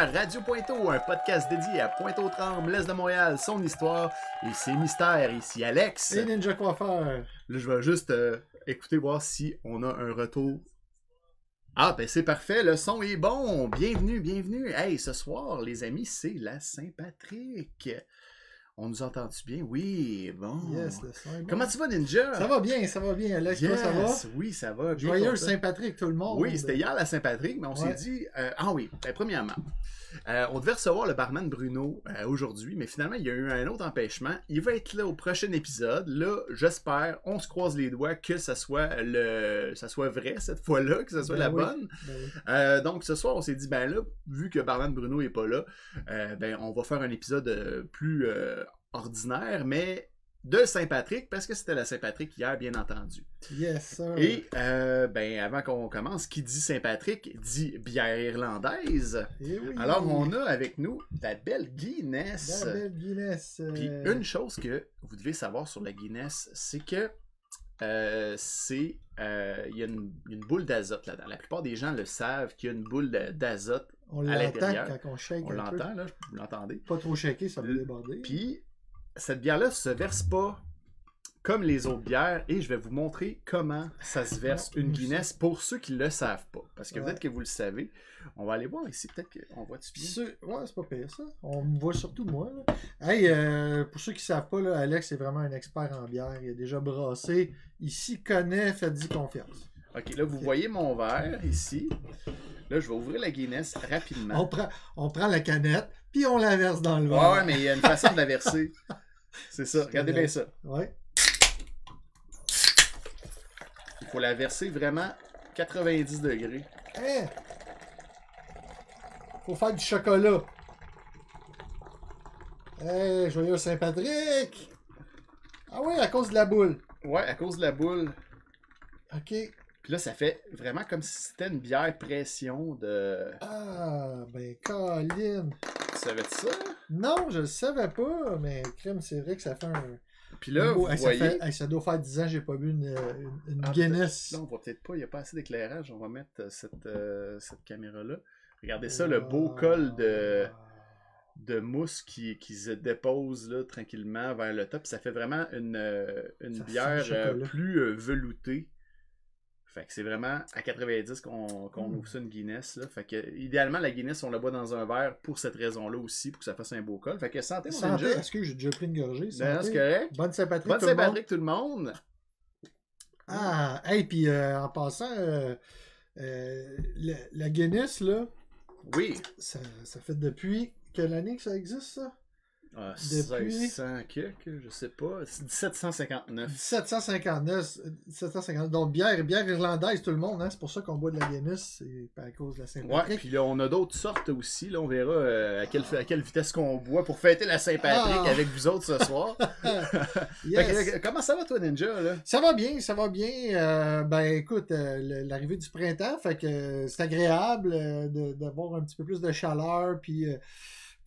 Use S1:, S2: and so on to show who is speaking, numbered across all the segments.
S1: à Radio Pointeau, un podcast dédié à Pointe-aux-Trembles, l'Est de Montréal, son histoire et ses mystères. Ici Alex.
S2: Et Ninja Coiffeur.
S1: Là, je vais juste euh, écouter voir si on a un retour. Ah, ben c'est parfait, le son est bon. Bienvenue, bienvenue. Hey, ce soir, les amis, c'est la Saint-Patrick. On nous entend-tu bien? Oui, bon.
S2: Yes, le son est bon.
S1: Comment tu vas, Ninja?
S2: Ça va bien, ça va bien. Alex, ça va?
S1: Oui, ça va.
S2: Joyeux. Saint-Patrick, tout le monde.
S1: Oui, c'était hier la Saint-Patrick, mais on
S2: Ouais.
S1: s'est dit. euh, ah oui, ben, premièrement, euh, on devait recevoir le barman Bruno euh, aujourd'hui, mais finalement, il y a eu un autre empêchement. Il va être là au prochain épisode. Là, j'espère, on se croise les doigts que ça soit le, ça soit vrai cette fois-là, que ça soit
S2: Ben
S1: la
S2: oui.
S1: bonne.
S2: Ben oui.
S1: Donc ce soir, on s'est dit, ben là, vu que Barman Bruno est pas là, ben on va faire un épisode plus ordinaire, mais de Saint-Patrick, parce que c'était la Saint-Patrick hier, bien entendu.
S2: Yes, sir.
S1: Et euh, ben avant qu'on commence, qui dit Saint-Patrick dit bière irlandaise.
S2: Eh oui.
S1: Alors on a avec nous la belle Guinness.
S2: La belle Guinness. euh,
S1: Puis une chose que vous devez savoir sur la Guinness, c'est que euh, c'est euh, il y a une, une boule d'azote là-dedans. La plupart des gens le savent qu'il y a une boule d'azote.
S2: On
S1: à
S2: l'entend quand on shake
S1: On l'entend là, vous l'entendez.
S2: Pas trop shaké, ça va déborder.
S1: Puis cette bière-là se verse pas comme les autres bières et je vais vous montrer comment ça se verse une Guinness pour ceux qui le savent pas. Parce que
S2: Ouais.
S1: peut-être que vous le savez. On va aller voir ici, peut-être qu'on voit-tu
S2: Puis
S1: bien.
S2: Ouais, c'est pas pire ça. On me voit surtout moi. Là. Hey, euh, pour ceux qui savent pas, là, Alex est vraiment un expert en bière. Il a déjà brassé. Il s'y connaît, faites-y confiance.
S1: Ok, là vous voyez mon verre ici. Là je vais ouvrir la Guinness rapidement.
S2: On prend, on prend la canette, puis on la verse dans le verre.
S1: ouais, mais il y a une façon de la verser. C'est ça, regardez bien ça.
S2: Ouais.
S1: Il faut la verser vraiment 90 degrés.
S2: Hein? Faut faire du chocolat. Hey, joyeux Saint-Patrick! Ah oui, à cause de la boule.
S1: Ouais, à cause de la boule.
S2: Ok.
S1: Puis là, ça fait vraiment comme si c'était une bière pression de.
S2: Ah, ben, Colin.
S1: Tu savais de ça?
S2: Non, je le savais pas, mais crème, c'est vrai que ça fait un.
S1: Puis là,
S2: un beau-
S1: vous
S2: hey, ça,
S1: voyez.
S2: fait- hey, ça doit faire 10 ans que j'ai pas bu une, une, une
S1: Ah,
S2: Guinness.
S1: Là, on voit peut-être pas, il n'y a pas assez d'éclairage. On va mettre euh, cette, euh, cette caméra-là. Regardez ça, le beau col de, de mousse qui, qui se dépose là, tranquillement vers le top. Ça fait vraiment une, euh, une bière euh, plus euh, veloutée. Fait que c'est vraiment à 90 qu'on qu'on
S2: Mm.
S1: ouvre ça une Guinness. Là. Fait que idéalement, la Guinness, on la boit dans un verre pour cette raison-là aussi, pour que ça fasse un beau col. Fait que santé, mon
S2: Santé, est-ce que j'ai déjà pris une gorgée?
S1: Ben, c'est correct.
S2: Bonne Saint-Patrick.
S1: Bonne
S2: tout le monde.
S1: Saint-Patrick, tout le monde.
S2: Ah, hey, puis euh, en passant, euh, euh, la, la Guinness, là,
S1: Oui.
S2: ça, ça fait depuis quelle année que ça existe, ça?
S1: Ah,
S2: Depuis-
S1: 1600 quelque, je sais pas. C'est 1759.
S2: 1759, euh, 1759. Donc, bière, bière irlandaise, tout le monde, hein? C'est pour ça qu'on boit de la Guinness, c'est pas à cause de la
S1: Ouais,
S2: Saint-Patrick.
S1: puis là, on a d'autres sortes aussi. Là, on verra euh, à, quelle, à quelle vitesse qu'on boit pour fêter la Saint-Patrick
S2: Ah.
S1: avec vous autres ce soir.
S2: Yes.
S1: Fait que, euh, comment ça va, toi, Ninja? Là?
S2: Ça va bien, ça va bien. Euh, ben écoute, euh, l'arrivée du printemps, fait que c'est agréable d'avoir un petit peu plus de chaleur, puis,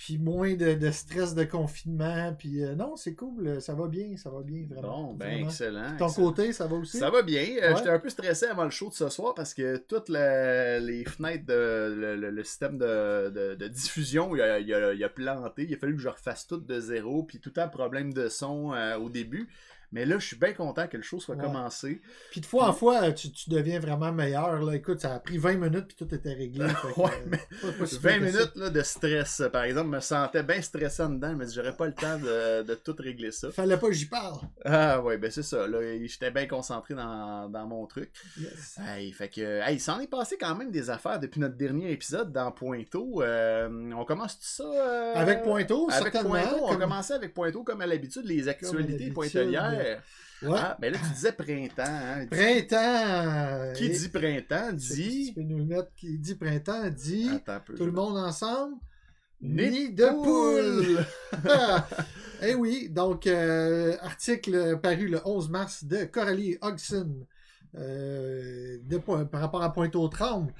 S2: puis moins de, de stress de confinement. Puis euh, non, c'est cool, euh, ça va bien, ça va bien, vraiment.
S1: Bon, ben,
S2: vraiment.
S1: excellent.
S2: Ton
S1: excellent.
S2: côté, ça va aussi?
S1: Ça va bien. Euh,
S2: Ouais.
S1: J'étais un peu stressé avant le show de ce soir parce que toutes la- les fenêtres, de, le, le- le système de, de- de diffusion, il a, il a- il a planté. Il a fallu que je refasse tout de zéro. Puis tout un problème de son euh, au début. Mais là, je suis bien content que le show soit
S2: Ouais.
S1: commencé.
S2: Puis de fois en fois, tu, tu deviens vraiment meilleur. Là. Écoute, ça a pris 20 minutes, puis tout était réglé. fait que,
S1: Ouais,
S2: euh,
S1: mais
S2: pas- pas si
S1: 20
S2: pire que ça.
S1: minutes là, de stress, par exemple, je me sentais bien stressé en dedans, mais j'aurais pas le temps de, de tout régler ça.
S2: Fallait pas que j'y parle.
S1: Ah ouais, ben c'est ça. Là, j'étais bien concentré dans, dans mon truc.
S2: Yes.
S1: Hey, fait que, hey, il s'en est passé quand même des affaires depuis notre dernier épisode dans Pointeau. Euh, on commence tout ça euh,
S2: Avec Pointeau,
S1: Avec
S2: certainement.
S1: Pointeau, on
S2: comme-
S1: commençait avec Pointeau comme à l'habitude, les actualités
S2: l'habitude. Ouais.
S1: Ah, ben là, tu disais printemps. Hein.
S2: Printemps.
S1: Qui dit printemps
S2: Tu
S1: dit.
S2: peux nous le mettre qui dit printemps, dit
S1: Attends un peu.
S2: tout le monde ensemble.
S1: Nid
S2: Nid
S1: de
S2: poule. eh oui, donc euh, article paru le 11 mars de Coralie Hodgson. Euh, par rapport à Pointe-aux-Trembles,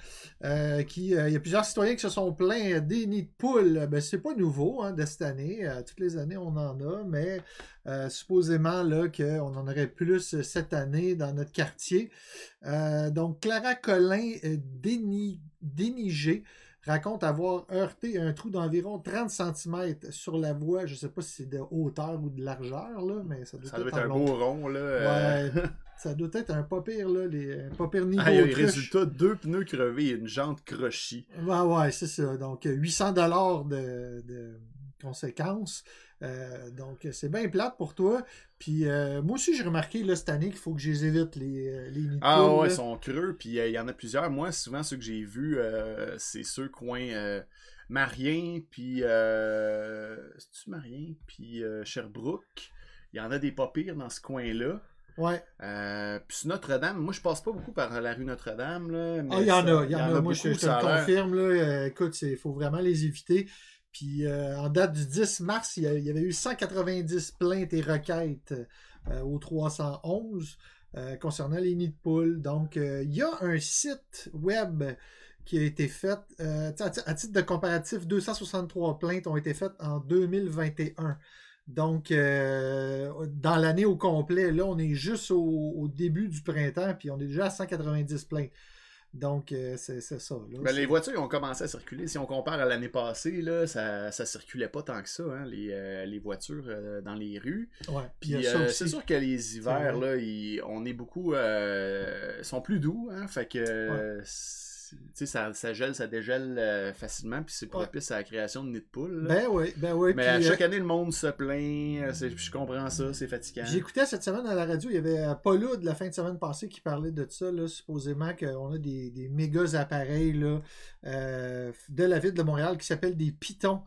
S2: qui, il y a plusieurs citoyens qui se sont plaints des nids de poules. Ben, c'est pas nouveau hein, de cette année. toutes les années, on en a, mais supposément là, qu'on en aurait plus cette année dans notre quartier. donc, Clara Collin dénigée raconte avoir heurté un trou d'environ 30 cm sur la voie. Je sais pas si c'est de hauteur ou de largeur, là, mais ça doit,
S1: ça doit être, un beau rond. Là, euh.
S2: ouais, ça doit être un pas pire, là, les, pas pire niveau.
S1: Ah, résultat, deux pneus crevés et une jante crochie.
S2: Ouais, ouais, c'est ça. Donc, 800 dollars de, de conséquences. Euh, donc, c'est bien plate pour toi. Puis, euh, moi aussi, j'ai remarqué là, cette année qu'il faut que je les évite, les, euh, les
S1: Ah ouais, ils sont creux. Puis, il y en a plusieurs. Moi, souvent, ceux que j'ai vus, c'est ceux coins Marien, puis. C'est-tu Marien? Puis Sherbrooke. Il y en a des pas pires dans ce coin-là.
S2: Ouais.
S1: puis Notre-Dame, moi je passe pas beaucoup par la rue Notre-Dame.
S2: Ah, il y en a, il y, en a. Moi je, te le confirme. Là, écoute, il faut vraiment les éviter. Puis euh, en date du 10 mars, il y avait eu 190 plaintes et requêtes euh, au 311 euh, concernant les nids de poules. Donc, il y a un site web qui a été fait. à titre de comparatif, 263 plaintes ont été faites en 2021. Donc, dans l'année au complet, là, on est juste au, au, début du printemps, puis on est déjà à 190 plaintes. Donc, euh, c'est ça.
S1: Ben, les voitures ont commencé à circuler. Si on compare à l'année passée, là, ça, ça circulait pas tant que ça, hein, les, euh, voitures euh, dans les rues.
S2: Ouais,
S1: Puis c'est sûr que les hivers, là, on est beaucoup. sont plus doux, hein, fait que ça, ça gèle, ça dégèle euh, facilement, puis c'est propice à la création de nids de poules.
S2: Ben oui, ben oui.
S1: Mais à chaque euh, année, le monde se plaint, euh, je comprends ça, c'est fatigant.
S2: J'écoutais cette semaine à la radio, il y avait Paula de la fin de semaine passée qui parlait de ça, là, supposément qu'on a des, des méga appareils là, de la ville de Montréal qui s'appellent des pitons.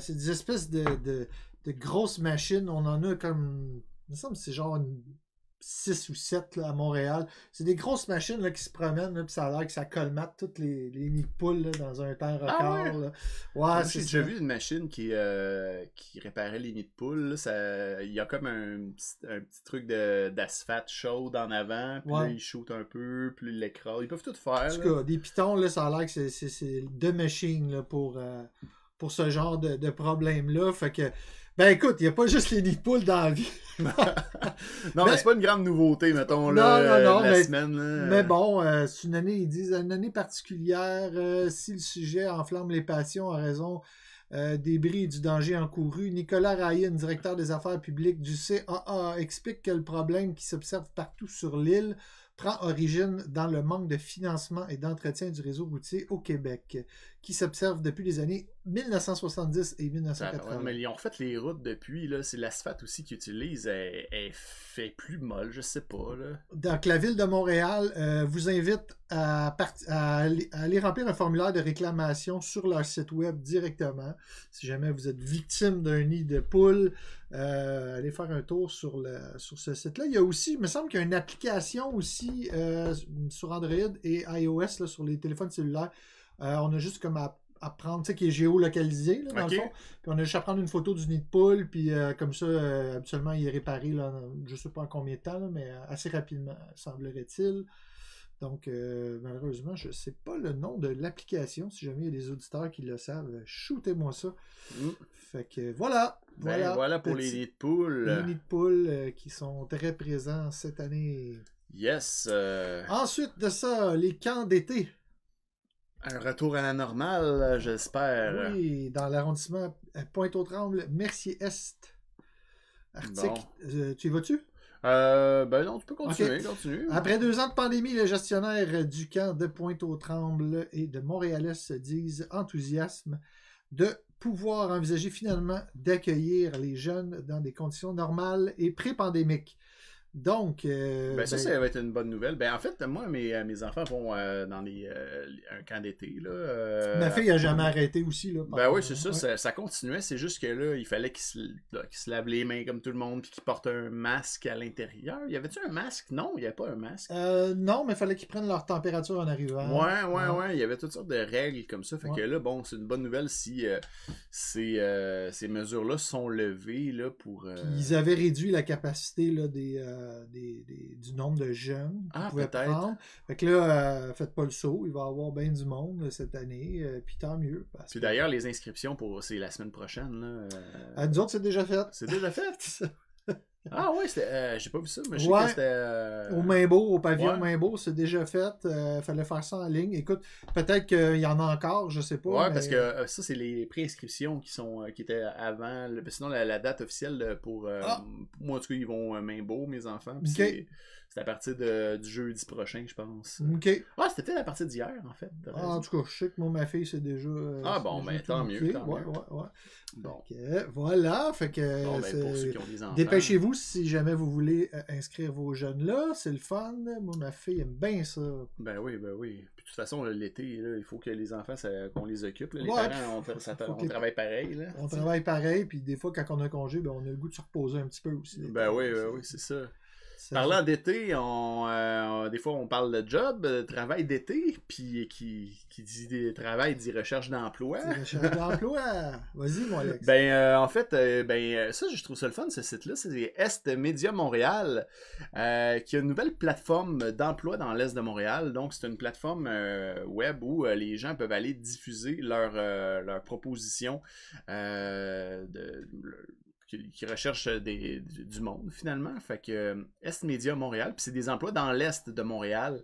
S2: c'est des espèces de, de, de, grosses machines, on en a comme. Il me semble que c'est genre une 6 ou 7 à Montréal. C'est des grosses machines là, qui se promènent, puis ça a l'air que ça colmate toutes les, les nids de poules dans un temps ah record.
S1: ouais? J'ai déjà vu une machine qui, euh, qui réparait les nids de poules. Ça... Il y a comme un, un petit truc d'asphalte chaude en avant, puis là, ils shootent un peu, puis ils l'écrasent. Ils peuvent tout faire. En
S2: tout cas, des pitons, là, ça a l'air que c'est deux machines pour, euh, pour ce genre de, de problème-là. Fait que ben écoute, il n'y a pas juste les nids de poules dans la vie.
S1: non, mais, c'est pas une grande nouveauté, mettons, là, non, non, la mais, semaine.
S2: Mais bon, euh, c'est une année, ils disent, une année particulière. Euh, si le sujet enflamme les passions à raison euh, des bris et du danger encouru, Nicolas Ryan, directeur des affaires publiques du CAA, explique que le problème qui s'observe partout sur l'île prend origine dans le manque de financement et d'entretien du réseau routier au Québec, qui s'observe depuis les années 1970 et 1980.
S1: mais ils ont refait les routes depuis, là, c'est l'asphalte aussi qu'ils utilisent, elle, fait plus molle, je sais pas. Là.
S2: Donc la ville de Montréal euh, vous invite à, aller, remplir un formulaire de réclamation sur leur site web directement. Si jamais vous êtes victime d'un nid de poule, euh, allez faire un tour sur, le, sur ce site-là. Il y a aussi, il me semble qu'il y a une application aussi euh, sur Android et iOS sur les téléphones cellulaires. on a juste comme à à prendre, tu sais, qui est géolocalisé, là, dans le fond. Puis on a juste à prendre une photo du nid de poule, puis euh, comme ça, euh, habituellement, il est réparé, là, je sais pas en combien de temps, mais assez rapidement, semblerait-il. Donc, euh, malheureusement, je sais pas le nom de l'application. Si jamais il y a des auditeurs qui le savent, shootez-moi ça. Mm. Fait que voilà.
S1: Ben, voilà, voilà pour les nids de poule.
S2: Les nids de poule qui sont très présents cette année.
S1: Yes.
S2: Ensuite de ça, les camps d'été.
S1: Un retour à la normale, j'espère.
S2: Oui, dans l'arrondissement Pointe-aux-Trembles, Mercier-Est. Arctique. Euh, tu y vas-tu?
S1: Euh, ben non, tu peux continuer,
S2: Après deux ans de pandémie, les gestionnaires du camp de Pointe-aux-Trembles et de Montréalais se disent enthousiasme de pouvoir envisager finalement d'accueillir les jeunes dans des conditions normales et pré-pandémiques. Donc. Euh,
S1: ben, ça, ben ça va être une bonne nouvelle. Ben, en fait, moi, mes, euh, mes enfants vont euh, dans les, un camp d'été.
S2: Ma fille a jamais arrêté aussi. Là,
S1: ben oui, c'est ça, ça, continuait. C'est juste que là, il fallait qu'ils se, se lavent les mains comme tout le monde puis qu'ils portent un masque à l'intérieur. Y avait-tu un masque? Non, il n'y avait pas un masque.
S2: non, mais il fallait qu'ils prennent leur température en arrivant.
S1: Ouais, ouais, ouais. Il y avait toutes sortes de règles comme ça. Fait que là, bon, c'est une bonne nouvelle si ces, ces mesures-là sont levées là, pour.
S2: Ils avaient réduit la capacité là, des euh, des, des- du nombre de jeunes
S1: Ah,
S2: pouvaient
S1: peut-être.
S2: prendre. Fait que là, euh, faites pas le saut, il va y avoir bien du monde cette année, euh, puis tant mieux. Parce
S1: Puis d'ailleurs, les inscriptions pour c'est la semaine prochaine. Là,
S2: À nous autres, c'est déjà fait.
S1: C'est déjà fait? Ah ouais, c'était. euh, j'ai pas vu ça, mais je sais
S2: Ouais.
S1: que c'était. euh,
S2: Au Maimbeau, au pavillon
S1: ouais.
S2: C'est déjà fait. Euh, fallait faire ça en ligne. Écoute, peut-être qu'il y en a encore, je sais pas.
S1: Ouais,
S2: mais-
S1: parce que euh, ça, c'est les préinscriptions qui sont euh, qui étaient avant. le- Sinon, la, la date officielle pour.
S2: Ah.
S1: pour Moi, en tout cas, ils vont euh, main beau, mes enfants. C'est à partir de- du jeudi prochain, je pense.
S2: Ok.
S1: Ah, c'était peut-être à partir d'hier, en fait.
S2: Ah, en tout cas, je sais que moi, ma fille, c'est déjà. euh,
S1: Ah, bon,
S2: déjà
S1: ben, tant mieux, tant
S2: ouais,
S1: mieux.
S2: ouais, ouais. Voilà, fait que
S1: Bon, ben, pour ceux qui ont des enfants.
S2: dépêchez-vous si jamais vous voulez euh, inscrire vos jeunes là, c'est le fun. Moi, ma fille aime bien ça.
S1: Ben oui, ben oui. Puis de toute façon, l'été, là, il faut que les enfants, qu'on les occupe. là. Les parents, on, ça-
S2: que
S1: travaille pareil. Là,
S2: On travaille pareil, puis des fois, quand on a congé, ben, on a le goût de se reposer un petit peu aussi.
S1: Ben oui, ben oui, c'est ça. Parlant d'été, on, euh, des fois on parle de job, de travail d'été, puis qui, qui dit des- travail dit recherche d'emploi.
S2: Recherche d'emploi. Vas-y, mon Alex.
S1: Ben, euh, en fait, euh, ben, euh, ça, je trouve ça le fun, ce site-là. C'est Est Média Montréal, euh, qui a une nouvelle plateforme d'emploi dans l'Est de Montréal. Donc, c'est une plateforme euh, web où euh, les gens peuvent aller diffuser leurs euh, leurs propositions euh, de, qui, recherchent des, du, monde, finalement. Fait que euh, Est Média Montréal, puis c'est des emplois dans l'Est de Montréal.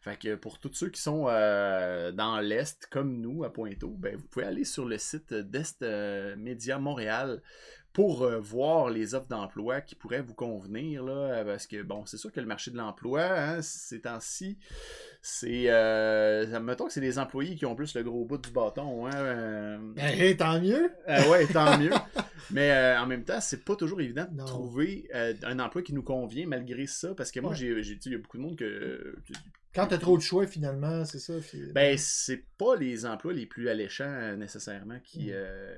S1: Fait que pour tous ceux qui sont euh, dans l'Est, comme nous, à Pointeau, ben, vous pouvez aller sur le site d'Est euh, Média Montréal pour euh, voir les offres d'emploi qui pourraient vous convenir. Là, parce que, bon, c'est sûr que le marché de l'emploi, hein, ces temps-ci, c'est. Euh, mettons que c'est les employés qui ont plus le gros bout du bâton. Hein, euh,
S2: Ben, tant mieux.
S1: euh, ouais, tant mieux. Mais euh, en même temps, c'est pas toujours évident de
S2: Non.
S1: trouver euh, un emploi qui nous convient malgré ça. Parce que moi,
S2: Ouais.
S1: j'ai, il y a beaucoup de monde que.
S2: Quand t'as trop de choix, finalement, c'est ça. puis-
S1: Ben, c'est pas les emplois les plus alléchants euh, nécessairement qui,
S2: Mm.
S1: euh,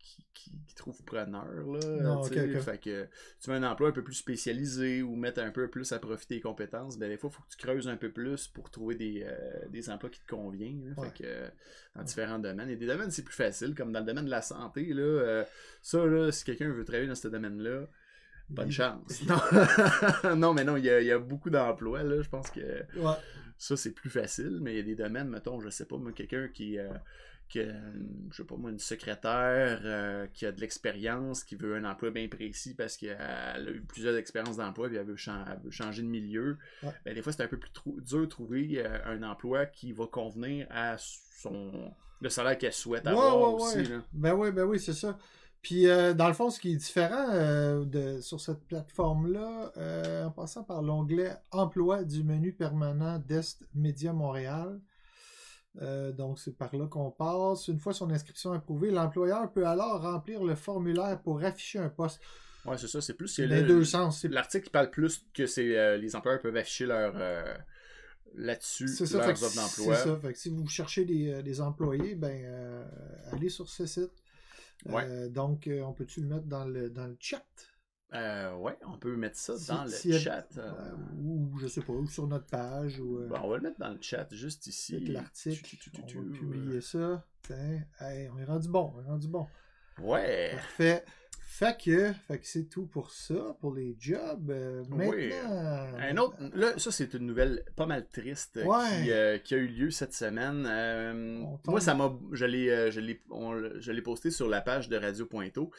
S1: qui, qui- qui trouvent preneur. Là,
S2: Non,
S1: tu sais.
S2: ok, ok.
S1: Fait que tu veux un emploi un peu plus spécialisé ou mettre un peu plus à profiter des compétences, ben des fois, il faut que tu creuses un peu plus pour trouver des, euh, des emplois qui te conviennent. là.
S2: Ouais.
S1: Fait que, euh, dans différents domaines. Et des domaines, c'est plus facile, comme dans le domaine de la santé. Là, euh, ça, là, si quelqu'un veut travailler dans ce domaine-là, bonne
S2: Il-
S1: chance. Non, non mais non, il y a, il y a beaucoup d'emplois. là. Je pense que
S2: Ouais.
S1: ça, c'est plus facile, mais il y a des domaines, mettons, je sais pas, moi, quelqu'un qui, euh, qui a, je sais pas moi, une secrétaire euh, qui a de l'expérience, qui veut un emploi bien précis parce qu'elle a eu plusieurs expériences d'emploi et elle elle veut changer de milieu.
S2: Ouais.
S1: Ben, des fois, c'est un peu plus dur de trouver euh, un emploi qui va convenir à son le salaire qu'elle souhaite
S2: Ouais,
S1: avoir
S2: ouais,
S1: aussi.
S2: ouais.
S1: là.
S2: Ben oui, ben oui, c'est ça. Puis, euh, dans le fond, ce qui est différent euh, de, sur cette plateforme-là, euh, en passant par l'onglet Emploi du menu permanent d'Est Média Montréal, donc c'est par là qu'on passe. Une fois son inscription approuvée, l'employeur peut alors remplir le formulaire pour afficher un poste.
S1: Ouais, c'est ça, c'est plus
S2: C'est
S1: que
S2: les
S1: le-
S2: deux sens. C'est
S1: L'article qui parle plus que c'est les employeurs peuvent afficher leur là-dessus
S2: c'est ça,
S1: leurs offres
S2: c'est
S1: d'emploi.
S2: ça. Fait que si vous cherchez des, des employés, ben allez sur ce site.
S1: Ouais.
S2: Euh, donc, euh, on peut-tu le mettre dans le, dans le chat?
S1: Euh, ouais, on peut mettre ça
S2: Si-
S1: dans le
S2: si
S1: chat. euh,
S2: Euh, ou je sais pas, ou sur notre page, ou euh,
S1: bon, on va le mettre dans le chat juste ici.
S2: l'article. On va publier ça. Tiens, hey, on est rendu bon, on est rendu bon.
S1: Ouais.
S2: Parfait. Fait que, fait que c'est tout pour ça, pour les jobs. Euh, maintenant,
S1: Oui. Un autre, là, ça c'est une nouvelle pas mal triste euh,
S2: Ouais.
S1: qui, euh, qui a eu lieu cette semaine. Euh, moi, ça m'a, je l'ai, je l'ai, on- je l'ai posté sur la page de Radio Pointeau.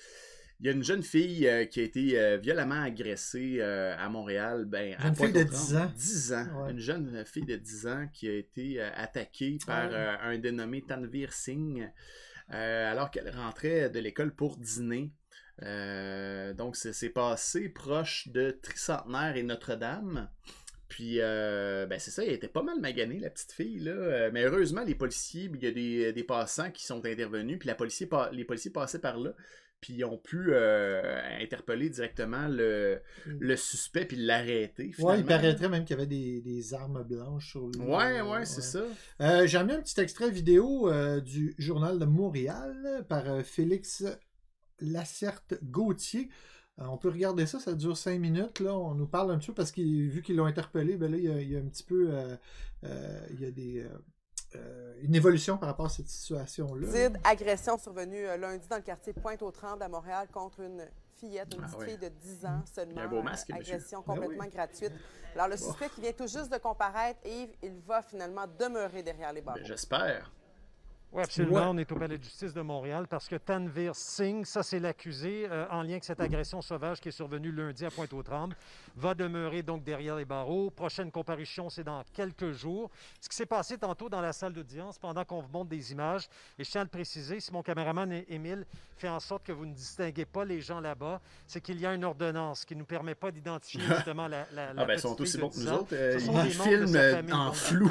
S1: Il y a une jeune fille qui a été violemment agressée à Montréal. Ben, à
S2: Jeune fille de
S1: Pointe-aux-Trembles.
S2: 10 ans.
S1: 10 ans.
S2: Ouais.
S1: Une jeune fille de 10 ans qui a été attaquée par
S2: Ouais.
S1: euh, un dénommé Tanvir Singh alors qu'elle rentrait de l'école pour dîner. Euh, donc, c'est passé proche de Tricentenaire et Notre-Dame. Puis, euh, ben c'est ça, elle était pas mal maganée, la petite fille, là. Euh, mais heureusement, les policiers, il y a des, des passants qui sont intervenus, puis la policier, pa- les policiers passaient par là, puis ils ont pu euh, interpeller directement le, le suspect, puis l'arrêter,
S2: Ouais, il paraîtrait même qu'il y avait des, des armes blanches sur lui.
S1: Ouais, ouais, c'est ça.
S2: Euh, J'ai amené un petit extrait vidéo du Journal de Montréal par Félix Lacerte Gauthier. Euh, on peut regarder ça, ça dure cinq minutes. Là. On nous parle un petit peu parce que vu qu'ils l'ont interpellé, ben là, il y, a, il y a un petit peu euh, euh, il y a des, euh, euh, une évolution par rapport à cette situation-là.
S3: Agression survenue euh, lundi dans le quartier Pointe-aux-Trembles à Montréal contre une fillette, une
S1: Ah
S3: petite fille de 10 ans seulement.
S1: Il a un beau masque,
S3: euh,
S1: monsieur.
S3: agression
S1: Ben
S3: complètement
S1: oui.
S3: gratuite. Alors, le suspect qui vient tout juste de comparaître, Yves, il va finalement demeurer derrière les barreaux.
S1: Ben, J'espère.
S4: Oui, absolument.
S2: Ouais.
S4: On est au Palais de justice de Montréal parce que Tanvir Singh, ça c'est l'accusé euh, en lien avec cette agression sauvage qui est survenue lundi à Pointe-aux-Trembles, va demeurer donc derrière les barreaux. Prochaine comparution, c'est dans quelques jours. Ce qui s'est passé tantôt dans la salle d'audience pendant qu'on vous montre des images, et je tiens à le préciser, si mon caméraman Émile fait en sorte que vous ne distinguez pas les gens là-bas, c'est qu'il y a une ordonnance qui ne nous permet pas d'identifier justement la, la, la
S1: Ah ben, ils sont aussi bons que nous
S4: 10 ans.
S1: autres. euh, ils filment euh, en flou.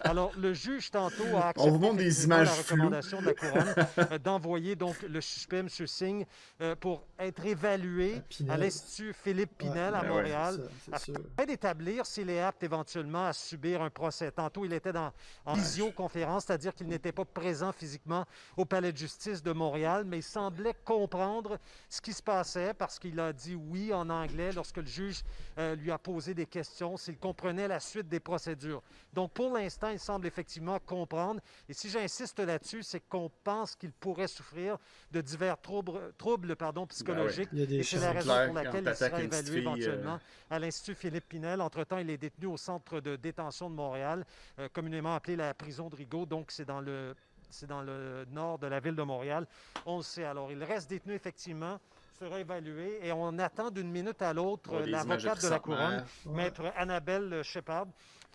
S4: Alors, le juge, tantôt, a accepté
S1: montre des images
S4: la
S1: floues.
S4: recommandation de la couronne euh, d'envoyer donc le suspect, M. Singh, euh, pour être évalué
S2: À Pinel.
S4: à l'Institut Philippe Pinel à
S1: ben ouais,
S4: Montréal.
S2: Ça, sûr.
S4: afin d'établir s'il est apte éventuellement à subir un procès. Tantôt, il était dans, en visioconférence, c'est-à-dire qu'il n'était pas présent physiquement au palais de justice de Montréal, mais il semblait comprendre ce qui se passait parce qu'il a dit oui en anglais lorsque le juge euh, lui a posé des questions, s'il comprenait la suite des procédures. Donc, pour l'instant, il semble effectivement comprendre. Et si j'insiste là-dessus, c'est qu'on pense qu'il pourrait souffrir de divers troubles, troubles pardon, psychologiques.
S2: A des
S4: Et c'est la raison pour laquelle il sera évalué
S1: fille, euh,
S4: éventuellement à l'Institut Philippe Pinel. Entre-temps, il est détenu au centre de détention de Montréal, euh, communément appelé la prison de Rigaud. Donc, c'est dans le c'est dans le nord de la ville de Montréal. On le sait. Alors, il reste détenu effectivement, sera évalué et on attend d'une minute à l'autre euh, l'avocate de la couronne,
S2: Ouais.
S4: maître Annabelle Shepard,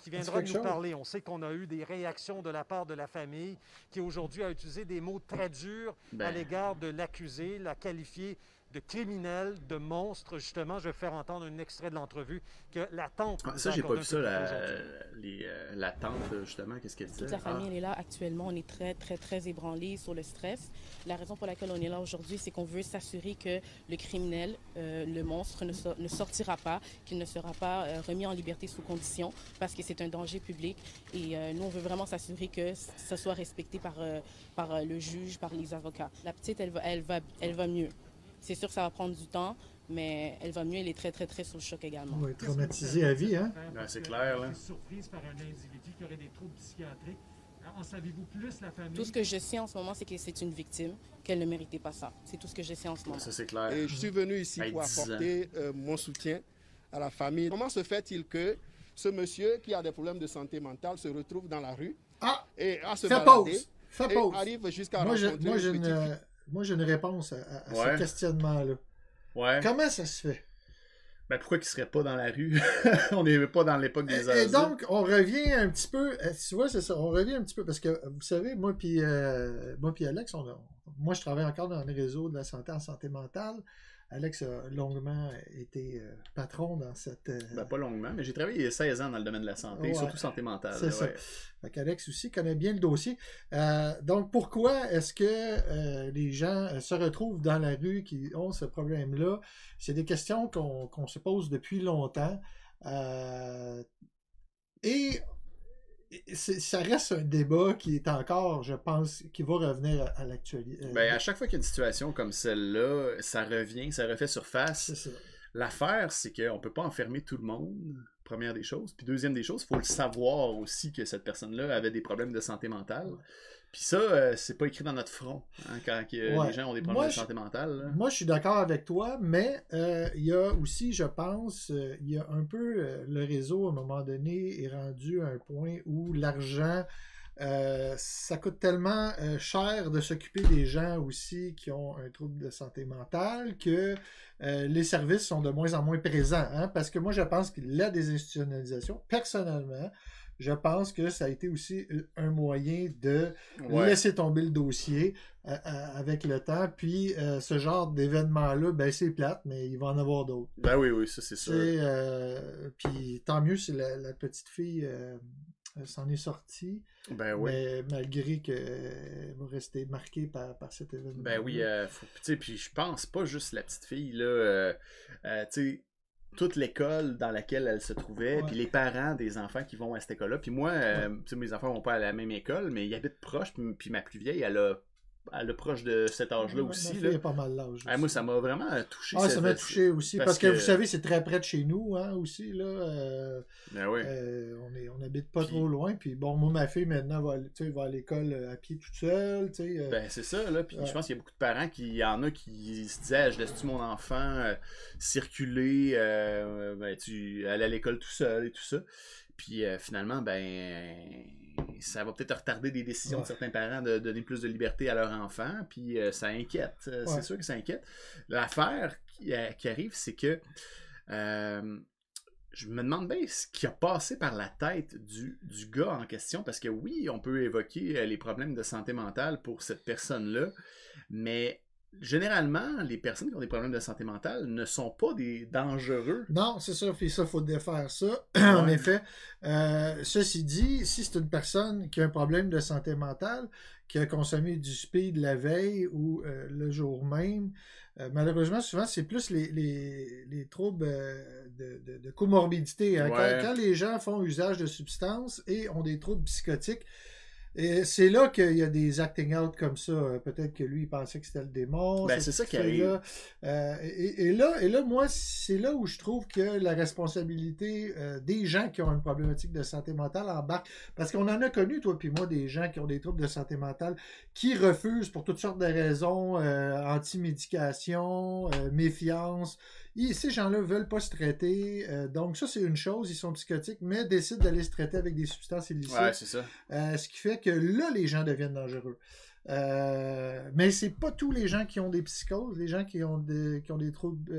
S4: qui viendra nous
S2: chose.
S4: parler. On sait qu'on a eu des réactions de la part de la famille qui aujourd'hui a utilisé des mots très durs à
S1: Ben.
S4: l'égard de l'accusé, l'a qualifié de criminel, de monstre. Justement, je vais faire entendre un extrait de l'entrevue que la tante.
S1: Ah, ça, j'ai pas vu ça, la,
S4: aujourd'hui.
S1: les, euh, la tante, justement, qu'est-ce qu'elle disait?
S5: Toute la famille,
S1: Ah.
S5: elle est là actuellement. On est très, très, très ébranlés sur le stress. La raison pour laquelle on est là aujourd'hui, c'est qu'on veut s'assurer que le criminel, euh, le monstre, ne, so- ne sortira pas, qu'il ne sera pas euh, remis en liberté sous condition, parce que c'est un danger public. Et euh, nous, on veut vraiment s'assurer que ça soit respecté par, euh, par euh, le juge, par les avocats. La petite, elle va, elle va, elle va mieux. C'est sûr que ça va prendre du temps, mais elle va mieux. Elle est très, très, très sous le choc également.
S2: Ouais, traumatisé à vie, hein?
S1: Ouais, c'est clair, là.
S4: surprise par un individu qui aurait des troubles psychiatriques. En savez-vous plus, la famille?
S5: Tout ce que je sais en ce moment, c'est que c'est une victime, qu'elle ne méritait pas ça. C'est tout ce que je sais en ce moment.
S1: Ça, c'est clair.
S6: Et je suis venu ici
S1: Hey,
S6: pour
S1: 10 ans.
S6: apporter euh, mon soutien à la famille. Comment se fait-il que ce monsieur qui a des problèmes de santé mentale se retrouve dans la rue
S2: Ah!
S6: et à se balader
S2: pause! Fais
S6: et
S2: pause!
S6: arrive jusqu'à
S2: Moi,
S6: rencontrer
S2: moi,
S6: une, petite fille
S2: euh, moi, j'ai une réponse à, à- à
S1: Ouais.
S2: ce questionnement-là.
S1: Ouais.
S2: Comment ça se fait?
S1: Ben, pourquoi qu'il serait pas dans la rue? On n'est pas dans l'époque des
S2: Et
S1: asiles.
S2: donc, on revient un petit peu, euh, tu vois, c'est ça, on revient un petit peu, parce que, euh, vous savez, moi puis euh, moi puis Alex, on moi, je travaille encore dans le réseau de la santé en santé mentale. Alex a longuement été euh, patron dans cette... euh,
S1: Ben, pas longuement, mais j'ai travaillé 16 ans dans le domaine de la santé,
S2: Ouais.
S1: surtout santé mentale.
S2: C'est ça. Fait qu'Alex aussi connaît bien le dossier. Euh, donc, pourquoi est-ce que les gens se retrouvent dans la rue qui ont ce problème-là? C'est des questions qu'on se pose depuis longtemps. Et ça reste un débat qui est encore, je pense, qui va revenir à, à l'actualité. Euh,
S1: Ben, à chaque fois qu'il y a une situation comme celle-là, ça revient, ça refait surface. L'affaire, c'est qu'on peut pas enfermer tout le monde, première des choses. Puis deuxième des choses, il faut le savoir aussi que cette personne-là avait des problèmes de santé mentale. Puis ça, euh, c'est pas écrit dans notre front, hein, quand
S2: Ouais.
S1: les gens ont des problèmes
S2: Moi,
S1: de santé mentale. là.
S2: Moi, je suis d'accord avec toi, mais euh, il y a aussi, je pense, euh, il y a un peu le réseau à un moment donné est rendu à un point où l'argent, euh, ça coûte tellement euh, cher de s'occuper des gens aussi qui ont un trouble de santé mentale que euh, les services sont de moins en moins présents. hein, parce que moi, je pense que la désinstitutionnalisation, personnellement, je pense que ça a été aussi un moyen de
S1: Ouais.
S2: laisser tomber le dossier avec le temps. Puis ce genre d'événement-là, ben c'est plate, mais il va en avoir d'autres.
S1: Ben oui, oui, ça c'est sûr.
S2: puis tant mieux si la, la petite fille s'en est sortie,
S1: Ben oui.
S2: mais malgré qu'elle va rester marquée par, par cet événement.
S1: Ben oui, euh, puis je pense pas juste la petite fille, là, euh, euh, tu sais, toute l'école dans laquelle elle se trouvait,
S2: Ouais.
S1: puis les parents des enfants qui vont à cette école-là. Puis moi, euh, sais, mes enfants vont pas à la même école, mais ils habitent proches, puis ma plus vieille, elle a est proche de cet âge-là
S2: Ma
S1: aussi.
S2: fille
S1: là.
S2: est pas mal l'âge.
S1: Ah, moi, ça m'a vraiment touché.
S2: Ah, ça m'a touché aussi. Parce,
S1: parce
S2: que,
S1: que-
S2: vous savez, c'est très près de chez nous, hein, aussi, là. euh,
S1: Ben oui.
S2: euh, on est, on habite pas
S1: Puis-
S2: trop loin. Puis bon, moi, ma fille, maintenant, va, va à l'école euh, à pied toute seule, euh,
S1: Ben, c'est ça, là. Puis
S2: Ouais.
S1: je pense qu'il y a beaucoup de parents qui, y en a qui se disaient, Ah, je laisse-tu mon enfant euh, circuler, euh, ben, tu, aller à l'école tout seul et tout ça. Puis euh, finalement, ben, ça va peut-être retarder des décisions de certains parents de donner plus de liberté à leur enfant. Puis euh, ça inquiète. Euh,
S2: Ouais.
S1: C'est sûr que ça inquiète. L'affaire qui, euh, qui arrive, c'est que euh, je me demande bien ce qui a passé par la tête du, du gars en question, parce que oui, on peut évoquer les problèmes de santé mentale pour cette personne-là, mais généralement, les personnes qui ont des problèmes de santé mentale ne sont pas des dangereux.
S2: Non, c'est ça, puis ça, faut défaire ça. en effet. Euh, ceci dit, si c'est une personne qui a un problème de santé mentale, qui a consommé du speed la veille ou euh, le jour même, euh, malheureusement, souvent, c'est plus les, les, les troubles de, de, de comorbidité. hein. Quand, les gens font usage de substances et ont des troubles psychotiques, et c'est là qu'il y a des acting out comme ça. Euh, Peut-être que lui, il pensait que c'était le démon.
S1: Ben, c'est ça qui arrive.
S2: Euh, et, et là, et là, moi, c'est là où je trouve que la responsabilité euh, des gens qui ont une problématique de santé mentale embarque. Parce qu'on en a connu, toi puis moi, des gens qui ont des troubles de santé mentale qui refusent pour toutes sortes de raisons, euh, anti-médication, euh, méfiance. Ils- ces gens-là veulent pas se traiter. euh, donc ça, c'est une chose, ils sont psychotiques, mais décident d'aller se traiter avec des substances illicites.
S1: Ouais, c'est ça.
S2: Euh, ce qui fait que là, les gens deviennent dangereux. Mais c'est pas tous les gens qui ont des psychoses, les gens qui ont, des- qui ont des troubles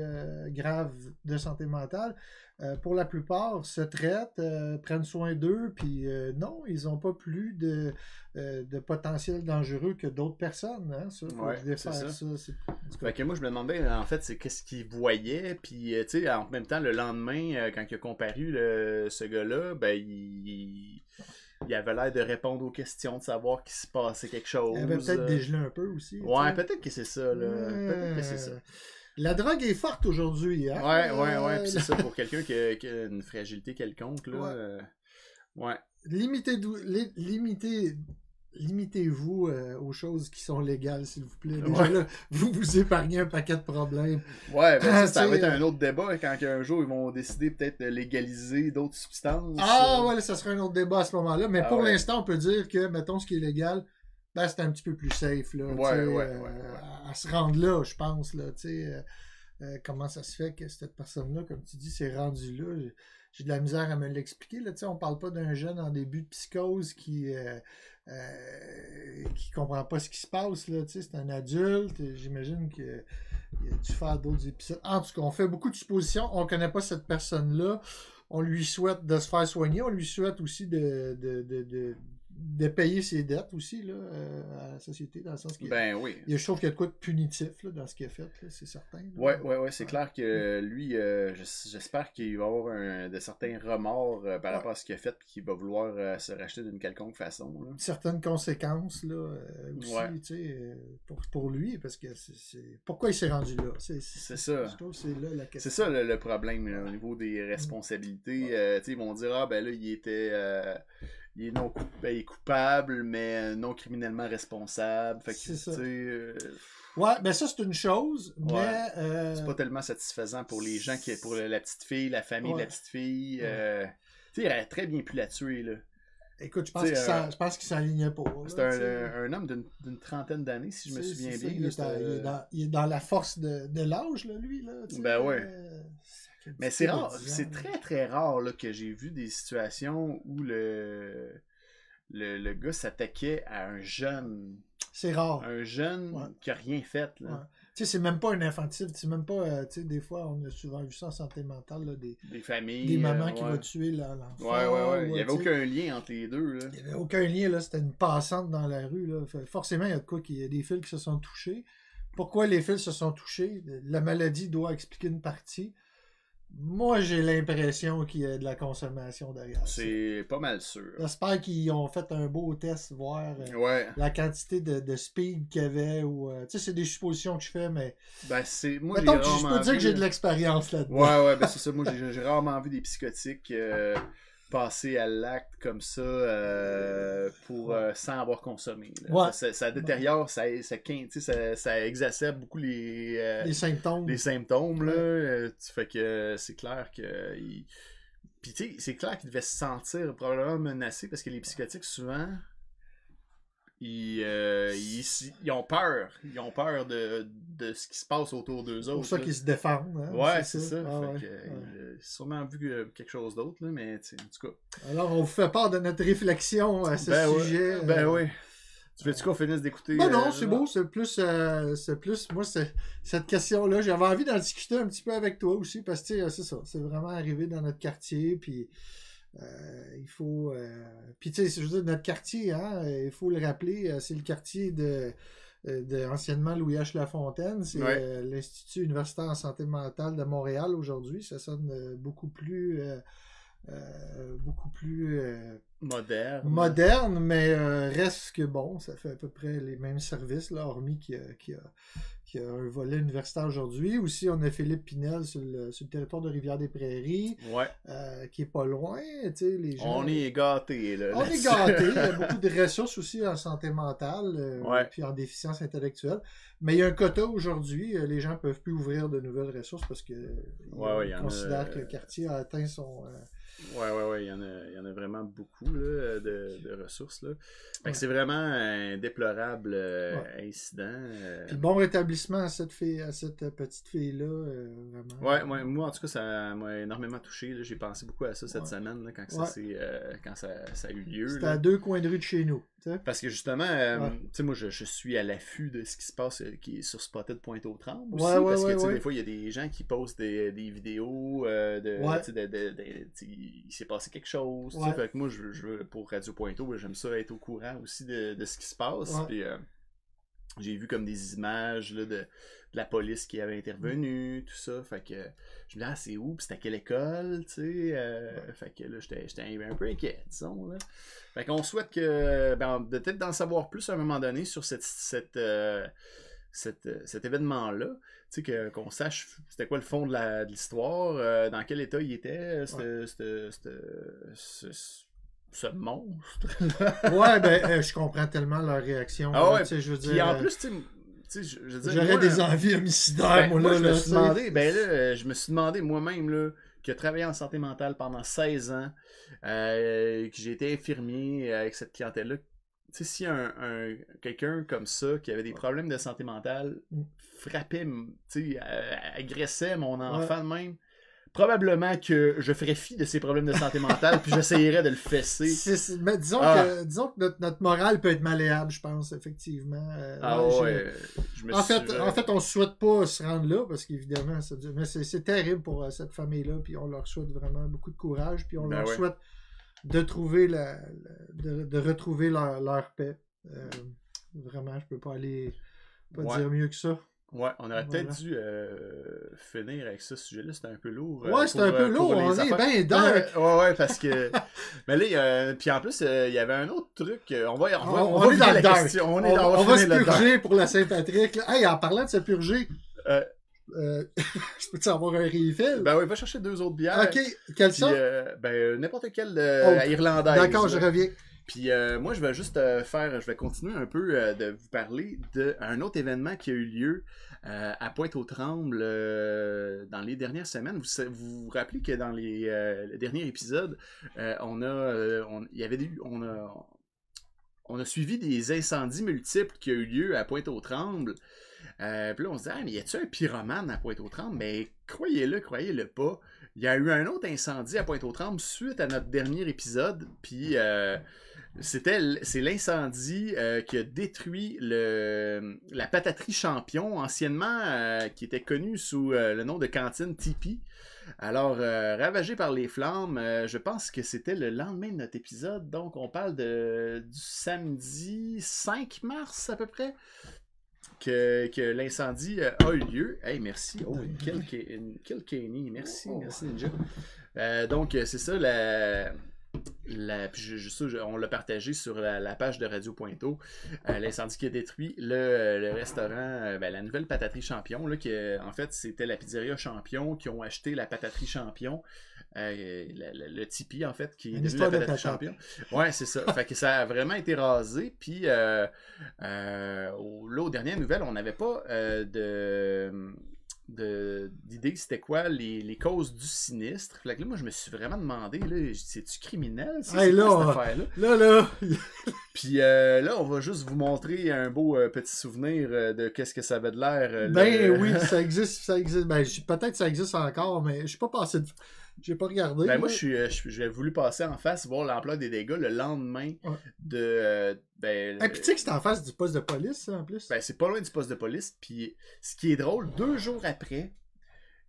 S2: graves de santé mentale, euh, pour la plupart, se traitent, euh, prennent soin d'eux, puis euh, non, ils n'ont pas plus de, de potentiel dangereux que d'autres personnes. Hein, ça, faut
S1: Ouais,
S2: défaire
S1: c'est ça.
S2: ça. c'est-
S1: Fait que moi, je me demandais, en fait, c'est qu'est-ce qu'il voyait. Puis, tu sais, en même temps, le lendemain, quand il a comparu le- ce gars-là, ben, il, il avait l'air de répondre aux questions, de savoir qu'il se passait quelque chose.
S2: Il avait peut-être dégelé un peu aussi.
S1: Ouais, peut-être que c'est ça, là. Peut-être que c'est ça.
S2: La drogue est forte aujourd'hui. Hein?
S1: Ouais, ouais, ouais.
S2: Euh,
S1: Puis c'est ça pour quelqu'un qui, a- qui a une fragilité quelconque, là.
S2: Ouais.
S1: euh, Ouais.
S2: limitez, li- limitez, limitez-vous euh, aux choses qui sont légales, s'il vous plaît. Déjà,
S1: Ouais.
S2: là, vous vous épargnez un paquet de problèmes.
S1: Ouais, ben, ça, va être un autre débat quand un jour ils vont décider peut-être de légaliser d'autres substances.
S2: Ah
S1: euh.
S2: ouais, là, ça sera un autre débat à ce moment-là. Mais
S1: Ah
S2: pour
S1: ouais.
S2: l'instant, on peut dire que, mettons, ce qui est légal, ben, c'est un petit peu plus safe. Là,
S1: Ouais, ouais,
S2: euh. À, à se rendre là, je pense. Là, euh, euh, comment ça se fait que cette personne-là, comme tu dis, s'est rendue là? J'ai- de la misère à me l'expliquer. Là, tu sais, on parle pas d'un jeune en début de psychose qui euh, qui comprend pas ce qui se passe. Là, tu sais, c'est un adulte. J'imagine qu'il a dû faire d'autres épisodes. En tout cas, on fait beaucoup de suppositions. On connaît pas cette personne-là. On lui souhaite de se faire soigner. On lui souhaite aussi de, de, de, de, de payer ses dettes aussi là, euh, à la société, dans le sens que
S1: Ben oui.
S2: je trouve qu'il y a de quoi de punitif là, dans ce qu'il a fait, c'est certain. là.
S1: Ouais, ouais, ouais, c'est clair que lui, euh, j'es- j'espère qu'il va avoir un, de certains remords euh, par
S2: Ouais.
S1: rapport à ce qu'il a fait, puis qu'il va vouloir euh, se racheter d'une quelconque façon. là.
S2: certaines conséquences là, aussi,
S1: Ouais.
S2: tu sais, pour, pour lui, parce que c'est, pourquoi il s'est rendu là? C'est,
S1: ça.
S2: C'est
S1: ça le, le problème là, au niveau des responsabilités. Tu sais, ils vont dire Ah ben là, il était il est non coup- ben, il est coupable, mais non criminellement responsable. Fait que
S2: ça.
S1: euh,
S2: Ouais, ben ça c'est une chose,
S1: Ouais.
S2: mais euh,
S1: c'est pas tellement satisfaisant pour les gens qui pour la petite fille, la famille de la petite fille.
S2: Ouais.
S1: euh, tu sais, il aurait très bien pu la tuer là.
S2: écoute, je pense qu'il s'en-
S1: euh,
S2: je pense qu'il s'alignait pas.
S1: C'est un, un homme d'une d'une trentaine d'années, si je me souviens bien.
S2: il, est, il
S1: euh,
S2: dans, il est dans la force de, de l'âge, là, lui. Là,
S1: Ben ouais. Mais c'est rare, c'est très très rare là, que j'ai vu des situations où le, le, le gars s'attaquait à un jeune,
S2: C'est rare.
S1: un jeune
S2: Ouais.
S1: qui a rien fait. Là.
S2: Ouais. Tu sais, c'est même pas un infantil. C'est même pas. euh, tu sais, des fois, on a souvent vu ça en santé mentale, là, des,
S1: Des familles.
S2: des mamans
S1: euh,
S2: qui vont tuer l'enfant.
S1: Ouais, ouais, ouais. Il n'y avait aucun lien entre les deux. Là.
S2: Il n'y avait aucun lien, là. C'était une passante dans la rue, là. Forcément, il y a de quoi qu'il y a des fils qui se sont touchés. Pourquoi les fils se sont touchés? La maladie doit expliquer une partie. Moi, j'ai l'impression qu'il y a de la consommation derrière.
S1: C'est pas mal sûr.
S2: J'espère qu'ils ont fait un beau test, voir euh,
S1: Ouais.
S2: la quantité de, de speed qu'il y avait. Ou, euh, tu sais, c'est des suppositions que je fais, mais.
S1: Ben, c'est. Moi,
S2: Mettons que je peux dire
S1: vu-
S2: que j'ai de l'expérience là-dedans.
S1: Ouais, ouais, ben c'est ça. Moi, j'ai j'ai rarement vu des psychotiques euh, passer à l'acte comme ça euh, pour euh, sans avoir consommé.
S2: Ouais.
S1: Ça, ça détériore, ça, ça, ça, ça exacerbe beaucoup les, euh,
S2: Les symptômes.
S1: les symptômes. Là.
S2: Ouais.
S1: Tu fait que c'est clair que. il- Puis tu sais, c'est clair qu'il devait se sentir probablement menacé parce que les psychotiques, souvent, ils, euh, ils, ils ont peur. Ils ont peur de, de ce qui se passe autour d'eux
S2: C'est
S1: autres.
S2: pour ça qu'ils se défendent. hein,
S1: Ouais, c'est ça.
S2: Ah,
S1: Fait
S2: ouais,
S1: que,
S2: ouais.
S1: euh, il a sûrement vu euh, quelque chose d'autre, mais en tout cas.
S2: Alors, on vous fait part de notre réflexion à ce
S1: Ben ouais,
S2: sujet.
S1: Ben
S2: euh,
S1: oui. Tu veux-tu qu'on finisse d'écouter?
S2: Ben non,
S1: euh,
S2: c'est beau, c'est plus, euh, c'est plus, moi, c'est, cette question-là, j'avais envie d'en discuter un petit peu avec toi aussi, parce que, c'est ça, c'est vraiment arrivé dans notre quartier, puis il faut, euh, puis tu sais, je veux dire, notre quartier, hein, il faut le rappeler, euh, c'est le quartier de, euh, de anciennement Louis H. Lafontaine, c'est
S1: Ouais.
S2: euh, l'Institut universitaire en santé mentale de Montréal aujourd'hui, ça sonne euh, beaucoup plus, euh, euh, beaucoup plus euh,
S1: Moderne.
S2: moderne, mais euh, reste que bon, ça fait à peu près les mêmes services, là, hormis qu'il y a, qu'il y y a un volet universitaire aujourd'hui. Aussi, on a Philippe Pinel sur le, sur le territoire de Rivière-des-Prairies,
S1: Ouais.
S2: euh, qui est pas loin. Les gens,
S1: On est gâtés, là.
S2: on est gâtés. Il y a beaucoup de ressources aussi en santé mentale, euh,
S1: Ouais.
S2: puis en déficience intellectuelle. Mais il y a un quota aujourd'hui. euh, Les gens peuvent plus ouvrir de nouvelles ressources parce que euh,
S1: Ouais, a,
S2: que
S1: euh,
S2: le quartier a atteint son. euh,
S1: Ouais, ouais, ouais, il y en a, il y en a vraiment beaucoup là, de, de ressources. Là. Fait que
S2: Ouais.
S1: c'est vraiment un déplorable euh,
S2: Ouais.
S1: incident. euh.
S2: Puis bon rétablissement à cette fille, à cette petite fille-là, euh, vraiment.
S1: Ouais, ouais, moi en tout cas, ça m'a énormément touché. J'ai pensé beaucoup à ça cette
S2: Ouais.
S1: semaine là, quand, ça,
S2: Ouais.
S1: euh, quand ça, ça a eu lieu.
S2: C'était à deux coins de rue de chez nous.
S1: Parce que justement, euh, moi, je, je suis à l'affût de ce qui se passe euh, qui est sur Spotted Pointe-aux-Trembles aussi.
S2: Ouais, ouais,
S1: parce que, des fois, il y a des gens qui postent des, des vidéos euh, de, de, il s'est passé quelque chose. Fait que moi, je, je, pour Radio Pointeau, j'aime ça être au courant aussi de, de ce qui se passe. Puis, euh, j'ai vu comme des images là, de, de la police qui avait intervenu, tout ça. Fait que je me dis, ah, c'est où? Puis c'est à quelle école? Tu sais? euh, Fait que là, j'étais un peu inquiet, disons. Là. Fait qu'on souhaite que, ben, peut-être d'en savoir plus à un moment donné sur cette, cette, euh, cette, euh, cet événement-là. Tu sais, qu'on sache c'était quoi le fond de l'histoire, euh, dans quel état il était, ce- ce monstre.
S2: Ouais, ben, euh, je comprends tellement leur réaction.
S1: Ah ouais,
S2: je veux dire,
S1: en plus, tu
S2: j'aurais des envies homicidaires,
S1: ben,
S2: moi,
S1: moi,
S2: là.
S1: je me suis demandé, ben là, euh, je me suis demandé moi-même, là, qui a travaillé en santé mentale pendant 16 ans, euh, que j'ai été infirmier euh, avec cette clientèle-là. Tu sais, si un, un- quelqu'un comme ça, qui avait des problèmes de santé mentale,
S2: Mm.
S1: frappait, tu sais, agressait mon enfant de même, probablement que je ferais fi de ses problèmes de santé mentale, puis j'essayerais de le fesser.
S2: Mais disons
S1: Ah.
S2: que, disons que notre, notre morale peut être malléable, je pense, effectivement. Euh,
S1: Ah
S2: ouais, je-
S1: me
S2: En
S1: suis-
S2: fait, en fait, on souhaite pas se rendre là parce qu'évidemment, c'est c'est terrible pour euh, cette famille-là. Puis on leur souhaite vraiment beaucoup de courage. Puis on
S1: Ben
S2: leur
S1: ouais.
S2: souhaite de trouver la, la- de, de retrouver leur, leur paix. Euh, vraiment, je peux pas aller pas
S1: Ouais.
S2: dire mieux que ça.
S1: Ouais, on aurait
S2: Voilà.
S1: peut-être dû euh, finir avec ce sujet-là, c'était un peu lourd. euh,
S2: Ouais,
S1: pour,
S2: un peu
S1: euh,
S2: lourd,
S1: les
S2: on est bien dark.
S1: Ouais, ouais, parce que. Mais là, a... puis en plus, euh, il y avait un autre truc. euh, On va, on va,
S2: On,
S1: on va
S2: est dans
S1: la
S2: le dark.
S1: question. On,
S2: On,
S1: est dans,
S2: on va se purger pour la Saint-Patrick. Hey, en parlant de se purger,
S1: Euh,
S2: euh, je peux-tu avoir un refill?
S1: Ben oui, va chercher deux autres bières.
S2: ok, quelle
S1: Puis,
S2: sorte?
S1: euh, ben, euh, n'importe quelle euh,
S2: Oh,
S1: irlandaise.
S2: D'accord, je reviens.
S1: Puis euh, moi, je vais juste euh, faire, je vais continuer un peu euh, de vous parler d'un autre événement qui a eu lieu à Pointe-aux-Trembles dans les dernières semaines. Vous vous, rappelez que dans les, le dernier épisode, on a, on, y avait des, on a, on a suivi des incendies multiples qui ont eu lieu à Pointe-aux-Trembles. Puis là, on se dit, ah, mais y a-tu un pyromane à Pointe-aux-Trembles? Mais croyez-le, croyez-le pas. Il y a eu un autre incendie à Pointe-aux-Trembles suite à notre dernier épisode. Puis c'était c'est l'incendie euh, qui a détruit le, la pataterie Champion, anciennement euh, qui était connue sous euh, le nom de cantine Tipeee. Alors, ravagé par les flammes, je pense que c'était le lendemain de notre épisode. Donc, on parle de, du samedi 5 mars à peu près que, que l'incendie a eu lieu. Hey, merci. Oh, kill Kenny. Merci,
S2: Oh.
S1: merci Ninja. Donc, c'est ça, la, la, puis je- je- ça, je- on l'a partagé sur la, la page de Radio Pointeau. Euh, L'incendie qui a détruit le, le restaurant, euh, ben, la nouvelle pataterie Champion. Là, qui, euh, en fait, c'était la pizzeria Champion qui ont acheté la pataterie Champion le, Tipeee, en fait, qui est devenu la
S2: de
S1: patate
S2: patate.
S1: champion. Ouais, c'est ça. fait que ça a vraiment été rasé. Puis là, aux dernières nouvelles, on n'avait pas de d'idée c'était quoi les, les causes du sinistre? Fait que là, moi, je me suis vraiment demandé, là, c'est-tu criminel,
S2: Hey, là,
S1: cette affaire-là?
S2: Là, là,
S1: Puis euh, là, on va juste vous montrer un beau euh, petit souvenir euh, de qu'est-ce que ça avait de l'air.
S2: ben
S1: le-
S2: oui, ça existe, ça existe. Ben, peut-être que ça existe encore, mais je suis pas passé de... J'ai pas regardé.
S1: Ben moi, je euh, je j'ai voulu passer en face, voir l'ampleur des dégâts le lendemain
S2: Ouais.
S1: de. euh, ben,
S2: Et puis tu sais que c'est en face du poste de police, ça, en plus?
S1: ben, c'est pas loin du poste de police. Puis ce qui est drôle, deux jours après,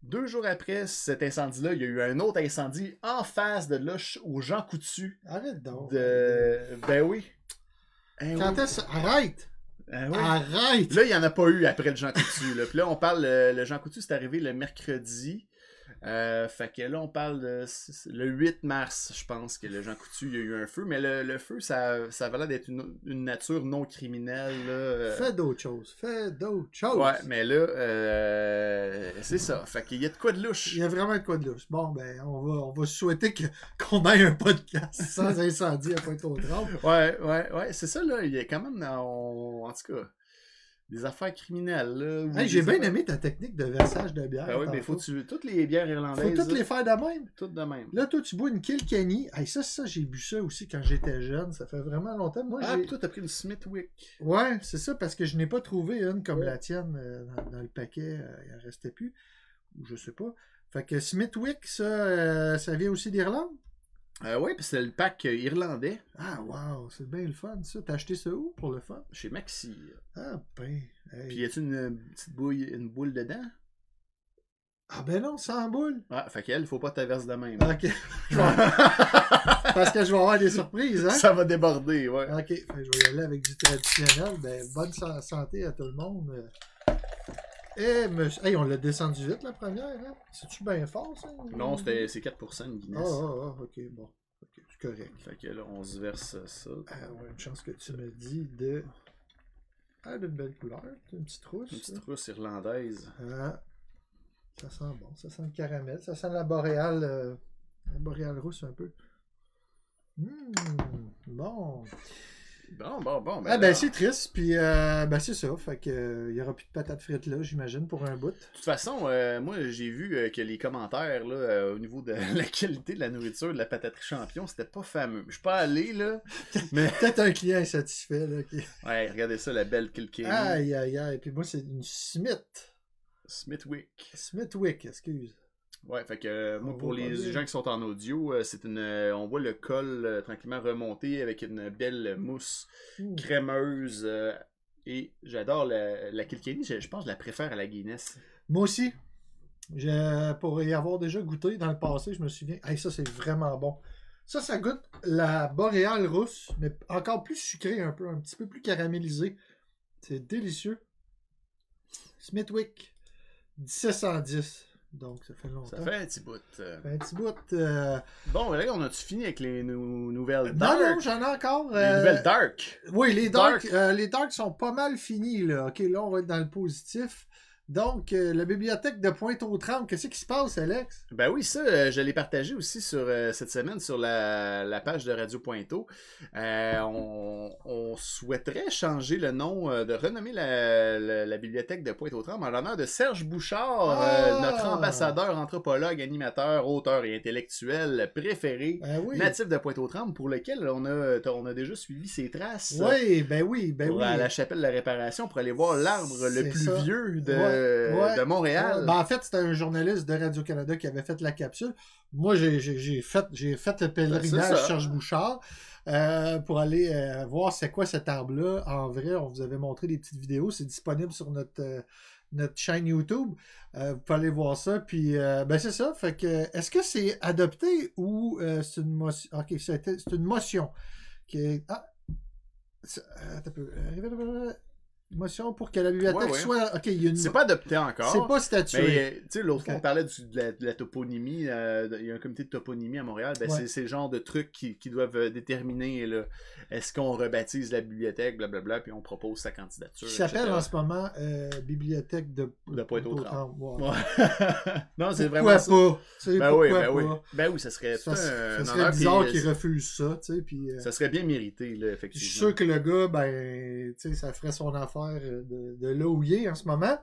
S1: deux jours après cet incendie-là, il y a eu un autre incendie en face de là, aux gens coutus.
S2: Arrête donc.
S1: De... Ben oui. Eh
S2: Quand
S1: oui.
S2: est-ce... Arrête!
S1: Ah oui.
S2: Arrête!
S1: Là, il n'y en a pas eu après le Jean Coutu. Là. Puis là, on parle, euh, le Jean Coutu, c'est arrivé le mercredi. Euh, fait que là, on parle de le 8 mars, je pense, que le Jean Coutu, il y a eu un feu. Mais le, le feu, ça, ça avait l'air d'être une, une nature non criminelle. Là. euh.
S2: Fais d'autres choses. Fais d'autres choses.
S1: Ouais, mais là, euh, c'est ça. Fait qu'il y a de quoi de louche.
S2: Il y a vraiment de quoi de louche. Bon, ben, on va, on va souhaiter que- qu'on ait un podcast sans incendie à Pointe-aux-Trembles.
S1: Ouais, ouais, ouais, c'est ça, là. Il y a quand même, on- en tout cas, des affaires criminelles.
S2: Hey, J'ai bien
S1: affaires-
S2: aimé ta technique de versage de bière.
S1: Ben oui, mais faut tu toutes les bières
S2: Faut
S1: irlandaises.
S2: toutes les faire de même.
S1: toutes de même.
S2: Là, toi, tu bois une Kilkenny. Hey, ça, ça, j'ai bu ça aussi quand j'étais jeune. Ça fait vraiment longtemps. Moi,
S1: Ah, toi, t'as pris une Smithwick.
S2: Ouais, c'est ça, parce que je n'ai pas trouvé une comme
S1: Ouais.
S2: la tienne euh, dans, dans le paquet. euh, il en restait plus. Ou je sais pas. Fait que Smithwick, ça, euh, ça vient aussi d'Irlande?
S1: Euh, oui, puis c'est le pack irlandais
S2: Ah, wow, c'est bien le fun, ça. T'as acheté ça où pour le fun?
S1: chez Maxi.
S2: Ah, ben. hey.
S1: Puis y a-tu une euh, petite bouille, une boule dedans?
S2: Ah, ben non, sans boule.
S1: Ah, fait qu'elle, faut pas t'averse de même.
S2: Ok. Parce que je vais avoir des surprises, hein?
S1: Ça va déborder, ouais.
S2: Ok, fait je vais y aller avec du traditionnel. Ben, bonne sa- santé à tout le monde. Eh, monsieur... Hey, on l'a descendu vite la première, hein? C'est-tu bien fort, ça?
S1: Non, c'était c'est 4% une
S2: Ah,
S1: Guinness.
S2: ah, ah, ok, bon. Ok, c'est correct.
S1: Fait que là, on se verse ça.
S2: Ah, ouais, une chance que tu me dis de. Ah, d'une belle couleur. Une petite rousse.
S1: Une petite rousse irlandaise.
S2: Ah, ça sent bon. Ça sent le caramel. Ça sent la boréale. euh, La boréale rousse un peu. Hum, bon.
S1: Bon, bon, bon.
S2: Ah, ben c'est triste. Puis, euh, ben c'est ça. Fait que, euh, il y aura plus de patates frites là, j'imagine, pour un bout.
S1: De toute façon, euh, moi, j'ai vu euh, que les commentaires là, euh, au niveau de la qualité de la nourriture de la pataterie champion, c'était pas fameux. Je suis pas allé, là. Mais,
S2: Peut-être un client insatisfait. Là, qui...
S1: ouais, regardez ça, la belle Kilkenny.
S2: Aïe, aïe, aïe. Puis moi, c'est une Smith.
S1: Smithwick.
S2: Smithwick, excuse.
S1: Ouais, fait que euh, moi,
S2: On
S1: pour les
S2: bien.
S1: gens qui sont en audio, euh, c'est une. euh, on voit le col tranquillement remonter avec une belle mousse crémeuse. et j'adore la, la Kilkenny, je, je pense que je la préfère à la Guinness.
S2: Moi aussi. Je, pour y avoir déjà goûté dans le passé, je me souviens. Hey, ça, c'est vraiment bon. Ça, ça goûte la boréale rousse, mais encore plus sucré un peu, un petit peu plus caramélisé. C'est délicieux. Smithwick, 1710. Donc, ça fait longtemps.
S1: Ça fait un petit bout. euh.
S2: Ça fait un petit bout. euh,
S1: Bon, là, on a-tu fini avec les nou- nouvelles
S2: Non,
S1: dark?
S2: non, j'en ai encore.
S1: les
S2: euh,
S1: nouvelles dark.
S2: Oui, les dark,
S1: Dark.
S2: euh, les dark sont pas mal finis, là. OK, là, on va être dans le positif. Donc, euh, la bibliothèque de Pointe-aux-Trembles, qu'est-ce qui se passe, Alex?
S1: Ben oui, ça, euh, je l'ai partagé aussi sur euh, cette semaine sur la, la page de Radio Pointeau. On, on souhaiterait changer le nom, de renommer la, la- la bibliothèque de Pointe-aux-Trembles en l'honneur de Serge Bouchard,
S2: Ah!
S1: notre ambassadeur, anthropologue, animateur, auteur et intellectuel préféré,
S2: Ben oui.
S1: natif de Pointe-aux-Trembles, pour lequel on a, on a déjà suivi ses traces.
S2: Oui, ben oui, ben
S1: pour
S2: oui.
S1: à la chapelle de la réparation pour aller voir l'arbre le plus
S2: ça.
S1: vieux de,
S2: Ouais, ouais.
S1: de Montréal.
S2: Ouais, ben, en fait, c'était un journaliste de Radio-Canada qui avait fait la capsule. Moi, j'ai fait, fait le
S1: C'est
S2: pèlerinage. Serge Bouchard euh, pour aller euh, voir c'est quoi cet arbre-là. En vrai, on vous avait montré des petites vidéos. C'est disponible sur notre, euh, notre chaîne YouTube. Euh, vous pouvez aller voir ça. Puis, euh, ben c'est ça. Fait que, est-ce que c'est adopté ou euh, c'est une motion? Ok, c'est c'est une motion. Qui est- ah, motion pour que la bibliothèque
S1: Ouais, ouais.
S2: soit. Ok, il y a une.
S1: C'est pas adopté encore.
S2: C'est pas statué.
S1: Mais, tu sais, l'autre fois,
S2: Ok.
S1: on parlait du- de, la, de la toponymie. euh, il y a un comité de toponymie à Montréal. Ben,
S2: Ouais.
S1: c'est- le genre de trucs qui, qui doivent euh, déterminer est-ce qu'on rebaptise la bibliothèque, blablabla, puis on propose sa candidature.
S2: Qui s'appelle en ce moment euh, Bibliothèque de,
S1: De Pointe-aux-Trembles.
S2: Ouais.
S1: Ouais. non, c'est vraiment ça.
S2: pas? Sais,
S1: Ben oui, ben oui.
S2: pas?
S1: Ben oui, ça serait
S2: Ça, ça serait bizarre qu'ils refusent ça, tu sais, puis... euh,
S1: Ça serait bien mérité, là, effectivement.
S2: je suis sûr que le gars, ben, tu sais, ça ferait son affaire euh, de, de là où il est en ce moment.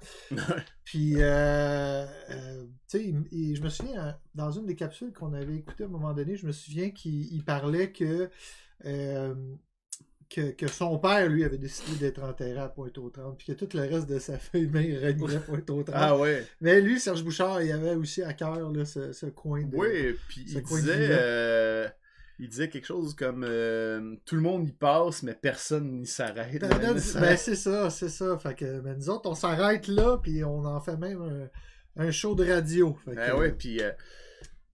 S2: Puis, euh, euh, tu sais, je me souviens, dans une des capsules qu'on avait écoutées à un moment donné, je me souviens qu'il il parlait que, euh, que, que son père, lui, avait décidé d'être enterré à Pointe-aux-Trembles, puis que tout le reste de sa famille reliait Pointe-aux-Trembles.
S1: Ah ouais.
S2: Mais lui, Serge Bouchard, il avait aussi à cœur là, ce, ce coin de...
S1: Oui, puis il
S2: coin
S1: disait, il disait quelque chose comme euh, tout le monde y passe, mais personne n'y s'arrête.
S2: Ben, c'est ça, c'est ça. Fait que ben, nous autres, on s'arrête là, puis on en fait même un, un show de radio. Fait
S1: Ben ouais, puis euh,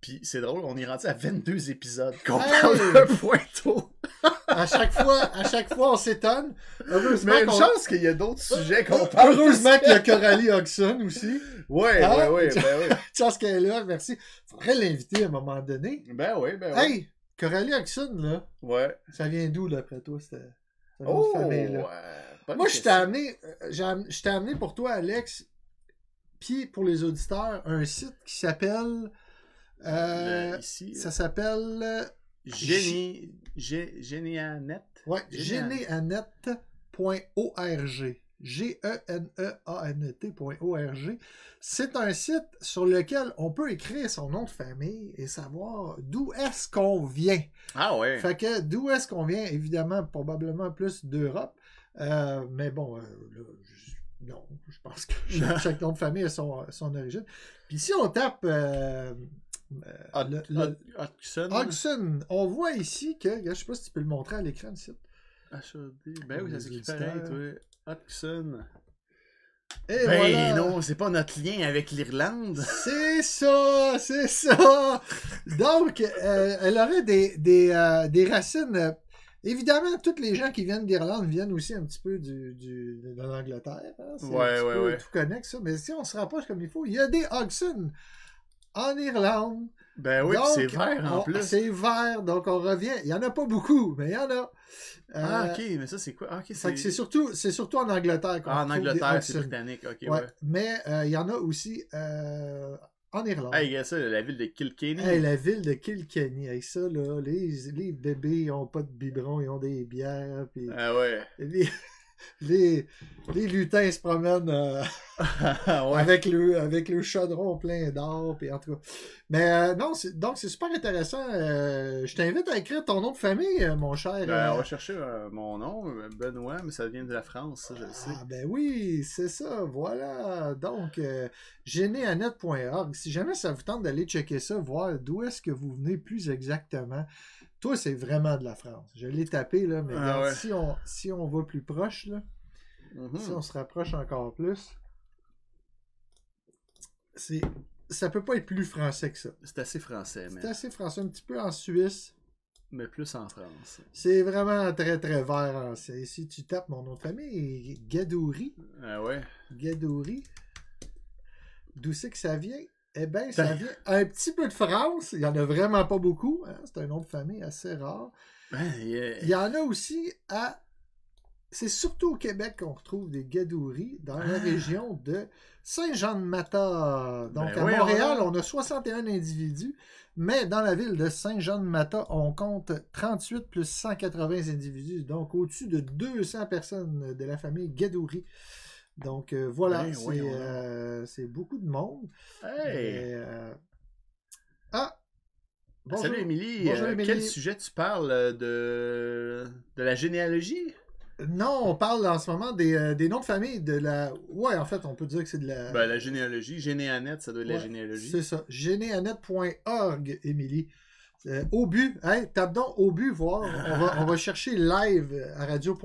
S1: puis c'est drôle, on est rendu à 22 épisodes qu'on
S2: Hey!
S1: parle de Pointeau.
S2: à chaque fois, à chaque fois, on s'étonne. Heureusement
S1: Mais une chance qu'il y a d'autres sujets qu'on parle.
S2: Heureusement qu'il y a Coralie Hodgson aussi.
S1: Ouais,
S2: Ah,
S1: ouais, ouais, ben ouais.
S2: Chance qu'elle est là, merci. Faudrait l'inviter à un moment donné.
S1: Ben ouais, ben ouais.
S2: Hey, Coralie Hodgson, là,
S1: Ouais.
S2: ça vient d'où, d'après toi, cette, cette nom
S1: Oh,
S2: famille, là?
S1: ouais. Bonne
S2: Moi, je t'ai amené, euh, je t'ai amené pour toi, Alex, puis pour les auditeurs, un site qui s'appelle. euh,
S1: ici,
S2: ça s'appelle. euh,
S1: Génie, Génianet.
S2: Ouais,
S1: Génianet.
S2: geneanet.org. G-E-N-E-A-N-T.org. C'est un site sur lequel on peut écrire son nom de famille et savoir d'où est-ce qu'on vient.
S1: Ah ouais.
S2: Fait que d'où est-ce qu'on vient? Évidemment, probablement plus d'Europe. Euh, mais bon, euh, là, je- non, je pense que chaque, nom de famille a son, son origine. Puis si on tape euh, euh, le- le-.
S1: Hodgson,
S2: on voit ici que, je sais pas si tu peux le montrer à l'écran, le site.
S1: HOD. Ben oui, ça s'écrit pareil, toi. Hodgson.
S2: Et
S1: Ben
S2: voilà.
S1: non, c'est pas notre lien avec l'Irlande.
S2: C'est ça, c'est ça. Donc, euh, elle aurait des, des, euh, des racines. euh, évidemment, tous les gens qui viennent d'Irlande viennent aussi un petit peu du, du- de l'Angleterre. hein. C'est un
S1: Ouais,
S2: petit
S1: ouais,
S2: peu
S1: ouais.
S2: Tout connexe, ça. Mais si on se rapproche comme il faut, il y a des Hodgson en Irlande.
S1: Ben oui, c'est vert en
S2: on-
S1: plus.
S2: C'est vert, donc on revient. Il n'y en a pas beaucoup, mais il y en a.
S1: Ah,
S2: Euh,
S1: ok, mais ça c'est quoi? Ah, c'est.
S2: surtout, surtout en Angleterre qu'on
S1: Ah, en Angleterre, c'est britannique. Ok,
S2: Ouais,
S1: ouais.
S2: Mais euh, il y en a aussi euh, en Irlande.
S1: Hey, regarde ça, la ville de Kilkenny.
S2: Hey, la ville de Kilkenny, avec ça, là, les, les bébés, ils ont pas de biberon, ils ont des bières, puis
S1: Ah ouais.
S2: les, les, les lutins se promènent euh,
S1: ouais.
S2: avec, le, avec le chaudron plein d'or, puis en tout cas. Mais euh, non, c'est- donc c'est super intéressant. Euh, je t'invite à écrire ton nom de famille, mon cher.
S1: Ben, on va chercher mon nom, Benoît, mais ça vient de la France, ça, je le sais.
S2: Ah ben oui, c'est ça, voilà. Donc, geneanet.org. Si jamais ça vous tente d'aller checker ça, voir d'où est-ce que vous venez plus exactement. Toi, c'est vraiment de la France. Je l'ai tapé, là, mais
S1: Ah
S2: regarde,
S1: ouais.
S2: si, on, si on va plus proche, là,
S1: Mhm.
S2: si on se rapproche encore plus, c'est ça peut pas être plus français que ça.
S1: C'est assez français, mais,
S2: C'est assez français, un petit peu en Suisse.
S1: mais plus en France.
S2: C'est vraiment très, très vert. c'est- Si tu tapes mon nom de famille, Gadouri,
S1: Ah ouais.
S2: Gadouri. D'où c'est que ça vient? Eh bien, ça vient un petit peu de France. Il n'y en a vraiment pas beaucoup. hein. C'est un nom de famille assez rare.
S1: Ben, il y a-
S2: Il y en a aussi à. C'est surtout au Québec qu'on retrouve des gadouris dans la
S1: Ah.
S2: région de Saint-Jean-de-Mata. Donc
S1: Ben
S2: à
S1: oui,
S2: Montréal,
S1: on a-
S2: on a 61 individus, mais dans la ville de Saint-Jean-de-Mata, on compte 38 plus 180 individus, donc au-dessus de 200 personnes de la famille Gadouri. Donc euh, voilà,
S1: Ben
S2: c'est euh, c'est beaucoup de monde.
S1: Hey!
S2: Euh, Ah! Bonjour.
S1: Salut Émilie,
S2: Bonjour, Émilie.
S1: quel sujet tu parles de de la généalogie?
S2: Non, on parle en ce moment des, des noms de famille de la. Ouais, en fait, on peut dire que c'est de la.
S1: Ben la généalogie, Généanet, ça doit être la généalogie.
S2: C'est ça. Geneanet.org, Émilie. Euh, au but, hein, tape donc au but, voir. On va, on va chercher live à Radio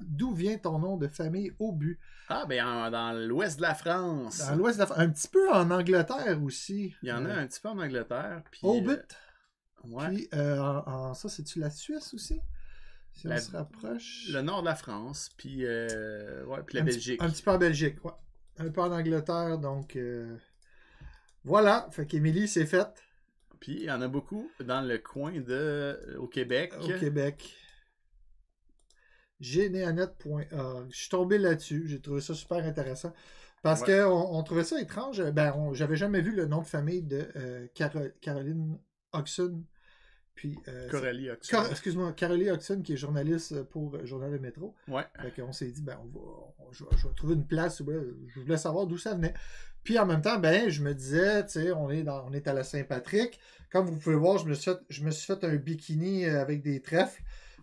S2: d'où vient ton nom de famille au but?
S1: Ah ben en- dans l'ouest de la France.
S2: Dans l'ouest de la France. Un petit peu en Angleterre aussi.
S1: Il y en a
S2: Euh,
S1: un petit peu en Angleterre. Puis,
S2: Au
S1: euh,
S2: but.
S1: ouais.
S2: Puis, euh, en, en- ça, c'est-tu la Suisse aussi? Si
S1: La-
S2: on se rapproche.
S1: Le nord de la France, puis, euh, ouais, puis la
S2: un petit-
S1: Belgique.
S2: un petit peu en Belgique, ouais. Un peu en Angleterre, donc. Voilà, fait qu'Émilie, c'est faite
S1: Puis il y en a beaucoup dans le coin de au Québec.
S2: au Québec. Généanet.org. Je suis tombé là-dessus. J'ai trouvé ça super intéressant. Parce
S1: Ouais.
S2: qu'on on trouvait ça étrange. Ben, on- j'avais jamais vu le nom de famille de euh, Caro- Caroline Oxon. Puis, euh,
S1: Coralie.
S2: Car- excuse-moi, Caroline Oxon, qui est journaliste pour Journal de Métro.
S1: Ouais.
S2: Fait qu'on s'est dit, ben, on va, on- je, vais, je vais trouver une place. ouais, je voulais savoir d'où ça venait. Puis en même temps, ben, je me disais, tu sais, on est, dans, on est à la Saint-Patrick. Comme vous pouvez voir, je me suis fait, je me suis fait un bikini euh, avec des trèfles.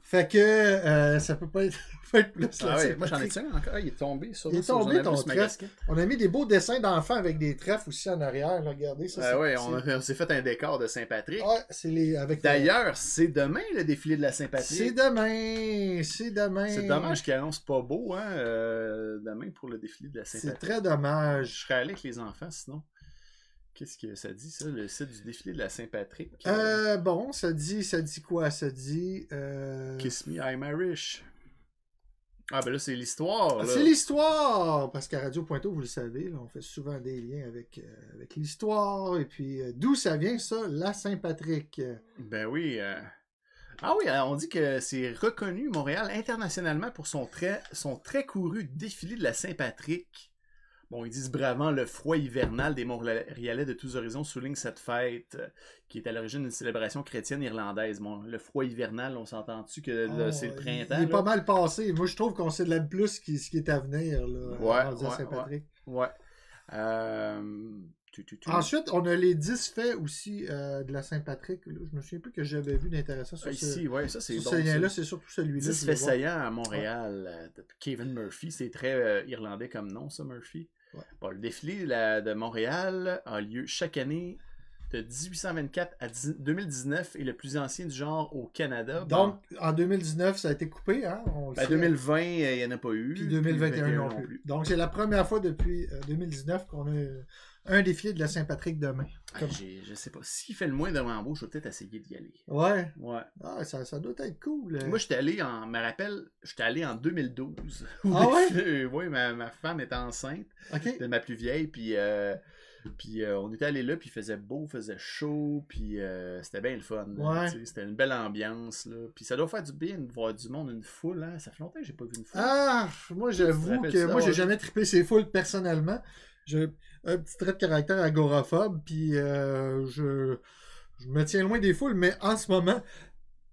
S2: Fait que euh, ça peut pas être, plus
S1: Ah ouais, moi j'en ai tiens encore. Ah, il est tombé sur
S2: Il est tombé, ton trèfle. On a mis des beaux dessins d'enfants avec des trèfles aussi en arrière. regardez ça.
S1: Ah
S2: c'est-
S1: ouais,
S2: c'est-
S1: on, s'est fait un décor de Saint-Patrick.
S2: Ouais, c'est les avec
S1: D'ailleurs, c'est demain le défilé de la
S2: c'est
S1: Saint-Patrick.
S2: demain, c'est demain.
S1: C'est dommage qu'il annonce pas beau, hein, euh, demain pour le défilé de la
S2: C'est
S1: Saint-Patrick.
S2: très
S1: Je
S2: dommage.
S1: serais allé avec les enfants sinon. Qu'est-ce que ça dit, ça, le site du défilé de la Saint-Patrick?
S2: Euh, bon, ça dit, ça dit quoi? Ça dit. euh,
S1: Kiss me, I'm Irish. Ah, ben là, c'est l'histoire. là.
S2: C'est l'histoire! Parce qu'à Radio Pointeau, vous le savez, là, on fait souvent des liens avec, euh, avec l'histoire. Et puis, euh, d'où ça vient, ça? La Saint-Patrick?
S1: Ben oui. euh. Ah oui, euh, on dit que c'est reconnu, Montréal, internationalement pour son très, son très couru défilé de la Saint-Patrick. Bon, ils disent bravement le froid hivernal des Montréalais de tous horizons souligne cette fête euh, qui est à l'origine d'une célébration chrétienne irlandaise. Bon, le froid hivernal, on s'entend-tu que là,
S2: Oh,
S1: c'est le printemps?
S2: Il est
S1: là?
S2: pas mal passé. Moi, je trouve qu'on sait de la plus qui- ce qui est à venir, là,
S1: Ouais, ouais,
S2: Saint-Patrick.
S1: Ouais. Euh, tu, tu, tu.
S2: Ensuite, on a les 10 faits aussi euh, de la Saint-Patrick. là. Je me souviens plus que j'avais vu d'intéressant sur
S1: Ah,
S2: ce,
S1: Ici, ouais, ça c'est bon.
S2: ce lien-là. C'est surtout celui-là.
S1: 10
S2: je voulais
S1: faits saillants à Montréal. Kevin Murphy, c'est très euh, irlandais comme nom, ça, Murphy.
S2: Ouais.
S1: Bon, le défilé la- de Montréal a lieu chaque année de 1824 à 10 2019 et le plus ancien du genre au Canada. Bon,
S2: Donc, en 2019, ça a été coupé. Hein? On le
S1: ben,
S2: sait.
S1: 2020, euh, il n'y en a pas eu.
S2: Puis 2021 non plus. Donc, c'est la première fois depuis euh, 2019 qu'on a euh, un défilé de la Saint-Patrick demain.
S1: Ah, j'ai- je sais pas. S'il fait le moins de Rambo, je vais peut-être essayer d'y aller.
S2: Ouais.
S1: Ouais.
S2: Ah, ça, ça doit être cool. euh.
S1: Moi, j'étais allé en. me rappelle, j'étais allé en 2012.
S2: Ah ouais?
S1: oui, ma, ma femme était enceinte.
S2: OK.
S1: de ma plus vieille, puis, euh, puis euh, on était allé là, puis il faisait beau, il faisait chaud, puis euh, c'était bien le fun.
S2: Ouais.
S1: C'était une belle ambiance, là. Puis ça doit faire du bien de voir du monde, une foule, hein. Ça fait longtemps que j'ai pas vu une foule.
S2: Ah, moi, j'avoue que moi, j'ai jamais trippé ces foules personnellement. J'ai un petit trait de caractère agoraphobe, puis euh, je, je me tiens loin des foules, mais en ce moment,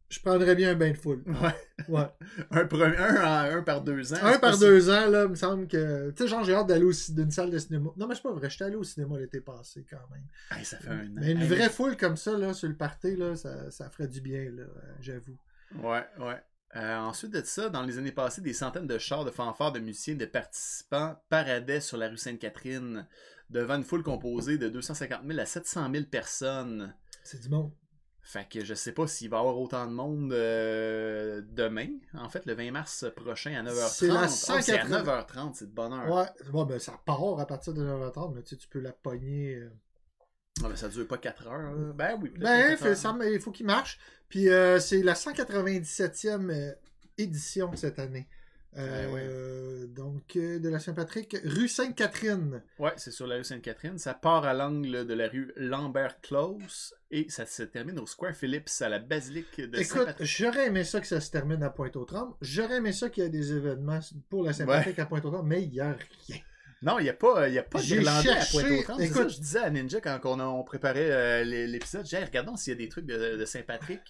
S2: je prendrais bien un bain de foule.
S1: Ouais.
S2: Ouais.
S1: Un, premier- un, par deux ans.
S2: Un par deux ans, là, il me semble que. Tu sais, genre, j'ai hâte d'aller aussi d'une salle de cinéma. Non, mais c'est pas vrai, j'étais allé au cinéma l'été passé quand même.
S1: Hey, ça fait un an.
S2: Mais une
S1: Hey,
S2: vraie foule comme ça, là, sur le party, là, ça, ça ferait du bien, là, euh, j'avoue.
S1: Ouais, ouais. Euh, ensuite de ça, dans les années passées, des centaines de chars, de fanfares, de musiciens, de participants paradaient sur la rue Sainte-Catherine devant une foule composée de 250 000 à 700 000 personnes.
S2: C'est du monde.
S1: Fait que je sais pas s'il va y avoir autant de monde euh, demain. En fait, le 20 mars prochain à 9h30.
S2: C'est la
S1: Oh, à
S2: 180.
S1: 9h30, c'est de bonne heure.
S2: Ouais, ben, ça part à partir de 9h30, mais tu sais, tu peux la pogner. euh,
S1: Ah, mais ça dure pas 4 heures. là. Ben oui.
S2: Ben,
S1: quatre
S2: fait
S1: heures.
S2: ça, mais il faut qu'il marche. Puis euh, c'est la 197e euh, édition cette année. Euh, Donc, euh, de la Saint-Patrick, rue Sainte-Catherine.
S1: Ouais, c'est sur la rue Sainte-Catherine. Ça part à l'angle de la rue Lambert Close et ça se termine au Square Phillips à la basilique de
S2: Écoute,
S1: Saint-Patrick.
S2: j'aurais aimé ça que ça se termine à Pointe-aux-Trembles. J'aurais aimé ça qu'il y ait des événements pour la Saint-Patrick à Pointe-aux-Trembles, mais il n'y a rien.
S1: Non, il n'y a pas, y a pas
S2: J'ai
S1: d'Irlandais à Pointe-aux-Trembles. Ça
S2: écoute-
S1: que je disais à Ninja quand on, préparait euh, l'é- l'épisode. J'ai regardons s'il y a des trucs de, de Saint-Patrick.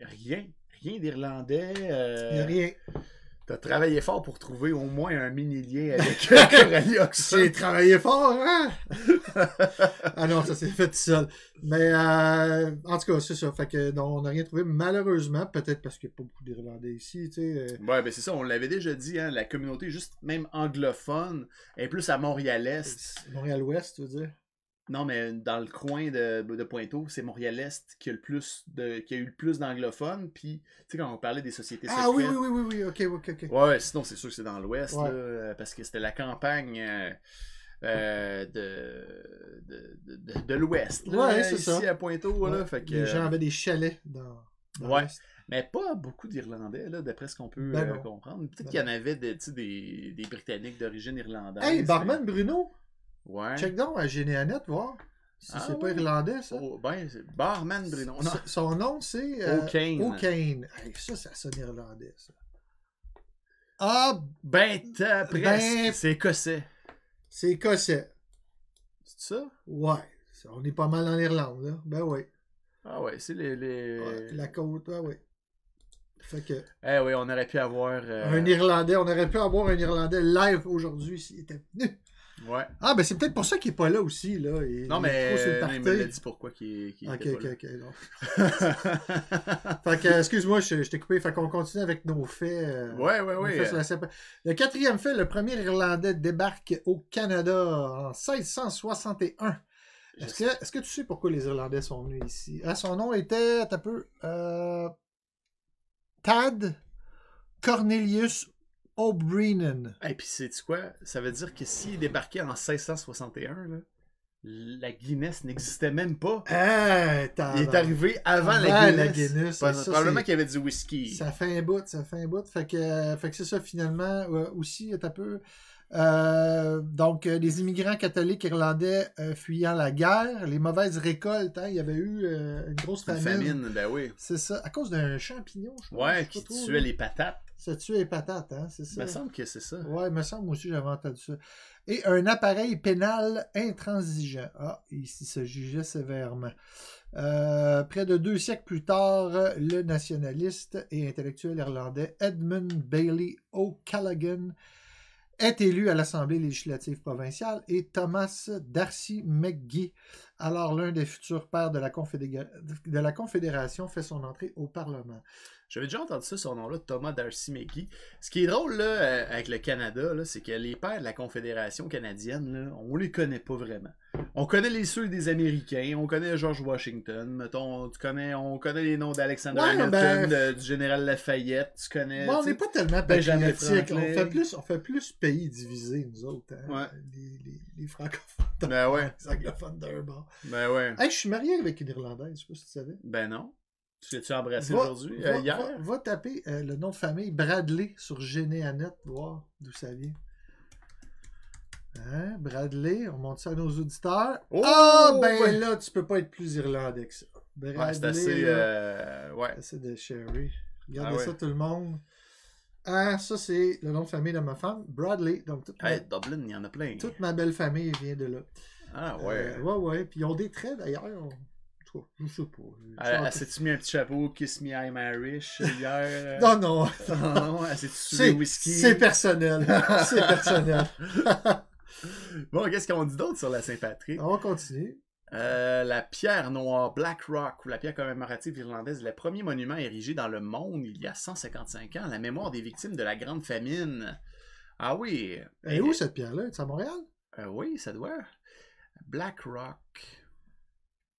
S1: Rien. Rien d'Irlandais.
S2: Il n'y a rien.
S1: T'as travaillé fort pour trouver au moins un mini-lien avec Coralie.
S2: J'ai travaillé fort, hein? ah non, ça s'est fait tout seul. Mais euh, en tout cas, c'est ça. Fait que non, on n'a rien trouvé, malheureusement, peut-être parce qu'il n'y a pas beaucoup d'Irlandais ici, tu sais. euh,
S1: Ouais, ben c'est ça, on l'avait déjà dit, hein, la communauté juste même anglophone est plus à Montréal-Est.
S2: Montréal-Ouest, tu veux dire?
S1: Non, mais dans le coin de, de Pointeau, c'est Montréal-Est qui a le plus de qui a eu le plus d'anglophones. Puis, tu sais, quand on parlait des sociétés
S2: Ah oui,
S1: secrètes-
S2: oui, oui, oui, oui, ok, ok, ok.
S1: Ouais, sinon c'est sûr que c'est dans l'Ouest,
S2: Ouais.
S1: euh, parce que c'était la campagne euh, euh, de, de, de, de l'Ouest.
S2: Ouais, c'est
S1: ici
S2: ça.
S1: à Pointeau, là, fait que,
S2: Les gens
S1: euh,
S2: avaient des chalets dans, dans
S1: Ouais. Mais pas beaucoup d'Irlandais, là, d'après ce qu'on peut
S2: Ben
S1: euh, comprendre. Peut-être
S2: Ben
S1: qu'il y en avait des, des, des Britanniques d'origine irlandaise.
S2: Hey, Barman Bruno,
S1: Ouais.
S2: check donc à Généanette, voir si
S1: Ah
S2: c'est pas irlandais, ça.
S1: Oh, ben, c'est Barman Bruno.
S2: Son nom, c'est. euh,
S1: O'Kane.
S2: O'Kane. Hey, ça, ça sonne irlandais, ça. Ah,
S1: Ben, t'as presque.
S2: Ben-
S1: C'est écossais.
S2: c'est écossais.
S1: C'est ça?
S2: Ouais. On est pas mal en Irlande, là. Ben oui.
S1: Ah ouais, c'est les. les...
S2: Ouais, la côte, ouais, oui. Fait que.
S1: Eh oui, on aurait pu avoir. euh,
S2: Un Irlandais, on aurait pu avoir un Irlandais live aujourd'hui s'il était venu.
S1: Ouais.
S2: Ah, ben c'est peut-être pour ça qu'il est pas là aussi, là. Il-
S1: Non,
S2: il est
S1: mais il me l'a dit pourquoi qu'il qu'il
S2: Ok,
S1: était
S2: ok,
S1: pas
S2: ok. non.
S1: là.
S2: Fait que, euh, excuse-moi, je, je t'ai coupé. Fait qu'on continue avec nos faits. euh,
S1: ouais, ouais, ouais.
S2: la CP. Le quatrième fait, le premier Irlandais débarque au Canada en 1661. Est-ce que, est-ce que tu sais pourquoi les Irlandais sont venus ici? Ah, son nom était, un peu, euh, Tad Cornelius O'Brien.
S1: Et puis, c'est quoi? Ça veut dire que s'il débarquait en 1661, là, la Guinness n'existait même pas.
S2: Ah,
S1: Il est arrivé avant,
S2: Avant
S1: la
S2: la
S1: Guinness.
S2: Guinness,
S1: Pas-
S2: ça,
S1: Probablement qu'il y avait du whisky.
S2: Ça fait un bout, ça fait un bout. Fait que, euh, fait que c'est ça, finalement, euh, aussi, un peu. Euh, donc, euh, les immigrants catholiques irlandais euh, fuyant la guerre, les mauvaises récoltes, hein, il y avait eu euh, une grosse
S1: Une
S2: famine.
S1: famine, ben oui.
S2: C'est ça, à cause d'un champignon, je pense.
S1: Ouais,
S2: je
S1: qui tuait
S2: là.
S1: les patates.
S2: Ça tuait les patates, hein, c'est
S1: Il
S2: ça.
S1: me semble que c'est ça.
S2: Ouais, il me semble aussi j'avais entendu ça. Et un appareil pénal intransigeant. Ah, il, il se jugeait sévèrement. Euh, près de deux siècles plus tard, le nationaliste et intellectuel irlandais Edmund Bailey O'Callaghan est élu à l'Assemblée législative provinciale et Thomas Darcy McGee, alors l'un des futurs pères de la, Confédération, fait son entrée au Parlement.
S1: J'avais déjà entendu ça, son nom-là, Thomas Darcy McGee. Ce qui est drôle là, euh, avec le Canada, c'est que les pères de la Confédération canadienne, là, on les connaît pas vraiment. On connaît les ceux des Américains, on connaît George Washington, mettons, tu connais, on connaît les noms d'Alexander
S2: Ouais,
S1: Hamilton,
S2: ben-
S1: de- du général Lafayette, tu connais.
S2: Bon, on n'est pas tellement patriotique. On fait, plus, on fait plus pays divisé, nous autres. hein,
S1: Ouais.
S2: Les, les- les francophones.
S1: Ben ouais,
S2: Les anglophones d'un bord.
S1: ben ouais.
S2: Hey, je suis marié avec une Irlandaise, je sais pas si tu savais.
S1: Ben non. Tu l'as-tu embrassé aujourd'hui, euh, hier?
S2: va- va taper euh, le nom de famille Bradley sur Généanet, voir d'où ça vient. Hein, Bradley, on monte ça à nos auditeurs.
S1: Oh,
S2: ah, ben
S1: ouais.
S2: là, tu peux pas être plus irlandais que ça. Bradley,
S1: Ouais, c'est assez. euh, ouais.
S2: assez de Sherry. Regardez
S1: Ah ouais.
S2: ça, tout le monde. Ah, ça, c'est le nom de famille de ma femme, Bradley. Donc, toute, ma,
S1: Hey, Dublin, il y en a plein.
S2: toute ma belle famille vient de là.
S1: Ah ouais.
S2: Euh, ouais, ouais. Puis ils ont des traits d'ailleurs. Cas, Je sais pas.
S1: Elle, elle s'est-tu mis un petit chapeau, Kiss Me I'm Irish, hier?
S2: Non, non.
S1: non, elle s'est-tu whisky?
S2: c'est personnel. c'est personnel.
S1: Bon, qu'est-ce qu'on dit d'autre sur la Saint-Patrick?
S2: On va continuer.
S1: Euh, la pierre noire Black Rock, ou la pierre commémorative irlandaise, le premier monument érigé dans le monde il y a 155 ans, à la mémoire des victimes de la Grande Famine. Ah oui.
S2: Et où cette pierre-là? C'est à Montréal?
S1: Euh, oui, ça doit. Black Rock.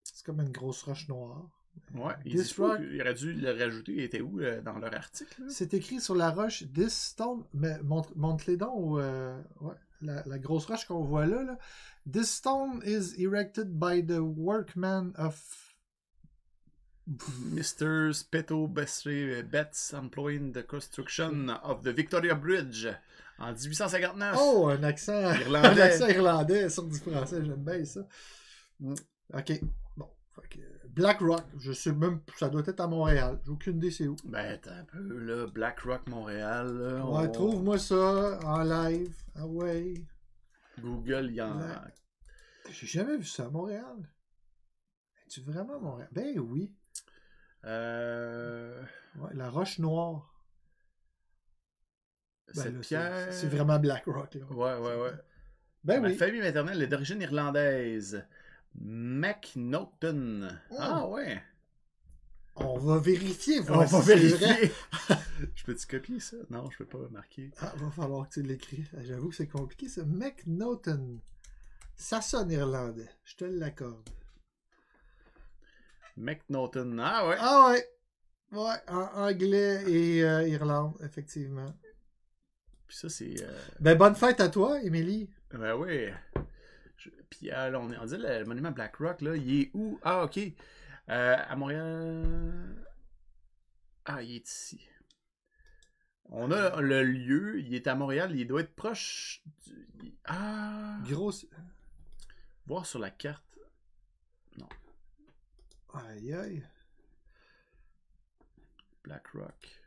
S2: C'est comme une grosse roche noire.
S1: Ouais,
S2: rock-
S1: qu'il aurait dû le rajouter. Il était où euh, dans leur article?
S2: C'est écrit sur la roche This stone. Mais montre, montre les dons. ou, euh, ouais, la, la grosse roche qu'on voit là, là. This stone is erected by the workman of.
S1: Mr. Speto Betts employing the construction of the Victoria Bridge en 1859.
S2: Oh, un accent
S1: Irlandais.
S2: Un accent irlandais sur du français, j'aime bien ça. Mm. Ok. Bon. Fait que Black Rock, je sais même, ça doit être à Montréal. J'ai aucune idée c'est où.
S1: Ben, t'as un peu, là, Black Rock Montréal, là.
S2: Ouais,
S1: on-
S2: trouve-moi ça en live. Ah ouais.
S1: Google, il y en a.
S2: J'ai jamais vu ça à Montréal. Es-tu vraiment à Montréal? Ben oui.
S1: Euh,
S2: Ouais, la roche noire. Ben c'est- vraiment Black Rock, là.
S1: Ouais, ouais, ouais.
S2: Ben
S1: Ma
S2: oui.
S1: famille maternelle est d'origine irlandaise. McNaughton.
S2: Oh.
S1: Ah, ouais.
S2: On va vérifier.
S1: On
S2: voir
S1: va
S2: si c'est vrai.
S1: vérifier. je peux-tu copier ça? Non, je peux pas marquer.
S2: Ah, va falloir que tu l'écris. J'avoue que c'est compliqué, ça. McNaughton. Ça sonne irlandais. Je te l'accorde.
S1: McNaughton. Ah, ouais.
S2: Ah ouais. Ouais, en anglais et euh, Irlande, effectivement.
S1: Puis ça, c'est. euh,
S2: Ben, bonne fête à toi, Émilie.
S1: Ben oui. Je- Puis euh, là, on, est... on dit le monument Black Rock, là, il est où? Ah, ok. Euh, à Montréal. Ah, il est ici. On a le lieu, il est à Montréal, il doit être proche du... Ah!
S2: Grosse.
S1: Voir sur la carte.
S2: Aïe aïe.
S1: Black Rock.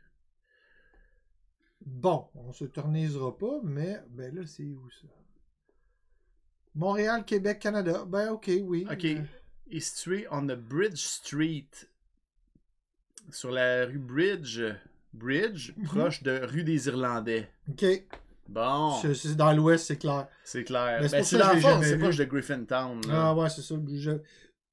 S2: Bon, on se tournisera pas, mais ben là, c'est où ça? Montréal, Québec, Canada. Ben ok, oui.
S1: Ok. Il est situé on the Bridge Street. Sur la rue Bridge. Bridge,
S2: Mhm.
S1: proche de rue des Irlandais.
S2: ok.
S1: Bon,
S2: C'est- C'est dans l'ouest, c'est clair.
S1: c'est clair.
S2: Mais c'est
S1: Ben,
S2: pour
S1: c'est
S2: ça que
S1: dans
S2: je
S1: le
S2: l'ai
S1: fond,
S2: jamais
S1: c'est
S2: vu.
S1: proche de Griffintown. là.
S2: Ah ouais, c'est ça. Je-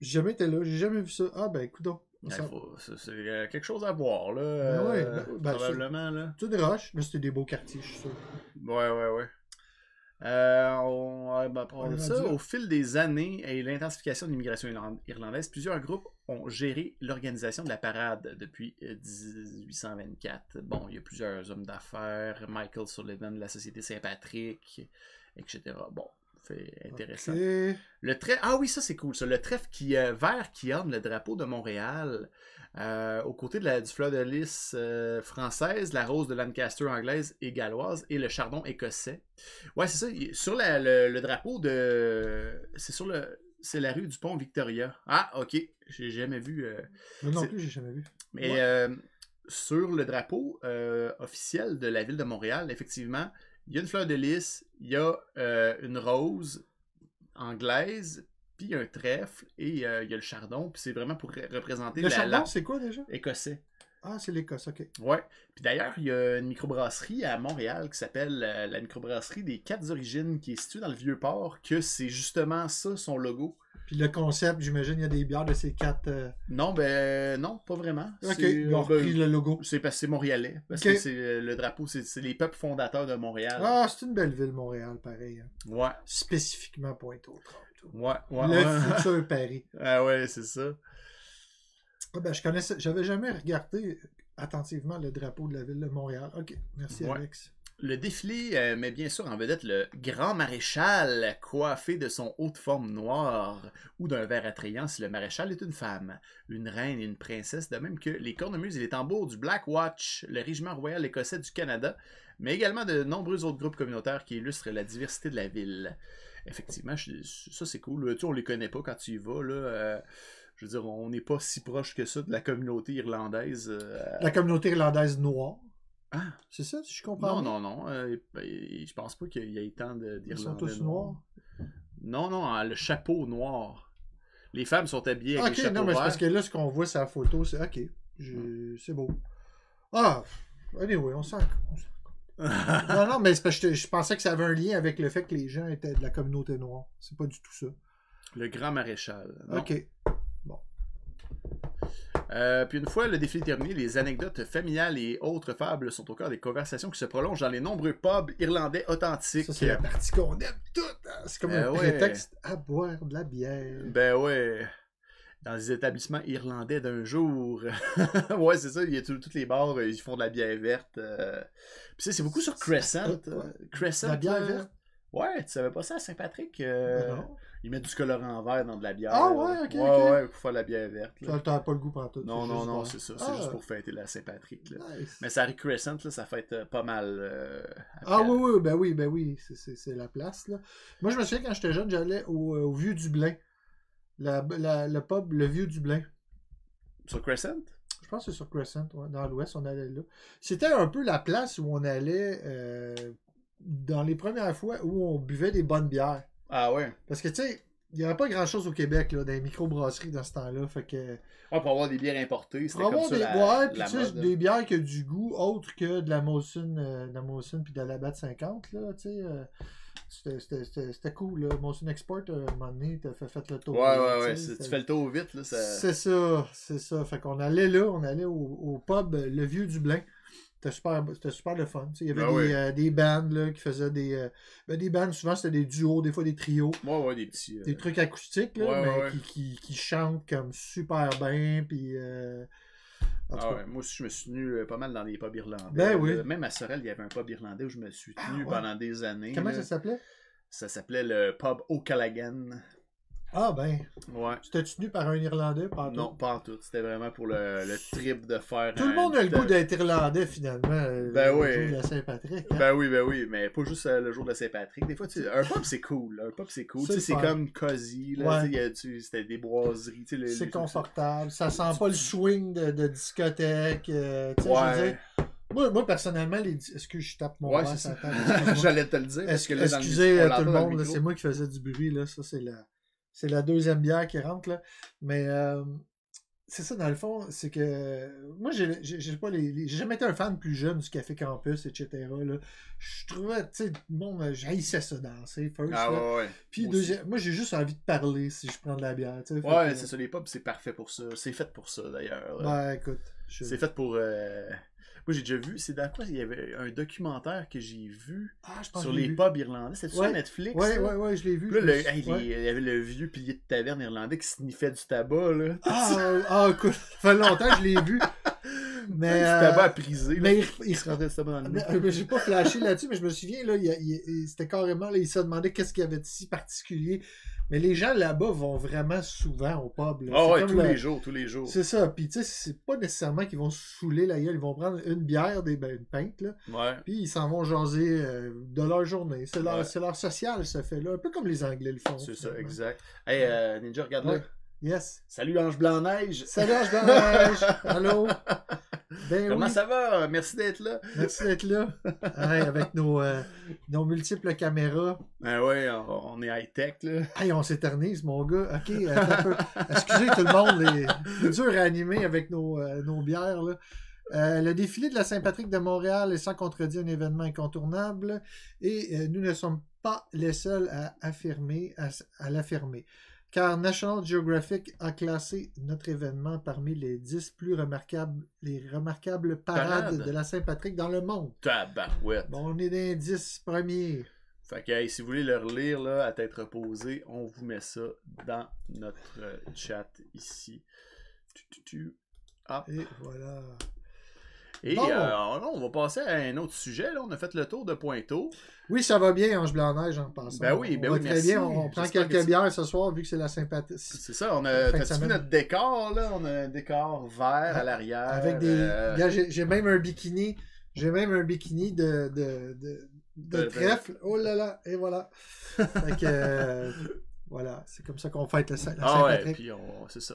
S2: J'ai jamais été là, j'ai jamais vu ça. Ah ben écoute donc.
S1: Ouais, faut- c'est c'est, euh, quelque chose à voir, là.
S2: Ben ouais,
S1: euh,
S2: ben- ben,
S1: probablement, là.
S2: C'est des roches, mais c'était des beaux quartiers, je suis sûr.
S1: Ouais, ouais, ouais. Euh, on, ben,
S2: On
S1: ça,
S2: là.
S1: au fil des années et l'intensification de l'immigration irland- irlandaise, plusieurs groupes ont géré l'organisation de la parade depuis euh, 1824. Bon, il y a plusieurs hommes d'affaires, Michael Sullivan de la Société Saint-Patrick, etc. Bon, fait intéressant. Le trèfle, ah oui, ça c'est cool, ça. Le trèfle qui, euh, vert qui orne le drapeau de Montréal, euh, aux côtés de la, du fleur de lys euh, française, la rose de Lancaster anglaise et galloise, et le chardon écossais. Ouais, c'est ça. Sur la- le, le drapeau de. C'est sur le. C'est la rue du pont Victoria. Ah, ok. J'ai jamais vu. euh,
S2: Moi non plus, j'ai jamais vu.
S1: mais
S2: Ouais.
S1: euh, sur le drapeau euh, officiel de la ville de Montréal, effectivement, il y a une fleur de lys, il y a euh, une rose anglaise, puis il y a un trèfle, et euh, il y a le chardon, puis c'est vraiment pour re- représenter
S2: Le
S1: la,
S2: chardon,
S1: la-
S2: c'est quoi déjà?
S1: écossais.
S2: Ah, c'est l'Écosse, ok.
S1: Ouais. Puis d'ailleurs, il y a une microbrasserie à Montréal qui s'appelle euh, la microbrasserie des Quatre Origines, qui est située dans le Vieux-Port, que c'est justement ça, son logo.
S2: Puis le concept, j'imagine, il y a des bières de ces quatre. euh,
S1: Non, ben non, pas vraiment.
S2: Ok, ils ont
S1: ben,
S2: repris le logo.
S1: C'est parce que c'est montréalais. Parce que c'est le drapeau, c'est les peuples fondateurs de Montréal.
S2: Ah, c'est une belle ville, Montréal, pareil. hein.
S1: Ouais,
S2: Spécifiquement Pointe-aux-Trembles.
S1: Ouais, ouais.
S2: le
S1: ouais.
S2: futur Paris.
S1: ah ouais, c'est ça.
S2: Ah ben, je connaissais, j'avais jamais regardé attentivement le drapeau de la ville de Montréal. Ok, merci
S1: Ouais.
S2: Alex.
S1: Le défilé euh, met bien sûr en vedette le grand maréchal coiffé de son haut de forme noire ou d'un verre attrayant si le maréchal est une femme, une reine et une princesse, de même que les cornemuses et les tambours du Black Watch, le régiment royal écossais du Canada, mais également de nombreux autres groupes communautaires qui illustrent la diversité de la ville. Effectivement, je- ça c'est cool. Tu sais, on les connaît pas quand tu y vas. Là, euh, je veux dire, on n'est pas si proche que ça de la communauté irlandaise. euh,
S2: La communauté irlandaise noire.
S1: Ah,
S2: C'est ça, si je comprends
S1: non, non, non. euh, ben, je pense pas qu'il y ait tant de-
S2: Ils sont
S1: d'Irlandais
S2: tous noirs.
S1: Non, non, hein, le chapeau noir. Les femmes sont habillées avec
S2: Ok,
S1: des chapeaux
S2: non, mais parce que là, ce qu'on voit sur la photo, c'est ok. C'est beau. Ah, anyway, on s'en. Non, non, mais c'est parce que je, je pensais que ça avait un lien avec le fait que les gens étaient de la communauté noire. C'est pas du tout ça.
S1: Le grand maréchal. non.
S2: Ok.
S1: Euh, puis une fois le défilé terminé, les anecdotes familiales et autres fables sont au cœur des conversations qui se prolongent dans les nombreux pubs irlandais authentiques.
S2: Ça, c'est la partie qu'on aime toute. hein. C'est comme
S1: Euh,
S2: un
S1: ouais.
S2: prétexte à boire de la bière.
S1: Ben ouais. Dans les établissements irlandais d'un jour. ouais, c'est ça. Il y a tout- tous les bars, euh, ils font de la bière verte. euh. Puis ça, c'est beaucoup sur Crescent.
S2: ouais.
S1: euh, Crescent.
S2: La bière
S1: là.
S2: verte?
S1: Ouais, tu savais pas ça à Saint-Patrick? euh,
S2: Ben non.
S1: Ils mettent du colorant vert dans de la bière.
S2: Ah ouais, ok,
S1: Ouais,
S2: ok.
S1: ouais, pour faire la bière verte. là.
S2: T'as pas le goût pour tout.
S1: Non, non, non, c'est ça. C'est
S2: Ah,
S1: juste pour fêter la Saint-Patrick. là.
S2: nice.
S1: Mais ça Crescent, là, ça fête euh, pas mal. euh,
S2: Ah oui, oui, ben oui, ben oui, c'est- c'est c'est la place. Là. Moi, je me souviens quand j'étais jeune, j'allais au, euh, au Vieux Dublin. La, la- le pub, le Vieux Dublin.
S1: Sur Crescent?
S2: Je pense que c'est sur Crescent, ouais, dans l'ouest, on allait là. C'était un peu la place où on allait euh, dans les premières fois où on buvait des bonnes bières.
S1: Ah ouais.
S2: Parce que, tu sais, il n'y avait pas grand-chose au Québec, là, dans les microbrasseries dans ce temps-là. Fait que.
S1: Pour avoir des bières importées, c'était comme ça
S2: des,
S1: la,
S2: ouais, puis tu sais, des bières qui ont du goût autre que de la Molson, euh, de la Molson puis de la Labatt 50, là, tu sais. euh, c'était- cool, là. Molson Export, euh, à un moment donné, t'as fait, fait le tour.
S1: Ouais,
S2: là,
S1: ouais, ouais. Tu fais le tour vite, là. Ça...
S2: C'est ça, c'est ça. Fait qu'on allait là, on allait au, au pub euh, Le Vieux Dublin. C'était super, super le fun. Il y avait
S1: Ah
S2: des,
S1: ouais.
S2: euh, des bands là, qui faisaient des. euh, ben, des bands, souvent c'était des duos, des fois des trios.
S1: Ouais, ouais, des petits. euh,
S2: Des trucs acoustiques, là,
S1: Ouais,
S2: mais
S1: ouais, ouais.
S2: Qui, qui, qui chantent comme super bien. Puis.
S1: Ah ouais, moi aussi, je me suis tenu euh, pas mal dans des pubs irlandais.
S2: Ben oui.
S1: Euh, Même à Sorel, il y avait un pub irlandais où je me suis tenu
S2: Ah ouais.
S1: pendant des années.
S2: Comment
S1: là.
S2: ça s'appelait?
S1: Ça s'appelait le pub O'Callaghan.
S2: Ah ben,
S1: Ouais.
S2: tu t'es tenu par un Irlandais pendant
S1: Non, pas en tout. C'était vraiment pour le, le trip de faire.
S2: Tout le monde a le goût d'être Irlandais finalement. euh,
S1: Ben
S2: le
S1: oui.
S2: jour de la Saint-Patrick. hein.
S1: Ben oui, ben oui, mais pas juste euh, le jour de Saint-Patrick. Des fois, tu un pub c'est cool. Un pub c'est cool.
S2: C'est
S1: Tu sais,
S2: le
S1: c'est
S2: fun.
S1: comme cosy. Là,
S2: Ouais.
S1: tu C'était des boiseries. tu sais, le-
S2: C'est confortable, ça sent pas le swing de, de discothèque. euh, je veux dire, moi, moi, personnellement, les... est-ce que je tape mon
S1: Ouais. J'allais te le dire. parce que là, le
S2: excusez euh, tout le monde, c'est moi qui faisais du bruit, là. Ça, c'est la, c'est la deuxième bière qui rentre, là. Mais euh, c'est ça, dans le fond, c'est que moi, j'ai, pas les, les- j'ai jamais été un fan plus jeune du Café Campus, etc. Là. Je trouvais, tu sais, bon, j'haïssais ça danser, first.
S1: Ah ouais, ouais.
S2: Puis deuxième, moi, j'ai juste envie de parler si je prends de la bière, tu sais.
S1: Ouais, c'est ça, les pubs, c'est parfait pour ça. C'est fait pour ça, d'ailleurs.
S2: Ben, écoute. je-
S1: C'est fait pour. euh, Moi, j'ai déjà vu. C'est dans quoi Il y avait un documentaire que j'ai vu
S2: Ah, je pense
S1: sur
S2: que
S1: les
S2: vu.
S1: pubs irlandais. C'était
S2: Ouais.
S1: sur Netflix
S2: Ouais, ouais, ouais, je l'ai vu.
S1: Là, le- hey, les- il y avait le vieux pilier de taverne irlandais qui sniffait du tabac, là.
S2: Ah, ah, écoute, ça fait longtemps que je l'ai vu. Mais.
S1: du
S2: euh,
S1: tabac à priser. là.
S2: mais il-
S1: il se rentrait du tabac dans le nez.
S2: Mais, j'ai pas flashé là-dessus, mais je me souviens, là, c'était carrément, là, il se demandait qu'est-ce qu'il y avait de si particulier. Mais les gens là-bas vont vraiment souvent au pub. là.
S1: Ah
S2: C'est
S1: ouais,
S2: comme
S1: tous
S2: le-
S1: les jours, tous les jours.
S2: C'est ça. Puis tu sais, c'est pas nécessairement qu'ils vont se saouler la gueule. Ils vont prendre une bière, des, ben, une pinte, là.
S1: Ouais.
S2: Puis ils s'en vont jaser euh, de leur journée. C'est leur,
S1: Ouais.
S2: c'est leur social, ce fait-là. Un peu comme les Anglais le font.
S1: C'est ça, exact. Hey, euh, Ninja, regarde là.
S2: Yes.
S1: Salut Ange Blanc-Neige.
S2: Salut, Ange Blanche. Allô? Ben
S1: Comment
S2: oui.
S1: ça va? Merci d'être là.
S2: Merci d'être là. Avec nos, euh, nos multiples caméras.
S1: Ben ouais, on, on est high-tech, là.
S2: Hey, on s'éternise, mon gars. OK, un peu. Excusez tout le monde, les, c'est dur à animer avec nos, euh, nos bières. Là. Euh, le défilé de la Saint-Patrick de Montréal est sans contredit un événement incontournable et euh, nous ne sommes pas les seuls à affirmer, à, à l'affirmer. Car National Geographic a classé notre événement parmi les 10 plus remarquables, les remarquables parades de la Saint-Patrick dans le monde.
S1: Tabarouette.
S2: Bon, on est dans les 10 premiers.
S1: Fait que hey, si vous voulez le relire là, à tête reposée, on vous met ça dans notre chat ici. Tu, tu, tu. Hop.
S2: Et voilà.
S1: Et
S2: Bon.
S1: euh, on va passer à un autre sujet. Là. On a fait le tour de Pointeau.
S2: Oui, ça va bien, Ange Blanc-Neige, en passant.
S1: Ben oui, ben
S2: on va
S1: oui,
S2: très
S1: merci.
S2: bien. On, on prend
S1: que
S2: quelques bières ce soir, vu que c'est la sympathie.
S1: C'est ça, on a. vu notre décor là? On a un décor vert à l'arrière.
S2: Avec des.
S1: euh,
S2: J'ai même un bikini. J'ai même un bikini de, de, de, de
S1: De-
S2: trèfle. Oh là là, et voilà. fait que. euh, voilà, c'est comme ça qu'on fête Saint- la
S1: Ah ouais, puis c'est ça.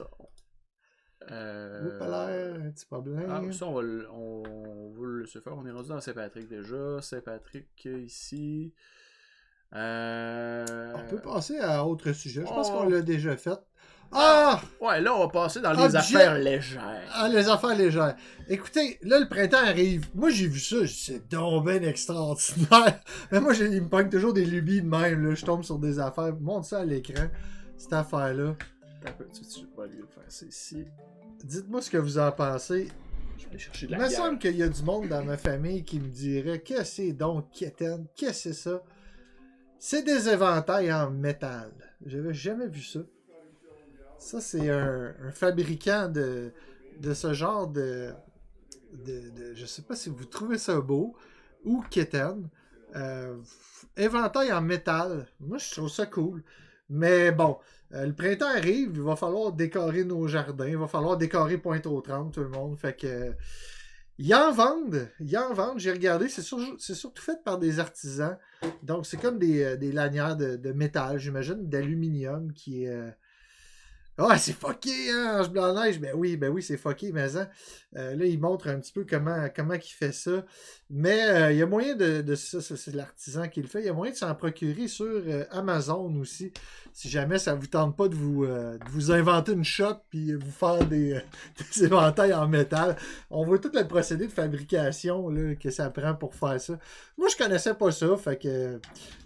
S1: Euh...
S2: Oups, à l'air, un petit problème.
S1: Ah, ça, on va, le- on, on va le faire. On est rendu dans Saint-Patrick déjà. Saint-Patrick euh, ici. Euh...
S2: On peut passer à autre sujet. Je pense
S1: Oh.
S2: qu'on l'a déjà fait. Ah!
S1: Ouais, là, on va passer dans les affaires légères.
S2: Ah, les affaires légères. Écoutez, là, le printemps arrive. Moi, j'ai vu ça. C'est donc ben extraordinaire. Mais moi, il me pogne toujours des lubies de même. Là. Je tombe sur des affaires. Montre ça à l'écran, cette affaire-là.
S1: Je vais faire ça ici.
S2: Dites-moi ce que vous en pensez.
S1: Je vais aller chercher de
S2: Il me semble qu'il y a du monde dans ma famille qui me dirait Qu'est-ce que c'est donc, Kéten? Qu'est-ce que c'est ça? C'est des éventails en métal. J'avais jamais vu ça. Ça, c'est un, un fabricant de, de ce genre de, de, de- Je sais pas si vous trouvez ça beau ou Kéten. Euh, éventail en métal. Moi, je trouve ça cool. Mais bon, euh, le printemps arrive, il va falloir décorer nos jardins, il va falloir décorer Pointe-aux-Trembles, tout le monde. Fait que. euh, Ils en vendent, ils en vendent, j'ai regardé, c'est sur- c'est surtout fait par des artisans. Donc, c'est comme des, euh, des lanières de, de métal, j'imagine, d'aluminium qui est. Ah, c'est fucké, hein, Ange Blanc-Neige. Ben oui, ben oui, c'est fucké, mais hein. Euh, là, il montre un petit peu comment, comment il fait ça. Mais euh, il y a moyen de, de ça, c'est l'artisan qui le fait. Il y a moyen de s'en procurer sur euh, Amazon aussi. Si jamais ça vous tente pas de vous, de vous inventer une shop puis vous faire des, des éventails en métal. On voit tout le procédé de fabrication là, que ça prend pour faire ça. Moi, je connaissais pas ça, fait que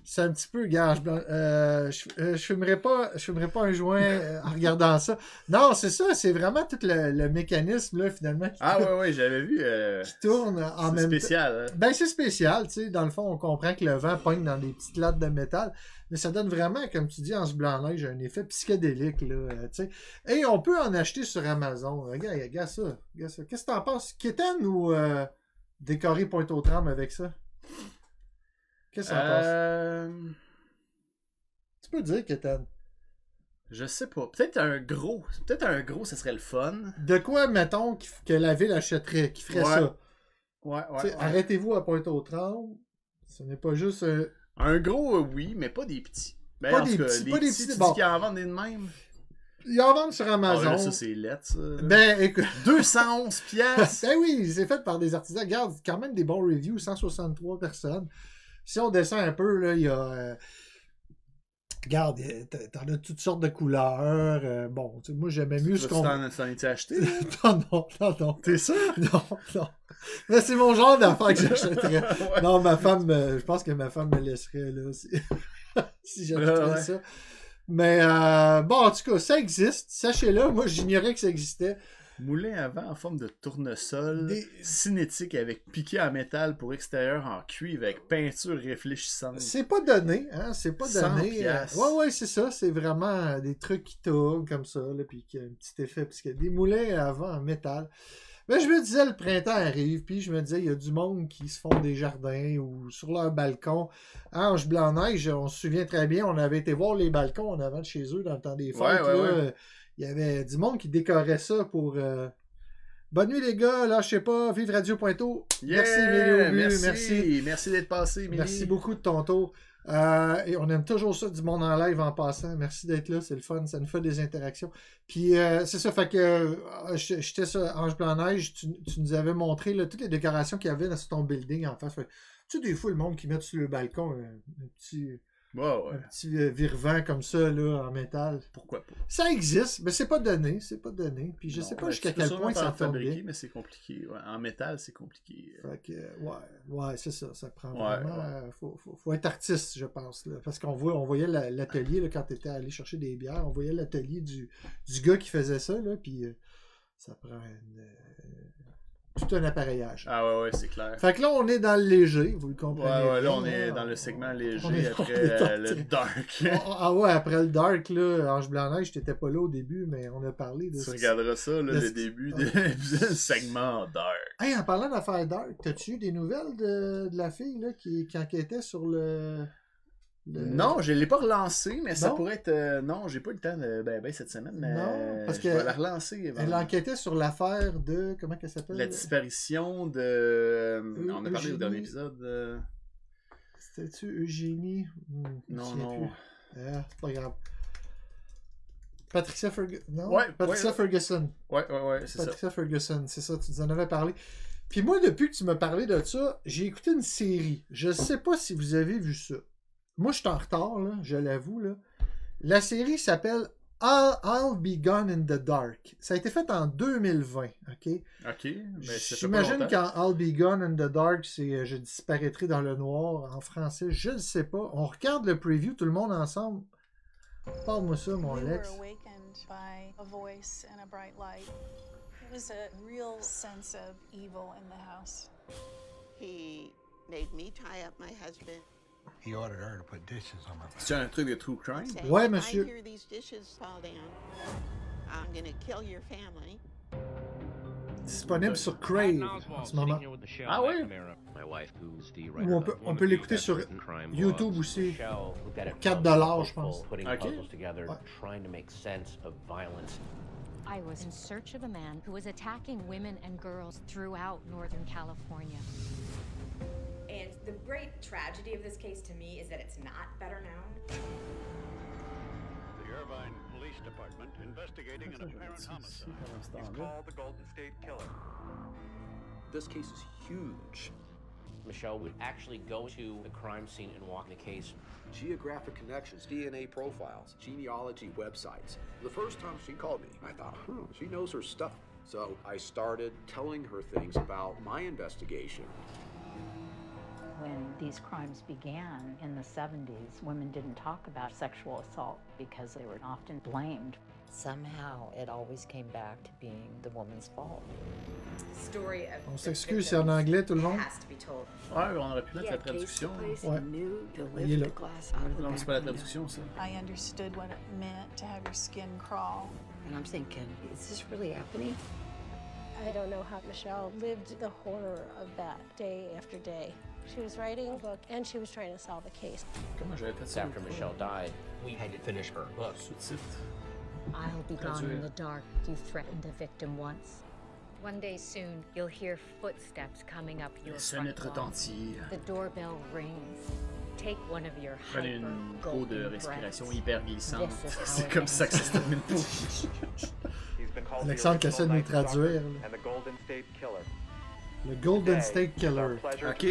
S2: c'est un petit peu gage. Euh, je, euh, je fumerais pas, je fumerais pas un joint euh, en regardant ça. Non, c'est ça, c'est vraiment tout le, le mécanisme là finalement qui,
S1: Ah ouais, ouais, j'avais vu. euh,
S2: qui tourne en
S1: c'est
S2: même temps.
S1: spécial. hein.
S2: Ben, c'est spécial, tu sais. Dans le fond, on comprend que le vent pogne dans des petites lattes de métal. Mais ça donne vraiment, comme tu dis, en ce blanc-neige, un effet psychédélique, là, euh, tu sais. Et on peut en acheter sur Amazon. Regarde, regarde ça. regarde ça. Qu'est-ce que t'en penses? Kitten ou décorer Pointe-aux-Trembles avec ça? Qu'est-ce que t'en penses?
S1: Euh...
S2: Tu peux dire Kitten.
S1: Je sais pas. Peut-être un gros. Peut-être un gros, ça serait le fun.
S2: De quoi, mettons, qui- que la ville achèterait, qui ferait
S1: Ouais.
S2: ça?
S1: Ouais,
S2: Tu sais, Arrêtez-vous à Pointe-aux-Trembles. Ce n'est pas juste un...
S1: Un gros, euh, oui, mais pas des petits. Ben,
S2: Pas des
S1: cas,
S2: petits, pas des
S1: petits,
S2: petits, bon.
S1: qu'ils en vendent des de même.
S2: Ils en vendent sur
S1: Ah,
S2: Amazon.
S1: là, ça, c'est lettre, ça.
S2: ben, écoute...
S1: 211 piastres!
S2: ben oui, c'est fait par des artisans. Regarde, quand même des bons reviews, 163 personnes. Si on descend un peu, là, il y a... euh, Regarde, t'en as toutes sortes de couleurs. euh, bon, tu sais, moi, j'aimais mieux ce qu'on...
S1: t'en acheté?
S2: non, non, non, non.
S1: T'es sûr?
S2: Non, non. Mais c'est mon genre d'affaire que j'achèterais.
S1: Ouais.
S2: Non, ma femme, euh, je pense que ma femme me laisserait là si, si
S1: ouais.
S2: ça. Mais euh, bon, en tout cas, ça existe. Sachez-le, moi j'ignorais que ça existait.
S1: Moulin à vent en forme de tournesol,
S2: Des-
S1: cinétique avec piqué en métal pour extérieur en cuivre avec peinture réfléchissante.
S2: C'est pas donné, hein? C'est pas
S1: 100
S2: donné. euh, ouais, ouais, c'est ça. C'est vraiment euh, des trucs qui tournent comme ça, là, puis qui a un petit effet, parce qu'il y a des moulins à vent en métal. Mais je me disais, le printemps arrive, puis je me disais, il y a du monde qui se font des jardins ou sur leur balcon. Ange Blanc-Neige, on se souvient très bien, on avait été voir les balcons en avant de chez eux dans le temps des fêtes.
S1: Ouais, ouais,
S2: là.
S1: ouais.
S2: Il y avait du monde qui décorait ça pour. euh, Bonne nuit, les gars. Là, je sais pas. Vive Radio Pointeau. merci,
S1: Yeah!
S2: Aubu,
S1: Merci,
S2: merci.
S1: merci d'être passé.
S2: Merci beaucoup de ton tour. Euh, et on aime toujours ça du monde en live en passant. Merci d'être là, c'est le fun, ça nous fait des interactions. Puis euh, c'est ça, fait que euh, j'étais sur Ange Blanc-Neige, tu, tu nous avais montré là, toutes les décorations qu'il y avait dans ton building en face. Fait, tu sais, des fois, le monde qui met sur le balcon un, un petit,
S1: Ouais, ouais.
S2: un petit euh, comme ça là, en métal.
S1: Pourquoi pas?
S2: Ça existe, mais c'est pas donné, c'est pas donné. Puis je
S1: Non,
S2: sais pas
S1: ben,
S2: jusqu'à quel point ça bien.
S1: mais c'est compliqué. ouais. En métal, c'est compliqué.
S2: Fait que, euh, ouais, ouais, c'est ça. Ça prend vraiment. euh, faut, faut, faut être artiste, je pense. Là, parce qu'on voit, on voyait la- l'atelier quand tu étais allé chercher des bières. On voyait l'atelier du, du gars qui faisait ça. Là, puis euh, ça prend une, euh, tout un appareillage.
S1: Ah ouais, ouais, c'est clair.
S2: Fait que là, on est dans le léger, vous le
S1: Ouais,
S2: comprenez.
S1: ouais, là,
S2: bien,
S1: on est
S2: là.
S1: dans le segment léger après euh, le dark.
S2: Ah ah ouais, après le dark, là, Ange Blanc-Neige, t'étais pas là au début, mais on a parlé de
S1: tu regarderas ça, là,
S2: Le-
S1: début du segment dark.
S2: Hey, en parlant d'affaires dark, t'as-tu eu des nouvelles de, de la fille là, qui, qui enquêtait sur le.
S1: Non, je l'ai pas relancé, mais ça pourrait être. euh, non, j'ai pas eu le temps de. Ben, ben, cette semaine, mais.
S2: Non, parce
S1: je
S2: que
S1: vais la relancer.
S2: Elle enquêtait sur l'affaire de. Comment qu'elle s'appelle?
S1: La disparition de. On a parlé
S2: Eugénie.
S1: au dernier épisode. euh,
S2: C'était-tu Eugénie? Hmm,
S1: Non, non.
S2: Ah, c'est pas grave. Patricia Ferguson. Non?
S1: Ouais,
S2: Patricia
S1: ouais.
S2: Ferguson.
S1: Ouais, ouais, ouais, c'est ça.
S2: Patricia Ferguson, c'est ça, tu nous en avais parlé. Puis moi, depuis que tu m'as parlé de ça, j'ai écouté une série. Je sais pas si vous avez vu ça. Moi, je suis en retard, là, je l'avoue. Là. La série s'appelle I'll, I'll Be Gone in the Dark. Ça a été fait en 2020, OK?
S1: Ok, mais
S2: J'imagine quand I'll Be Gone in the Dark, c'est euh, Je disparaîtrai dans le noir en français. Je ne sais pas. On regarde le preview, tout le monde ensemble. Parle-moi ça, mon Lex.
S7: were awakened by a voice and a bright light. It was a real sense of evil in the house.
S8: He made me tie up my husband.
S9: He ordered her to put dishes on my
S1: C'est un truc de true crime?
S8: saying,
S2: Ouais, monsieur.
S8: I hear these dishes fall down, I'm gonna kill your family.
S2: Disponible sur Crave en ce moment.
S1: Ah oui?
S2: Ou on peut, on peut l'écouter sur YouTube aussi. 4 dollars, je pense.
S1: Ok.
S10: I was in search of a man who was attacking women and girls throughout Northern California.
S11: And the great tragedy of this case to me is that it's not better known.
S9: The Irvine Police Department investigating an apparent homicide. He's called the Golden State Killer.
S12: This case is huge.
S13: Michelle would actually go to the crime scene and walk the case.
S12: Geographic connections, DNA profiles, genealogy websites. The first time she called me, I thought, huh, she knows her stuff. So I started telling her things about my investigation.
S14: When these crimes began in the 70s, women didn't talk about sexual assault because they were often blamed.
S15: Somehow, it always came back to being the woman's fault.
S11: Story of
S2: On s'excuse, c'est en anglais tout le long.
S11: has to be told.
S1: Ouais, on aurait pu mettre la traduction.
S2: Ouais. Il est là.
S1: Non, c'est pas la traduction, ça.
S7: I understood what it meant to have your skin crawl.
S15: And I'm thinking, is this really happening?
S16: I don't know how Michelle lived the horror of that day after day. She was writing a book and she was trying to solve a case.
S1: Comment j'avais fait
S13: It's after Michelle died, we had to finish her book.
S10: I'll be gone
S1: Traduire.
S10: in the dark. You threatened a victim once. One day soon, you'll hear footsteps coming up your
S1: Les
S10: front
S1: sonnettes
S10: lawn.
S1: retentirent.
S10: The doorbell rings. Take one of your
S1: Prenez
S10: hyper
S1: une peau de
S10: golden
S1: respiration
S10: breaths.
S1: hyper glissante.
S10: This is how
S1: C'est
S10: it
S1: comme
S10: ends.
S1: ça que ça se termine.
S2: Alexandre qui essaie de nous traduire.
S17: And the Golden State Killer.
S2: Le Golden State Killer.
S1: Ok.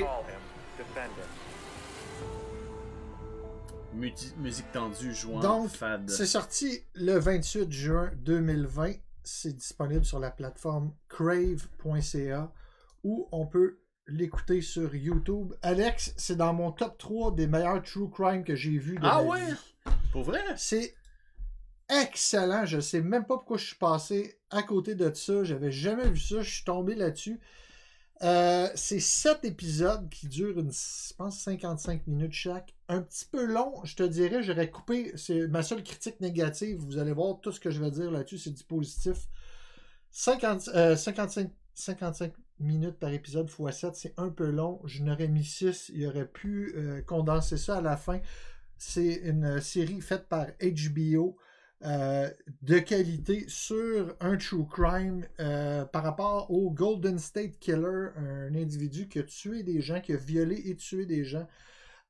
S1: musique tendue, jouant,
S2: Donc,
S1: fade.
S2: c'est sorti le 28 juin 2020. C'est disponible sur la plateforme crave.ca où on peut l'écouter sur YouTube. Alex, c'est dans mon top 3 des meilleurs true crime que j'ai vu de
S1: Ah
S2: ma
S1: ouais?
S2: vie.
S1: Pour vrai?
S2: C'est excellent. Je sais même pas pourquoi je suis passé à côté de ça. J'avais jamais vu ça. Je suis tombé là-dessus. Euh, c'est sept épisodes qui durent, je pense, 55 minutes chaque. Un petit peu long, je te dirais. J'aurais coupé. C'est ma seule critique négative. Vous allez voir tout ce que je vais dire là-dessus. C'est du positif. 50, euh, 55, 55 minutes par épisode x 7, c'est un peu long. Je n'aurais mis 6. Il aurait pu euh, condenser ça à la fin. C'est une série faite par HBO euh, de qualité sur un true crime euh, par rapport au Golden State Killer, un individu qui a tué des gens, qui a violé et tué des gens.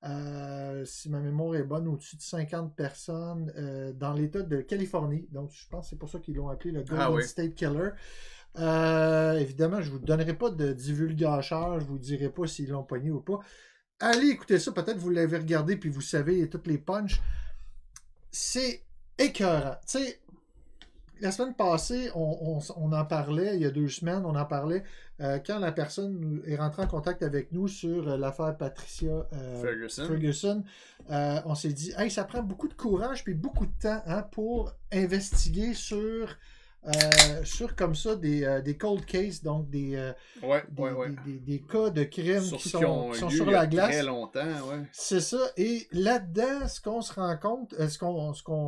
S2: Euh, si ma mémoire est bonne, au-dessus de 50 personnes dans l'État de Californie. Donc, je pense que c'est pour ça qu'ils l'ont appelé le Golden
S1: Ah oui.
S2: State Killer. Évidemment, je ne vous donnerai pas de divulgacheur, je ne vous dirai pas s'ils l'ont pogné ou pas. Allez écouter ça, peut-être vous l'avez regardé puis vous savez toutes les punches. C'est écœurant. Tu sais, la semaine passée, on, on- on en parlait, il y a deux semaines, on en parlait euh, quand la personne est rentrée en contact avec nous sur euh, l'affaire Patricia euh,
S1: Ferguson.
S2: Ferguson, on s'est dit, hey, ça prend beaucoup de courage puis beaucoup de temps hein, pour investiguer sur, euh, sur comme ça des, euh, des cold cases, donc des, euh,
S1: Ouais,
S2: des,
S1: ouais, ouais.
S2: des- des- des cas de crimes qui
S1: qui
S2: sont,
S1: ont
S2: qui sont sur la glace.
S1: très longtemps.
S2: C'est ça. Et là-dedans, ce qu'on se rend compte, ce qu'on ce qu'on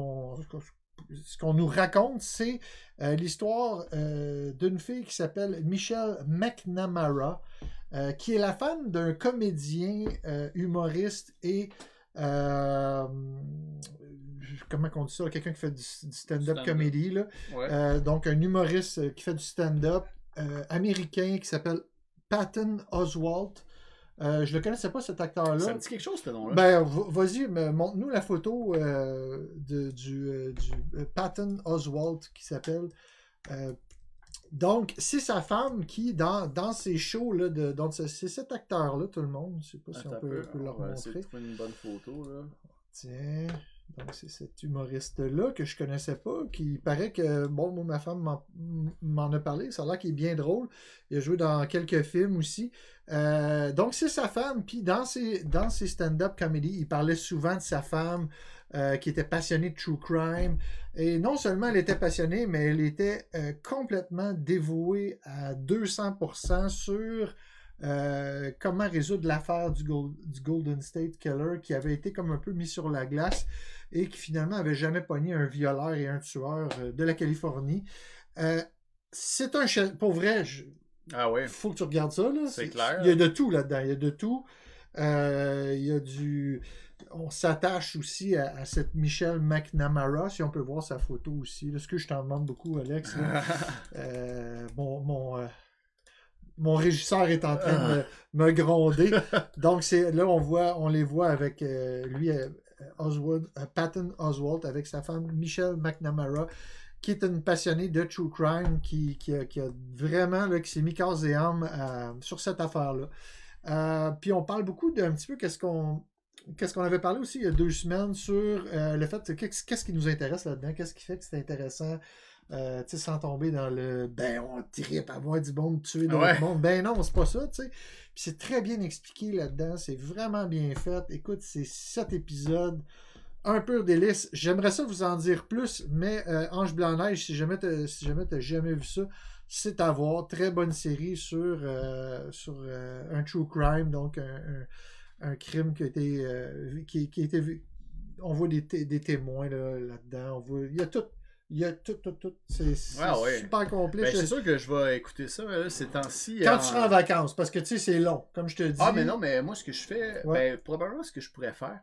S2: ce nous raconte, c'est l'histoire d'une fille qui s'appelle Michelle McNamara, qui est la femme d'un comédien, humoriste et comment on dit ça, quelqu'un qui fait du, du stand-up comedy, là.
S1: Ouais.
S2: Euh, donc un humoriste euh, qui fait du stand-up euh, américain qui s'appelle Patton Oswalt. Euh, je le connaissais pas cet acteur-là.
S1: Ça me dit quelque chose, ce nom-là.
S2: Ben, vas-y, montre-nous la photo euh, de, du, euh, du Patton Oswalt qui s'appelle. Donc, c'est sa femme qui, dans, dans ses shows, là, de, donc c'est cet acteur-là, tout le monde. Je sais pas si on peut,
S1: peu,
S2: peut leur
S1: on essayer de
S2: montrer.
S1: une bonne photo, là.
S2: Tiens, donc c'est cet humoriste-là que je connaissais pas, qui paraît que, bon, moi, ma femme m'en- a parlé, ça a l'air qu'il est bien drôle. Il a joué dans quelques films aussi. Euh, donc c'est sa femme, puis dans ses, dans ses stand-up comedy, il parlait souvent de sa femme euh, qui était passionnée de true crime. Et non seulement elle était passionnée, mais elle était euh, complètement dévouée à 200% sur euh, comment résoudre l'affaire du, Gol- du Golden State Killer qui avait été comme un peu mis sur la glace et qui finalement avait jamais pogné un violeur et un tueur euh, de la Californie. Euh, c'est un chef. Pour vrai, je-
S1: Ah ouais.
S2: faut que tu regardes ça. Là.
S1: C'est clair.
S2: Il y a de tout là-dedans. Il y a de tout. Euh, il y a du. On s'attache aussi à, à cette Michelle McNamara, si on peut voir sa photo aussi. Là, ce que je t'en demande beaucoup, Alex. là. Euh, mon, mon, euh, mon régisseur est en train de me, me gronder. Donc, c'est là, on voit, on les voit avec euh, lui, euh, Oswald, euh, Patton Oswalt, avec sa femme Michelle McNamara, qui est une passionnée de true crime, qui, qui, a, qui a vraiment, là, qui s'est mis corps et âme sur cette affaire-là. Puis on parle beaucoup d'un petit peu qu'est-ce qu'on qu'est-ce qu'on avait parlé aussi il y a deux semaines sur le fait que qu'est-ce qu'est-ce qui nous intéresse là-dedans, qu'est-ce qui fait que c'est intéressant, euh, tu sais, sans tomber dans le ben on tripe à voir du monde tuer d'autres
S1: Ouais.
S2: mondes. Ben non, c'est pas ça, tu sais. Puis c'est très bien expliqué là-dedans, c'est vraiment bien fait. Écoute, c'est sept épisodes. Un pur délice. J'aimerais ça vous en dire plus, mais euh, Ange Blanc-Neige, si jamais t'as si jamais jamais vu ça, c'est à voir. Très bonne série sur, euh, sur euh, un true crime, donc un, un- un crime qui a été, qui, qui a été vu. On voit des, des témoins là, là-dedans. on voit, il y a tout. Il y a tout, tout, tout. C'est
S1: Ah ouais.
S2: super complet.
S1: Ben,
S2: Je-
S1: c'est sûr que je vais écouter ça là, ces temps-ci.
S2: Quand
S1: en-
S2: tu seras en vacances, parce que tu sais, c'est long, comme je te dis.
S1: Ah, mais non, mais moi, ce que je fais,
S2: Ouais.
S1: ben, probablement ce que je pourrais faire,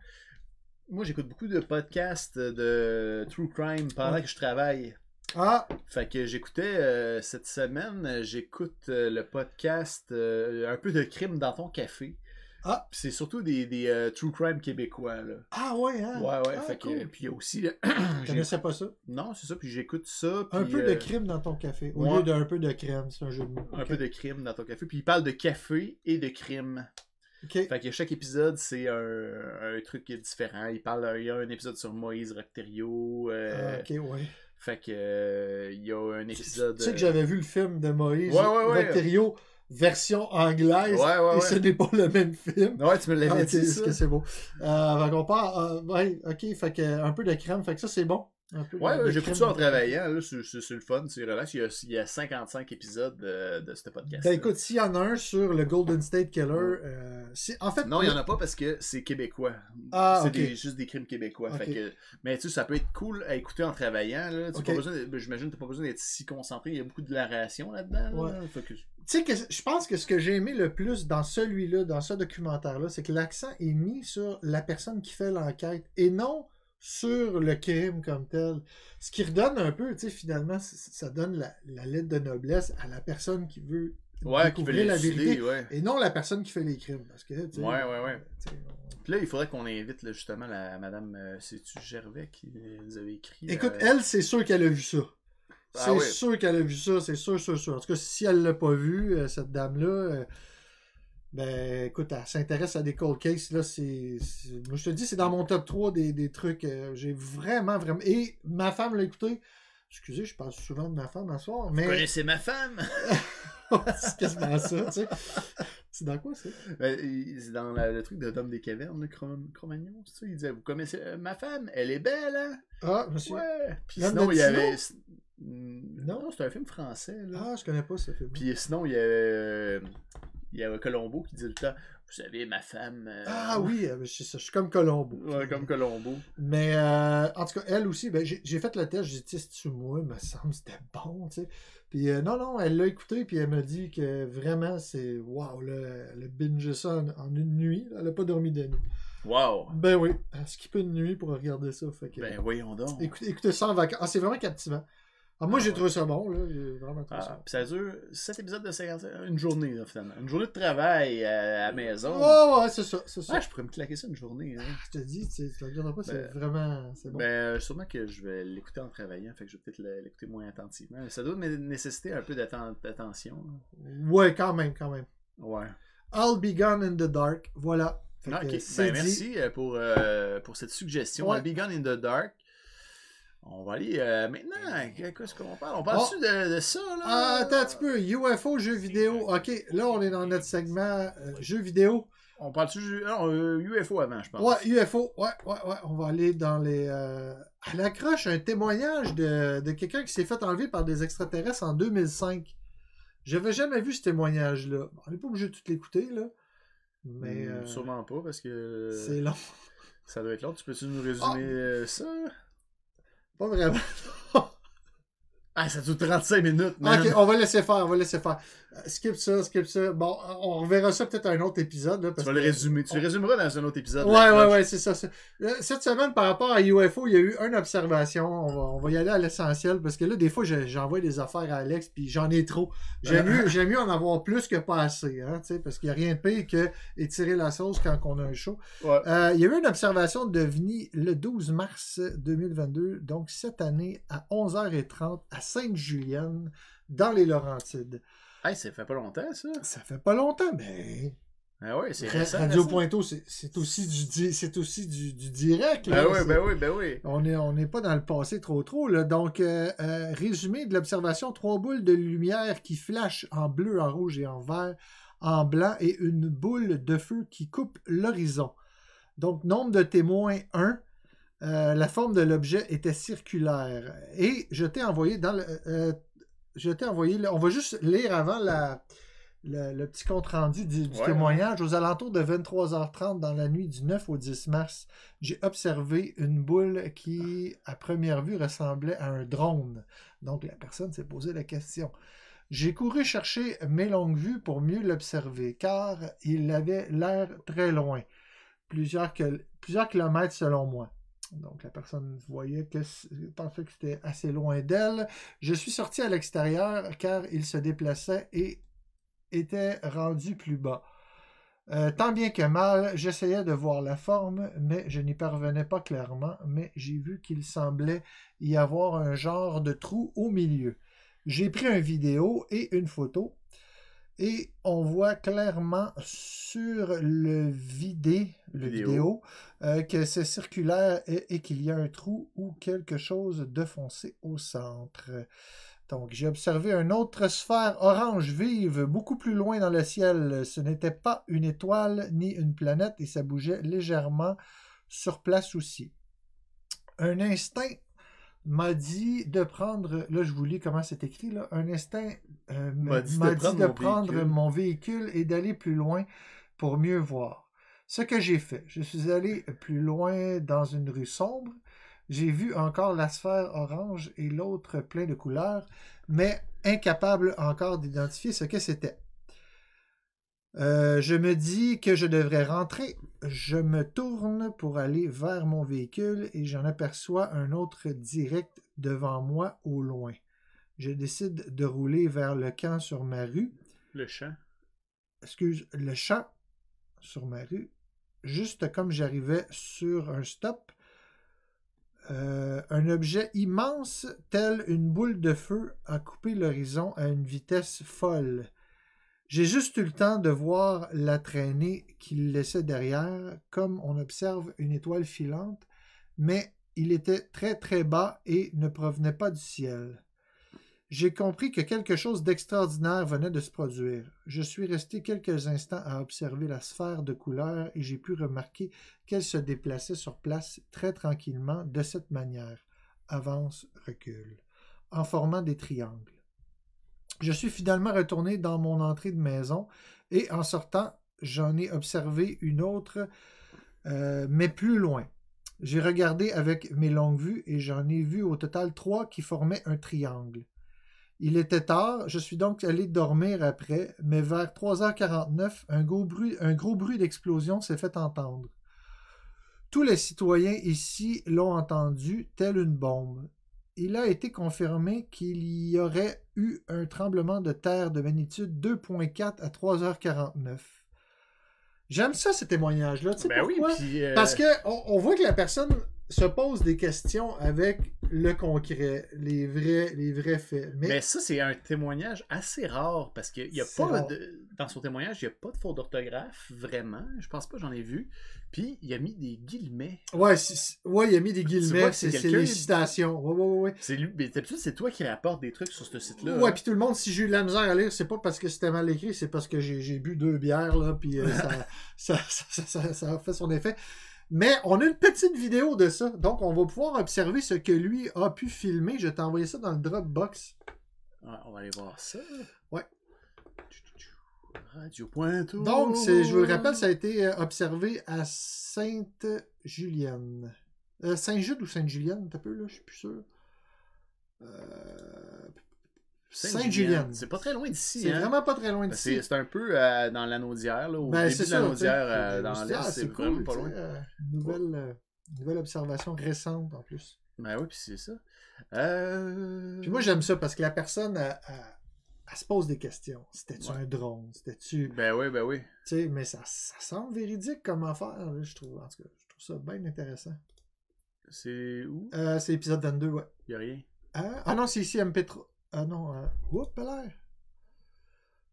S1: Moi, j'écoute beaucoup de podcasts de true crime pendant
S2: Ouais.
S1: que je travaille.
S2: Ah,
S1: Fait que j'écoutais euh, cette semaine, j'écoute euh, le podcast euh, Un peu de crime dans ton café.
S2: Ah.
S1: Puis C'est surtout des, des euh, true crime québécois. Là.
S2: ah ouais, hein?
S1: Ouais, ouais.
S2: Ah,
S1: fait que,
S2: cool.
S1: puis il y a aussi.
S2: Je connaissais pas ça?
S1: non, c'est ça. Puis j'écoute ça.
S2: Un
S1: puis,
S2: peu de
S1: euh,
S2: crime dans ton café, au
S1: ouais.
S2: lieu d'un peu de crème, c'est un jeu de mots.
S1: Un peu de crime dans ton café. Puis il parle de café et de crime.
S2: Ok.
S1: Fait que chaque épisode, c'est un, un truc qui est différent. Il parle, il y a un épisode sur Moïse Rocterio. euh,
S2: Ah, ok, ouais.
S1: Fait que il y a un épisode.
S2: Tu sais que j'avais vu le film de Moïse
S1: Ouais, ouais, ouais.
S2: Version anglaise,
S1: Ouais, ouais,
S2: et
S1: ouais.
S2: ce n'est pas le même film.
S1: Ouais, tu me l'avais
S2: Ah,
S1: dit. ça.
S2: que c'est beau. Euh, qu'on part, euh, ouais, ok, fait que un peu de crème, fait que ça c'est bon. Un peu de-
S1: Ouais,
S2: crème
S1: ça en travaillant, là, c'est le fun, c'est relax. Il y, a, il y a 55 épisodes de, de ce podcast.
S2: Ben écoute, s'il y en a un sur le Golden State Killer, euh, si- en fait,
S1: non, il n'y en a pas parce que c'est québécois.
S2: Ah,
S1: c'est juste des crimes québécois.
S2: Ok.
S1: Fait que, mais tu sais, ça peut être cool à écouter en travaillant. Là. Tu
S2: Ok.
S1: pas besoin de- ben, J'imagine que tu n'as pas besoin d'être si concentré. Il y a beaucoup de narration là-dedans. là.
S2: Ouais.
S1: Fait que-
S2: Tu sais que je pense que ce que j'ai aimé le plus dans celui-là, dans ce documentaire-là, c'est que l'accent est mis sur la personne qui fait l'enquête et non sur le crime comme tel. Ce qui redonne un peu, tu sais, finalement, ça donne la, la lettre de noblesse à la personne qui veut
S1: Ouais, qui veut
S2: découvrir la vérité
S1: ouais.
S2: et non la personne qui fait les crimes. Parce que, tu sais,
S1: Ouais, ouais, ouais.
S2: tu sais,
S1: Puis là, il faudrait qu'on invite là, justement la madame, euh, c'est-tu Gervais qui nous avait écrit.
S2: Écoute,
S1: euh,
S2: elle, c'est sûr qu'elle a vu ça.
S1: Ah
S2: C'est
S1: oui.
S2: sûr qu'elle a vu ça, c'est sûr, sûr, sûr. En tout cas, si elle l'a pas vu, euh, cette dame-là, euh, ben écoute, elle s'intéresse à des cold cases. Là, c'est, je te dis, c'est dans mon top 3 des, des trucs. euh, j'ai vraiment, vraiment. Et ma femme l'a écouté. Excusez, je parle souvent de ma femme à soir, mais.
S1: Vous connaissez ma femme?
S2: c'est quasiment ça, tu sais. C'est dans quoi ça?
S1: Ben, c'est dans la- le truc de Dom des Cavernes, le Cro- Cro-Magnon, c'est ça? Il disait, vous connaissez euh, ma femme? Elle est belle, hein?
S2: Ah, monsieur.
S1: Ouais. Puis sinon, il y avait... Mm, Non, c'est un film français, là.
S2: Ah, je connais pas ce film.
S1: Puis sinon, il y avait... Il y avait Colombo qui disait tout le temps, vous savez, ma femme... euh,
S2: Ah oui, euh, je, je suis comme Colombo.
S1: Ouais, comme Colombo.
S2: Mais euh, en tout cas, elle aussi, ben, j'ai fait le test, j'ai dit, c'est-tu moi, il me semble, c'était bon, tu sais. Puis euh, non, non, elle l'a écouté, puis elle m'a dit que vraiment, c'est waouh, là, elle a bingé ça en, en une nuit, elle a pas dormi de nuit.
S1: Wow!
S2: Ben oui, elle a skippé une nuit pour regarder ça. Fait que,
S1: Ben voyons donc.
S2: écoutez, écoutez ça en vacances. Ah, c'est vraiment captivant. Ah, moi,
S1: Ah,
S2: j'ai trouvé ça bon, là, vraiment trouvé ça
S1: Ah, puis ça dure 7 épisodes de 50 une journée, là, finalement. Une journée de travail euh, à la maison.
S2: bon. Ouais, ouais, c'est ça, c'est ça.
S1: Ah, je pourrais me claquer ça une journée. hein.
S2: Je te dis, tu la regarderas pas, c'est
S1: Ben,
S2: vraiment, c'est bon.
S1: Ben, sûrement que je vais l'écouter en travaillant, fait que je vais peut-être l'écouter moins attentivement. Ça doit né- nécessiter un peu d'atten- d'attention. là.
S2: Ouais, quand même, quand même.
S1: Ouais.
S2: I'll be gone in the dark, voilà.
S1: Ah, Ben, merci euh, pour, euh, pour cette suggestion.
S2: Ouais.
S1: I'll Be Gone in the Dark. On va aller euh, maintenant. Qu'est-ce qu'on parle? On parle-tu de, de ça, là?
S2: Ah, attends un petit peu. UFO, jeux vidéo. OK, là, on est dans notre segment euh, jeux vidéo.
S1: On parle-tu de non, euh, UFO avant, je pense.
S2: Ouais, UFO. Ouais, ouais, ouais. On va aller dans les. euh, À l'accroche, un témoignage de, de quelqu'un qui s'est fait enlever par des extraterrestres en 2005. J'avais jamais vu ce témoignage-là. Bon, on n'est pas obligé de tout l'écouter, là. Mais.
S1: Hmm,
S2: euh,
S1: Sûrement pas, parce que.
S2: C'est long.
S1: Ça doit être long. Tu peux-tu nous résumer euh, ça?
S2: Pas vraiment.
S1: Ah, ça dure 35 minutes, man.
S2: Ok, on va laisser faire, on va laisser faire. Euh, Skip ça, skip ça. Bon, on reverra ça peut-être à un autre épisode. Là,
S1: Tu vas le résumer. Tu le résumeras dans un autre épisode.
S2: Ouais,
S1: la
S2: ouais, ouais, c'est ça. Euh, Cette semaine, par rapport à UFO, il y a eu une observation. On va, on va y aller à l'essentiel parce que là, des fois, je- j'envoie des affaires à Alex puis j'en ai trop. J'aime mieux, j'aime mieux en avoir plus que pas assez, hein, parce qu'il n'y a rien de pire que étirer la sauce quand on a un show.
S1: Ouais.
S2: Euh, il y a eu une observation de VNI le 12 mars 2022, donc cette année à 11h30 à Sainte-Julienne, dans les Laurentides.
S1: Hey, ça fait pas longtemps, ça.
S2: Ça fait pas longtemps, mais
S1: Ah ouais, c'est.
S2: Radio. Pointeau, c'est aussi du c'est aussi du, du direct. là.
S1: Ben oui, ben oui, ben oui.
S2: On n'est on n'est pas dans le passé trop trop. Là. Donc, euh, euh, résumé de l'observation, trois boules de lumière qui flashent en bleu, en rouge et en vert, en blanc, et une boule de feu qui coupe l'horizon. Donc, nombre de témoins 1. la forme de l'objet était circulaire. Et je t'ai envoyé dans le. Je t'ai envoyé. on va juste lire avant la, le, le petit compte-rendu du, du
S1: Ouais,
S2: témoignage. Aux alentours de 23h30 dans la nuit du 9 au 10 mars, j'ai observé une boule qui, à première vue, ressemblait à un drone. Donc la personne s'est posé la question. J'ai couru chercher mes longues vues pour mieux l'observer, car il avait l'air très loin. plusieurs kilomètres selon moi. Donc la personne voyait que pensait que c'était assez loin d'elle. Je suis sorti à l'extérieur car il se déplaçait et était rendu plus bas. Euh, tant bien que mal, j'essayais de voir la forme, mais je n'y parvenais pas clairement, mais j'ai vu qu'il semblait y avoir un genre de trou au milieu. J'ai pris une vidéo et une photo, et on voit clairement sur le vidé, le
S1: Vidéo.
S2: vidéo, euh, que c'est circulaire et, et qu'il y a un trou ou quelque chose de foncé au centre. Donc, j'ai observé une autre sphère orange vive beaucoup plus loin dans le ciel. Ce n'était pas une étoile ni une planète et ça bougeait légèrement sur place aussi. Un instinct m'a dit de prendre, là je vous lis comment c'est écrit, là, un instinct euh,
S1: M'a dit de prendre
S2: dit de
S1: mon
S2: prendre
S1: véhicule.
S2: mon véhicule et d'aller plus loin pour mieux voir. Ce que j'ai fait, je suis allé plus loin dans une rue sombre, j'ai vu encore la sphère orange et l'autre plein de couleurs, mais incapable encore d'identifier ce que c'était. Euh, je me dis que je devrais rentrer. Je me tourne pour aller vers mon véhicule et j'en aperçois un autre direct devant moi au loin. Je décide de rouler vers le camp sur ma rue.
S1: Le champ.
S2: Excuse, le champ sur ma rue. Juste comme j'arrivais sur un stop, euh, un objet immense, tel une boule de feu, a coupé l'horizon à une vitesse folle. J'ai juste eu le temps de voir la traînée qu'il laissait derrière, comme on observe une étoile filante, mais il était très très bas et ne provenait pas du ciel. J'ai compris que quelque chose d'extraordinaire venait de se produire. Je suis resté quelques instants à observer la sphère de couleur et j'ai pu remarquer qu'elle se déplaçait sur place très tranquillement de cette manière. Avance, recule, en formant des triangles. Je suis finalement retourné dans mon entrée de maison et en sortant, j'en ai observé une autre, euh, mais plus loin. J'ai regardé avec mes longues vues et j'en ai vu au total trois qui formaient un triangle. Il était tard, je suis donc allé dormir après, mais vers 3h49, un gros bruit, un gros bruit d'explosion s'est fait entendre. Tous les citoyens ici l'ont entendu, telle une bombe. Il a été confirmé qu'il y aurait eu un tremblement de terre de magnitude 2.4 à 3h49. J'aime ça, ces témoignages-là. Tu sais
S1: Ben oui,
S2: pourquoi?
S1: puis, euh,
S2: Parce que on, on voit que la personne se pose des questions avec le concret, les vrais, les vrais faits. Mais,
S1: Mais ça, c'est un témoignage assez rare parce qu'il n'y a pas
S2: rare.
S1: de. Dans son témoignage, il n'y a pas de faute d'orthographe, vraiment. Je pense pas, j'en ai vu. Puis, il a mis des guillemets.
S2: ouais, ouais, il a mis des guillemets,
S1: c'est
S2: les citations. Ouais, ouais, ouais.
S1: C'est lui. Mais d'habitude, c'est toi qui rapporte des trucs sur ce site-là.
S2: Ouais,
S1: hein.
S2: puis tout le monde, si j'ai eu de la misère à lire, c'est pas parce que c'était mal écrit, c'est parce que j'ai bu deux bières, là, puis euh, ça, ça, ça, ça- ça a fait son effet. Mais on a une petite vidéo de ça, donc on va pouvoir observer ce que lui a pu filmer. Je t'ai envoyé ça dans le Dropbox.
S1: Ouais, on va aller voir ça.
S2: Ouais.
S1: Radio Pointeau.
S2: Donc, je vous le rappelle, ça a été euh, observé à Sainte-Julienne. Euh, Saint-Jude ou Sainte-Julienne, t'as peu, là, je suis plus sûr. Euh, Sainte-Julienne.
S1: C'est pas très loin d'ici.
S2: C'est
S1: hein?
S2: vraiment pas très loin
S1: Ben,
S2: d'ici.
S1: C'est c'est un peu euh, dans l'anneau-dière, là, au
S2: Ben,
S1: début de
S2: sais.
S1: euh, dans l'est, c'est
S2: cool,
S1: vraiment pas loin.
S2: euh, nouvelle, euh, nouvelle observation récente en plus.
S1: Ben oui, puis c'est ça.
S2: Puis moi, j'aime ça parce que la personne, elle, elle- elle se pose des questions. C'était-tu
S1: Ouais.
S2: un drone? C'était-tu.
S1: Ben oui, ben oui.
S2: Tu sais, mais ça, ça semble véridique comme affaire, là, je trouve. En tout cas, je trouve ça bien intéressant.
S1: C'est où?
S2: C'est épisode 22, ouais.
S1: Y a rien.
S2: Ah, ah non, c'est ici MP3. Ah non, euh... Oups, l'air.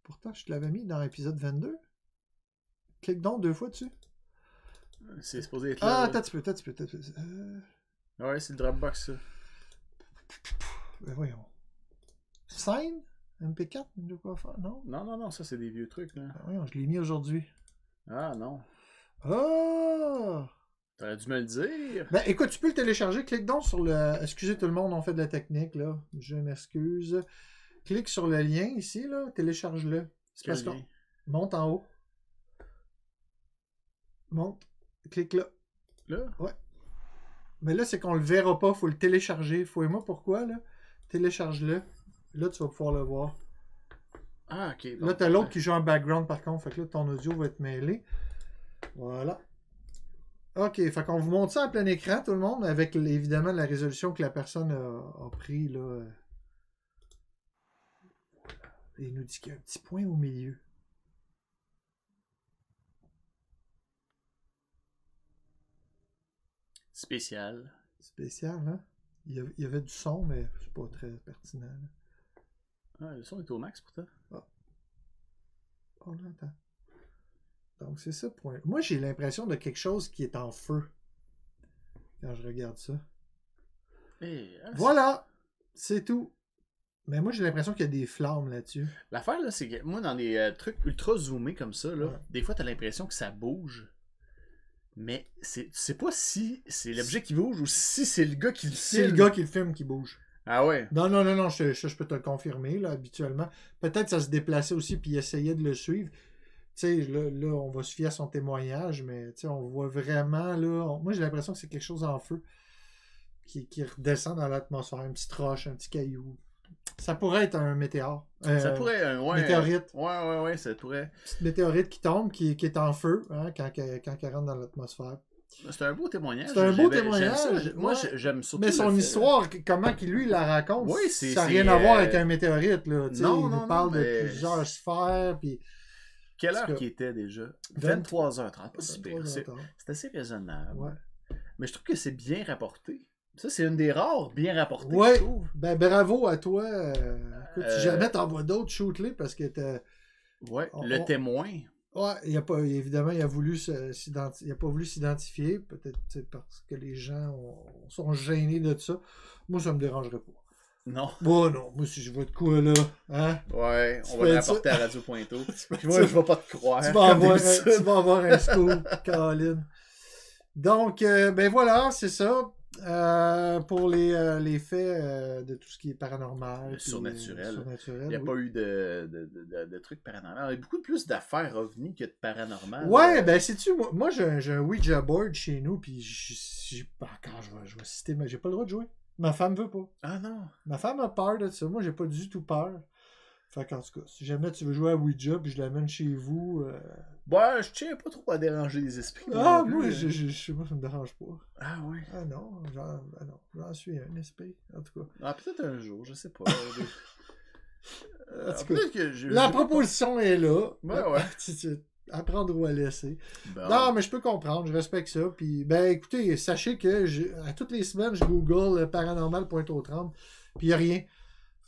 S2: Pourtant, je te l'avais mis dans l'épisode 22. Clique donc deux fois dessus.
S1: C'est supposé être
S2: Ah,
S1: là.
S2: attends un petit peu, attends un petit peu. attends un petit peu. Euh.
S1: Ouais, c'est le Dropbox, ça.
S2: ben voyons. Scène? MP4? De quoi faire? Non?
S1: Non, non, non, ça, c'est des vieux trucs, là.
S2: Ben voyons, je l'ai mis aujourd'hui.
S1: Ah, non.
S2: Oh!
S1: T'aurais dû me le dire.
S2: Ben écoute, tu peux le télécharger. Clique donc sur le. Excusez tout le monde, on fait de la technique, là. Je m'excuse. Clique sur le lien ici, là. Télécharge-le. C'est parce qu'on. Monte en haut. Monte. Clique là.
S1: Là?
S2: Ouais. Mais là, c'est qu'on le verra pas. Faut le télécharger. Fouille-moi pourquoi, là? Télécharge-le. Là, tu vas pouvoir le voir.
S1: Ah, ok.
S2: Là, t'as l'autre qui joue en background, par contre. Fait que là, ton audio va être mêlé. Voilà. OK, fait qu'on vous montre ça à plein écran, tout le monde, avec évidemment la résolution que la personne a, a pris, là. Il nous dit qu'il y a un petit point au milieu.
S1: Spécial.
S2: Spécial, hein? Il y, avait, du son, mais c'est pas très pertinent. là.
S1: Ah, le son est au max pour toi.
S2: On l'entend. Donc, c'est ça. Point. Moi, j'ai l'impression de quelque chose qui est en feu quand je regarde ça.
S1: Eh, ah,
S2: Voilà! C'est tout. Mais moi, j'ai l'impression qu'il y a des flammes là-dessus.
S1: L'affaire, là, c'est que moi, dans des euh, trucs ultra zoomés comme ça, là, des fois, t'as l'impression que ça bouge. Mais c'est, tu sais pas si c'est l'objet qui bouge ou si c'est le gars qui le
S2: C'est le
S1: filme.
S2: gars qui le filme qui bouge.
S1: Ah ouais?
S2: Non, non, non, non, je, je- je peux te le confirmer, là, habituellement. Peut-être ça se déplaçait aussi, puis il essayait de le suivre. Tu sais, là, là, on va se fier à son témoignage, mais on voit vraiment, là... on- moi, j'ai l'impression que c'est quelque chose en feu qui, qui redescend dans l'atmosphère. Une petite roche, un petit caillou. Ça pourrait être un météore. Euh,
S1: ça pourrait, euh, ouais.
S2: Météorite.
S1: Ouais, ouais, ouais, ça pourrait.
S2: Petite météorite qui tombe, qui, qui est en feu, hein, quand, quand elle rentre dans l'atmosphère.
S1: C'est un beau témoignage.
S2: C'est un beau témoignage.
S1: Moi,
S2: ouais.
S1: j'aime surtout.
S2: Mais son histoire, comment qu'il lui la raconte,
S1: Oui,
S2: ça n'a rien à voir
S1: euh,
S2: avec un météorite. Là, tu sais,
S1: non,
S2: il
S1: non,
S2: nous parle
S1: non,
S2: de plusieurs sphères. Puis...
S1: Quelle heure
S2: que-
S1: qui était déjà?
S2: 20
S1: 23h30. Pas si pire. C'est
S2: 23h30.
S1: c'est assez raisonnable.
S2: Ouais.
S1: Mais je trouve que c'est bien rapporté. Ça, c'est une des rares bien rapportées.
S2: Ouais,
S1: je trouve.
S2: ben bravo à toi. euh, écoute,
S1: Euh,
S2: Si jamais t'en vois d'autres, shoot-les parce que t'as-
S1: Ouais,
S2: On-
S1: le
S2: on-
S1: témoin.
S2: Ouais, il a pas, évidemment, il a voulu il a pas voulu s'identifier, peut-être parce que les gens ont- sont gênés de ça. Moi, ça me dérangerait pas.
S1: Non.
S2: Bon, non, moi, si je vois de quoi là, hein?
S1: Ouais, on va rapporter à Radio Pointo.
S2: fais
S1: Puis moi, je vais pas te croire.
S2: Tu vas, avoir un, tu vas avoir un scoop, Colin. Donc, euh, ben voilà, c'est ça. Euh, pour les, euh, les faits de tout ce qui est paranormal.
S1: Surnaturel.
S2: surnaturel,
S1: Il n'y a
S2: oui.
S1: pas eu de, de, de, trucs paranormaux. Il y a beaucoup plus d'affaires ovnis que de paranormal.
S2: Ouais, ben sais-tu, moi, moi, j'ai un, Ouija board chez nous, puis quand je vais, je vais citer, mais j'ai pas le droit de jouer. Ma femme veut pas.
S1: Ah non.
S2: Ma femme a peur de ça. Moi, j'ai pas du tout peur. Fait qu'en tout cas, si jamais tu veux jouer à Ouija, puis je l'amène chez vous. euh,
S1: Ouais, je tiens pas trop à déranger les esprits.
S2: Ah,
S1: plus,
S2: moi,
S1: hein.
S2: je, je, je- moi, ça me dérange pas.
S1: Ah ouais.
S2: Ah non, j'en ah non, j'en suis un esprit, en tout cas.
S1: Ah, peut-être un jour, je sais pas. Euh,
S2: En tout cas,
S1: que je-
S2: la proposition est là.
S1: Ouais, ouais.
S2: Tu- Apprendre ou à laisser.
S1: Bon.
S2: Non, mais je peux comprendre, je respecte ça. Puis, ben, écoutez, sachez que je- à toutes les semaines, je google euh, paranormal point au tremble, puis il n'y a rien.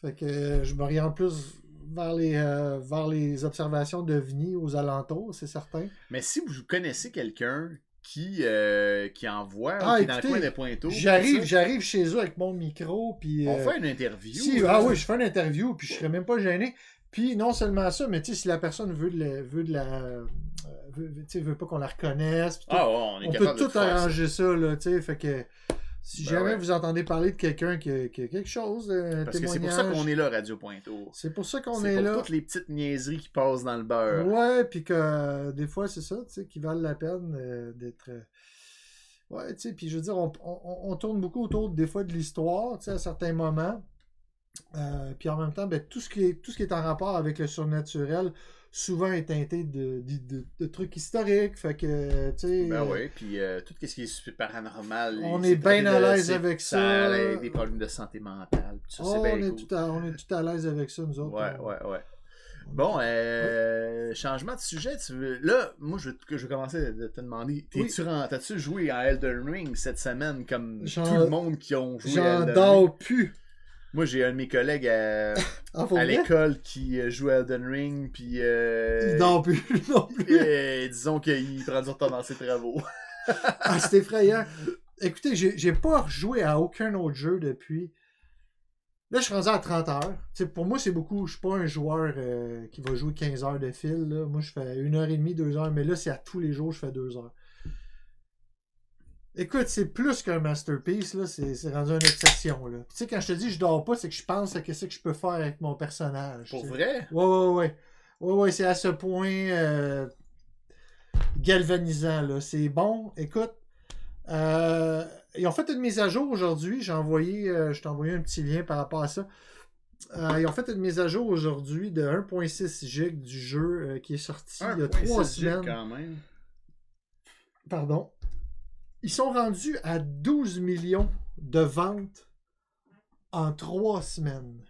S2: Fait que euh, je m'oriente plus vers les, euh, vers les observations d'OVNI aux alentours, c'est certain.
S1: Mais si vous connaissez quelqu'un qui, euh, qui envoie,
S2: Ah,
S1: qui est dans le coin de Pointeau,
S2: J'arrive, j'arrive chez eux avec mon micro, puis...
S1: on
S2: euh,
S1: fait une interview.
S2: Si,
S1: là.
S2: ah oui, je fais une interview, puis je serais même pas gêné. Puis non seulement ça, mais tu sais, si la personne veut de la. Veut de la euh, veut, veut- pas qu'on la reconnaisse.
S1: Ah ouais, on est
S2: peut
S1: capable de
S2: tout arranger ça, là, tu sais. Fait que si
S1: Ben
S2: jamais
S1: ouais.
S2: vous entendez parler de quelqu'un qui, a- quelque chose,
S1: Parce que c'est pour ça qu'on est là, Radio Pointeau.
S2: C'est pour ça qu'on est
S1: pour
S2: là.
S1: toutes les petites niaiseries qui passent dans le beurre.
S2: Ouais, puis que euh, des fois, c'est ça, tu sais, qui valent la peine euh, d'être. euh, Ouais, tu sais, puis je veux dire, on, on- on tourne beaucoup autour des fois de l'histoire, tu sais, à certains moments. Euh, puis en même temps, ben, tout, ce qui est, tout ce qui est en rapport avec le surnaturel, souvent est teinté de, de, de- de trucs historiques. Fait que, tu sais.
S1: Ben
S2: euh,
S1: oui, puis euh, tout ce qui est super paranormal.
S2: On est bien à l'aise avec
S1: Ça des problèmes de santé mentale. ça,
S2: oh, on, est
S1: cool.
S2: tout à, on est tout à l'aise avec ça, nous autres.
S1: Ouais, ouais, ouais. Bon, euh, changement de sujet. Tu veux... Là, moi, je, que je vais commencer à te demander T'as-tu joué à Elden Ring cette semaine comme
S2: J'en-
S1: tout le monde qui ont joué à
S2: J'en
S1: Elden Ring?
S2: dors plus.
S1: Moi, j'ai un de mes collègues à,
S2: Ah,
S1: l'école qui euh, joue à Elden Ring, puis. euh,
S2: dort plus non plus.
S1: euh, disons qu'il prend du retard dans ses travaux.
S2: Ah, c'est effrayant. Écoutez, j'ai pas rejoué à aucun autre jeu depuis. Là, je suis rendu à 30 heures. Pour moi, c'est beaucoup. Je suis pas un joueur euh, qui va jouer 15 heures de fil. là. Moi, je fais une heure et demie, deux heures. Mais là, c'est à tous les jours, je fais deux heures. Écoute, c'est plus qu'un masterpiece. là. C'est c'est rendu une obsession. Là. Tu sais, quand je te dis je dors pas, c'est que je pense à ce que je peux faire avec mon personnage.
S1: Pour vrai?
S2: Ouais, ouais, ouais. Ouais, ouais, c'est à ce point euh, galvanisant, là. C'est bon. Écoute, euh, ils ont fait une mise à jour aujourd'hui. J'ai envoyé, euh, je t'ai envoyé un petit lien par rapport à ça. Ils ont fait une mise à jour aujourd'hui de 1.6 gig du jeu qui est sorti il y a
S1: 1.6
S2: trois semaines.
S1: quand même.
S2: Pardon? Ils sont rendus à 12 millions de ventes en trois semaines.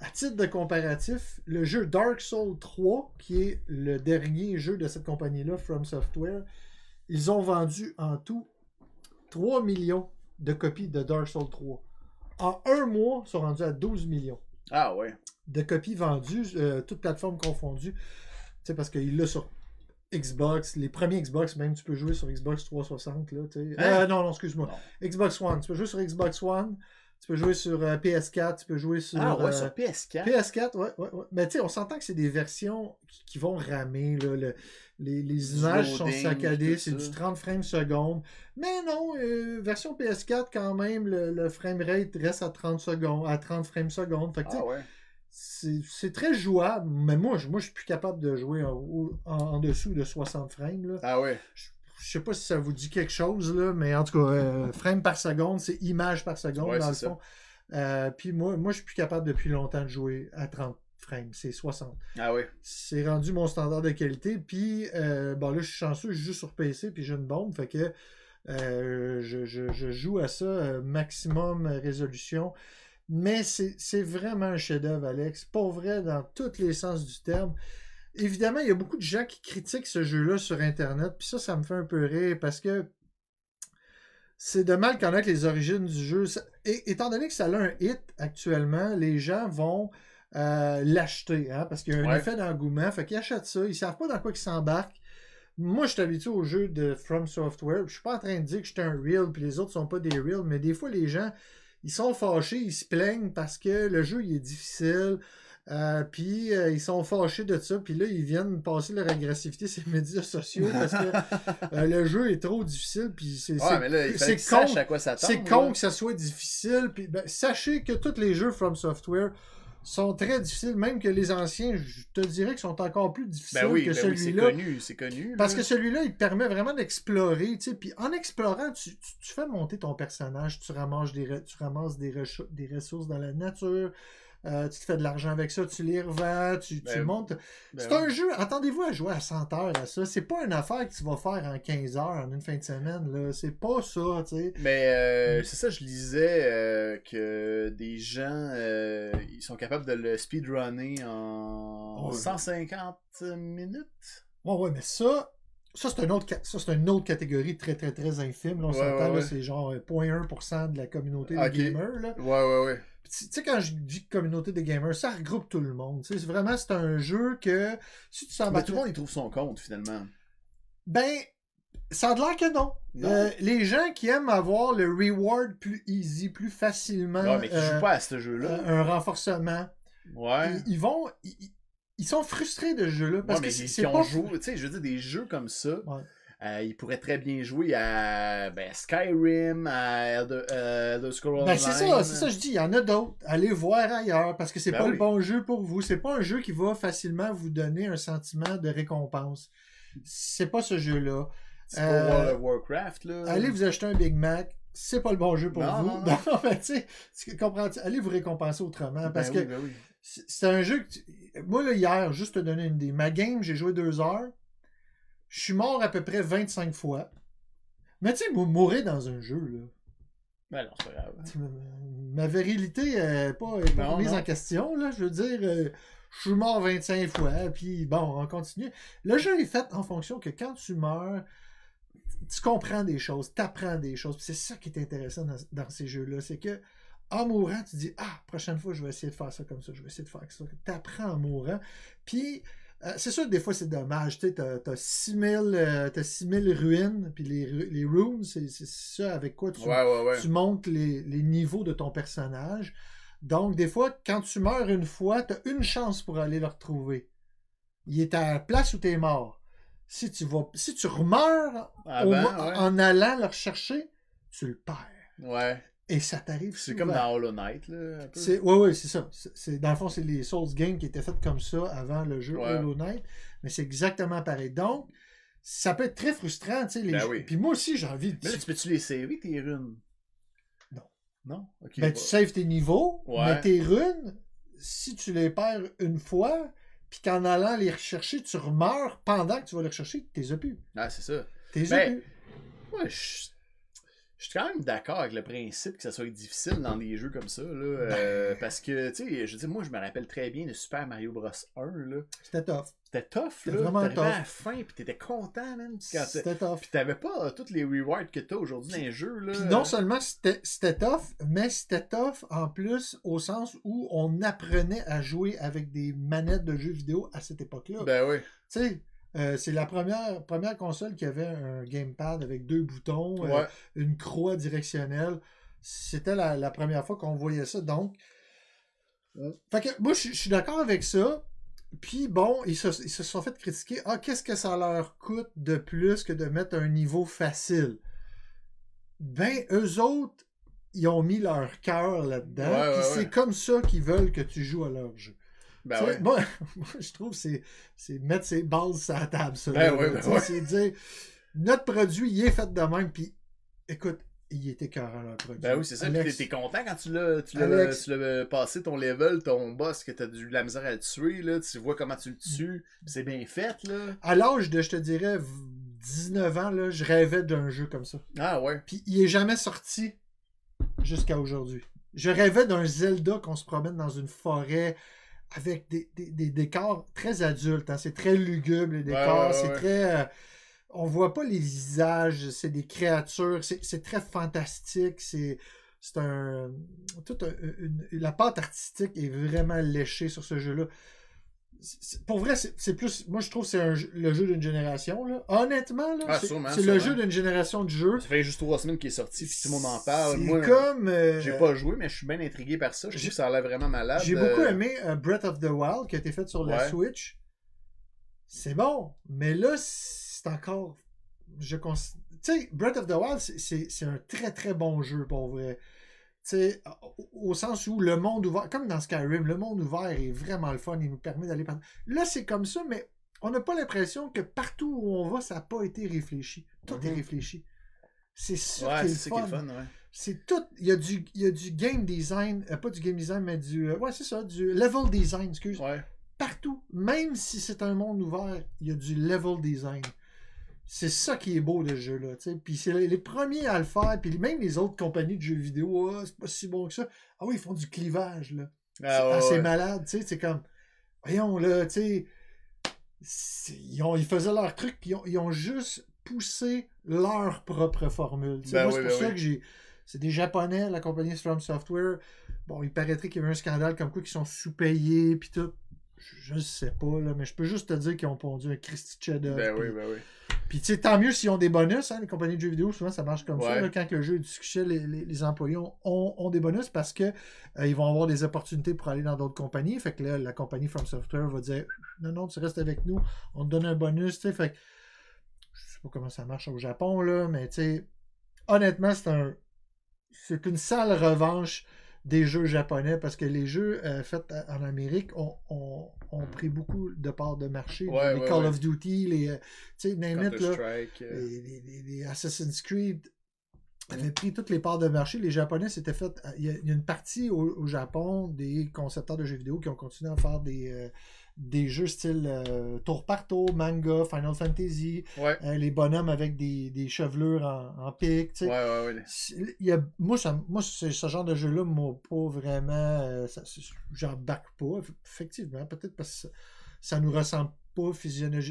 S2: À titre de comparatif, le jeu Dark Souls 3, qui est le dernier jeu de cette compagnie-là, From Software, ils ont vendu en tout 3 millions de copies de Dark Souls 3. En un mois, ils sont rendus à 12 millions
S1: Ah ouais.
S2: de copies vendues, euh, toutes plateformes confondues. Tu sais, parce qu'il l'a sur Xbox, les premiers Xbox, même, tu peux jouer sur Xbox 360. Là.
S1: Hein?
S2: Euh, non, non, excuse-moi. Xbox One. Tu peux jouer sur Xbox One. Tu peux jouer sur euh, PS4. Tu peux jouer sur.
S1: Ah ouais,
S2: euh,
S1: sur PS4.
S2: PS4, ouais, ouais, ouais. Mais tu sais, on s'entend que c'est des versions qui, qui vont ramer. Là, le- les, les images sont saccadées, c'est du 30 frames secondes. Mais non, euh, version PS4, quand même, le, le framerate reste à 30 secondes, à 30 frames. Fait que,
S1: Ah ouais.
S2: C'est très jouable, mais moi, je, moi, je suis plus capable de jouer en, en- en dessous de 60 frames. Là.
S1: Ah ouais.
S2: Je, je sais pas si ça vous dit quelque chose, là, mais en tout cas, euh, frame par seconde, c'est image par seconde,
S1: Ouais,
S2: dans le fond. Euh, Puis moi, moi, je suis plus capable depuis longtemps de jouer à 30 frames, c'est 60.
S1: Ah ouais.
S2: C'est rendu mon standard de qualité. Puis, euh, bon, là, je suis chanceux, je joue sur PC, puis j'ai une bombe, fait que euh, je, je- joue à ça maximum résolution. Mais c'est vraiment un chef-d'œuvre, Alex. Pas vrai dans tous les sens du terme. Évidemment, il y a beaucoup de gens qui critiquent ce jeu-là sur Internet, puis ça, ça me fait un peu rire parce que c'est de mal connaître les origines du jeu. Et, étant donné que ça a un hit actuellement, les gens vont euh, l'acheter, hein, parce qu'il y a un
S1: Ouais.
S2: effet d'engouement. Fait qu'ils achètent ça, ils savent pas dans quoi ils s'embarquent. Moi, je suis habitué au jeu de From Software. Je suis pas en train de dire que je suis un real, puis les autres sont pas des real, mais des fois, les gens, ils sont fâchés, ils se plaignent parce que le jeu, il est difficile. euh, puis euh, ils sont fâchés de ça, puis là ils viennent passer leur agressivité sur les médias sociaux parce que euh, le jeu est trop difficile, puis c'est
S1: Ouais,
S2: con,
S1: à quoi là.
S2: con que ça soit difficile. Puis ben, sachez que tous les jeux From Software sont très difficiles, même que les anciens, je te dirais qu'ils sont encore plus difficiles
S1: Ben oui,
S2: que
S1: ben oui, c'est
S2: celui-là.
S1: connu, c'est connu.
S2: Parce que celui-là, il te permet vraiment d'explorer, tu sais. Puis en explorant, tu, tu- tu fais monter ton personnage, tu ramasses des, tu ramasses des ressources dans la nature, euh, tu te fais de l'argent avec ça, tu les revends, tu, tu
S1: Ben,
S2: montes.
S1: ben
S2: c'est
S1: oui.
S2: un jeu, attendez-vous à jouer à 100 heures à ça. C'est pas une affaire que tu vas faire en 15 heures, en une fin de semaine, là. C'est pas ça, tu sais.
S1: Mais euh, c'est ça, je lisais euh, que des gens, euh, ils sont capables de le speedrunner en
S2: Ouais.
S1: 150 minutes.
S2: Ouais, ouais, mais ça, ça c'est une autre, ça, c'est une autre catégorie très, très, très infime. Là, on s'entend,
S1: ouais,
S2: c'est genre euh, 0.1% de la communauté
S1: Ok.
S2: des gamers. Là.
S1: Ouais, ouais, ouais.
S2: Tu sais, quand je dis communauté des gamers, ça regroupe tout le monde. C'est vraiment, c'est un jeu que si tu
S1: Mais
S2: s'embarques.
S1: tout le monde, il trouve son compte, finalement.
S2: Ben, ça a l'air que non.
S1: Non.
S2: Euh, les gens qui aiment avoir le reward plus easy, plus facilement.
S1: Ouais, mais qui
S2: euh,
S1: jouent pas à ce jeu-là.
S2: un renforcement.
S1: Ouais.
S2: Ils, ils vont. Ils, ils- sont frustrés de ce jeu-là. Parce
S1: Ouais,
S2: que
S1: mais
S2: c'est pas.
S1: joué, tu sais, je veux dire, des jeux comme ça,
S2: Ouais.
S1: Euh, ils pourraient très bien jouer à ben, Skyrim, à Elder, euh, Elder Scrolls
S2: Ben, c'est ça, c'est ça, je dis, il y en a d'autres. Allez voir ailleurs, parce que c'est
S1: Ben
S2: pas
S1: oui.
S2: le bon jeu pour vous. C'est pas un jeu qui va facilement vous donner un sentiment de récompense. C'est pas ce jeu-là.
S1: C'est
S2: Euh,
S1: World of Warcraft, là.
S2: Allez vous acheter un Big Mac, c'est pas le bon jeu pour
S1: Non,
S2: vous.
S1: non, non.
S2: mais tu sais, allez vous récompenser autrement. Parce
S1: Ben oui,
S2: que
S1: ben oui.
S2: c'est un jeu que. tu- Moi, là, hier, juste te donner une idée, ma game, j'ai joué deux heures. Je suis mort à peu près 25 fois. Mais tu sais, mou- mourir dans un jeu, là.
S1: Ben non, c'est grave.
S2: Ma virilité n'est pas, est pas
S1: Non,
S2: mise
S1: non.
S2: en question. Là. Je veux dire, euh, je suis mort 25 fois, puis bon, on continue. Le jeu est fait en fonction que quand tu meurs, tu comprends des choses, tu apprends des choses. C'est ça qui est intéressant dans, dans ces jeux-là. C'est que en mourant, tu dis Ah, prochaine fois, je vais essayer de faire ça comme ça, je vais essayer de faire ça. Tu apprends en mourant. Puis. Euh, c'est sûr que des fois c'est dommage, tu sais, t'as 6000, euh, t'as 6000 ruines, puis les, les runes, c'est, ça avec quoi tu,
S1: Ouais, ouais, ouais.
S2: tu montes les, les niveaux de ton personnage. Donc, des fois, quand tu meurs une fois, tu as une chance pour aller le retrouver. Il est à la place où tu es mort. Si tu, vas, si tu remeurs
S1: Ah ben,
S2: en allant le rechercher, tu le perds.
S1: Ouais.
S2: Et ça t'arrive
S1: C'est comme dans Hollow Knight, là. un peu.
S2: C'est, ouais, ouais, c'est ça. C'est, dans le fond, c'est les Souls Games qui étaient faites comme ça avant le jeu
S1: Ouais.
S2: Hollow Knight. Mais c'est exactement pareil. Donc, ça peut être très frustrant, tu sais. Les
S1: Ben
S2: jeux-
S1: oui.
S2: Puis moi aussi, j'ai envie de.
S1: Mais là, tu peux-tu les saver, tes runes?
S2: Non.
S1: Non? Ok.
S2: Ben,
S1: bah.
S2: tu saves tes niveaux,
S1: Ouais.
S2: mais tes runes, si tu les perds une fois, puis qu'en allant les rechercher, tu remeurs pendant que tu vas les rechercher, t'es as plus.
S1: Ah, c'est ça.
S2: T'es
S1: Ben. Ouais, je je suis quand même d'accord avec le principe que ça soit difficile dans des jeux comme ça. Là, euh, parce que, tu sais, je dire, moi, je me rappelle très bien de Super Mario Bros. 1. là.
S2: C'était tough.
S1: C'était tough, là.
S2: vraiment tough.
S1: à la fin, puis t'étais content, quand
S2: C'était tough.
S1: Puis t'avais pas euh, toutes les rewards que t'as aujourd'hui dans les jeux, là.
S2: Puis non seulement c'était tough, mais c'était tough en plus au sens où on apprenait à jouer avec des manettes de jeux vidéo à cette époque-là.
S1: Ben oui.
S2: Tu sais, euh, c'est la première, première console qui avait un gamepad avec deux boutons, euh, une croix directionnelle. C'était la, la première fois qu'on voyait ça. Donc, fait que moi, je, suis d'accord avec ça. Puis bon, ils se, ils se sont fait critiquer. Ah, qu'est-ce que ça leur coûte de plus que de mettre un niveau facile? Ben, eux autres, ils ont mis leur cœur là-dedans.
S1: Ouais,
S2: c'est comme ça qu'ils veulent que tu joues à leur jeu.
S1: Ben ouais.
S2: moi, moi, je trouve que c'est, mettre ses bases sur la table.
S1: Ben ouais, ben.
S2: C'est dire, notre produit, il est fait de même, puis écoute, il était écœurant, leur produit.
S1: Ben oui, c'est ça.
S2: Alex,
S1: t'es t'es content quand tu l'as
S2: Alex-
S1: l'as passé ton level, ton boss, que t'as de la misère à le tuer, là. Tu vois comment tu le tues. puis C'est bien fait, là.
S2: À l'âge de, je te dirais, 19 ans, là, je rêvais d'un jeu comme ça.
S1: Ah ouais.
S2: Puis il est jamais sorti jusqu'à aujourd'hui. Je rêvais d'un Zelda qu'on se promène dans une forêt avec des, des- des décors très adultes. hein. C'est très lugubre, les décors.
S1: ouais, ouais,
S2: c'est
S1: ouais.
S2: très. euh, on voit pas les visages, c'est des créatures. C'est très fantastique. C'est. C'est un. Tout un- une- la pâte artistique est vraiment léchée sur ce jeu-là. Pour vrai, c'est plus. Moi, je trouve que c'est le jeu d'une génération. Là. Honnêtement, là,
S1: Ah,
S2: c'est le jeu d'une génération de jeux.
S1: Ça fait juste trois semaines qu'il est sorti, puis tout le monde en parle. Moi,
S2: comme, euh,
S1: j'ai pas joué, mais je suis bien intrigué par ça. Je trouve que ça a l'air vraiment malade.
S2: J'ai
S1: Euh,
S2: beaucoup aimé euh, Breath of the Wild qui a été fait sur la. Switch. C'est bon, mais là, c'est encore. Je Tu sais, Breath of the Wild, c'est un très très bon jeu pour vrai. Tu sais, au, sens où le monde ouvert, comme dans Skyrim, le monde ouvert est vraiment le fun, il nous permet d'aller partout. Là, c'est comme ça, mais on n'a pas l'impression que partout où on va, ça n'a pas été réfléchi. Tout est
S1: Mhm.
S2: réfléchi. C'est sûr
S1: Ouais,
S2: qu'il est le
S1: ça qui est
S2: fun.
S1: ouais.
S2: C'est tout. Il y, a du, il y a du game design, euh, pas du game design, mais du. euh, ouais, c'est ça, du level design, excuse. Partout. Même si c'est un monde ouvert, il y a du level design. C'est ça qui est beau de ce jeu-là. tu sais. Puis c'est les, premiers à le faire, puis même les autres compagnies de jeux vidéo, Ah, c'est pas si bon que ça. Ah oui, ils font du clivage, là.
S1: Ah,
S2: c'est
S1: ouais,
S2: assez
S1: ouais.
S2: malade, tu sais. C'est comme. Voyons, là, tu sais. Ils, ont- ils faisaient leur truc, puis ils ont, ils ont juste poussé leur propre formule.
S1: Ben
S2: Moi, c'est pour
S1: ben
S2: ça
S1: oui.
S2: que j'ai. C'est des Japonais, la compagnie From Software. Bon, il paraîtrait qu'il y avait un scandale comme quoi qu'ils sont sous-payés, puis tout. Je, je sais pas, là, mais je peux juste te dire qu'ils ont pondu un Christy chef-d'œuvre,
S1: Ben oui, ben oui.
S2: Puis, tu sais, tant mieux s'ils ont des bonus, hein, les compagnies de jeux vidéo, souvent ça marche comme ça. Là, quand le jeu est du succès, les, les- les employés ont, ont- ont des bonus parce que euh, ils vont avoir des opportunités pour aller dans d'autres compagnies. Fait que là, la compagnie From Software va dire Non, non, tu restes avec nous, on te donne un bonus, tu sais. Fait que je sais pas comment ça marche au Japon, là, mais tu sais, honnêtement, c'est un. C'est une sale revanche des jeux japonais parce que les jeux euh, faits à- en Amérique ont, ont- ont pris beaucoup de parts de marché.
S1: Ouais,
S2: les
S1: ouais,
S2: Call
S1: ouais.
S2: of Duty, les, euh, tu sais, name it, là,
S1: Counter-Strike, euh.
S2: les, les- les- Assassin's Creed avaient pris toutes les parts de marché. Les Japonais s'étaient fait. Il y, a, il y a une partie au, au Japon des concepteurs de jeux vidéo qui ont continué à faire des, euh, des jeux style euh, tour par tour, manga, Final Fantasy,
S1: Ouais.
S2: euh, les bonhommes avec des, des chevelures en, en pique.
S1: Ouais, ouais,
S2: il y a- moi, ça, moi ce genre de jeu-là, m'a pas vraiment. euh, J'embarque pas, effectivement. Peut-être parce que ça, ça nous ressemble pas.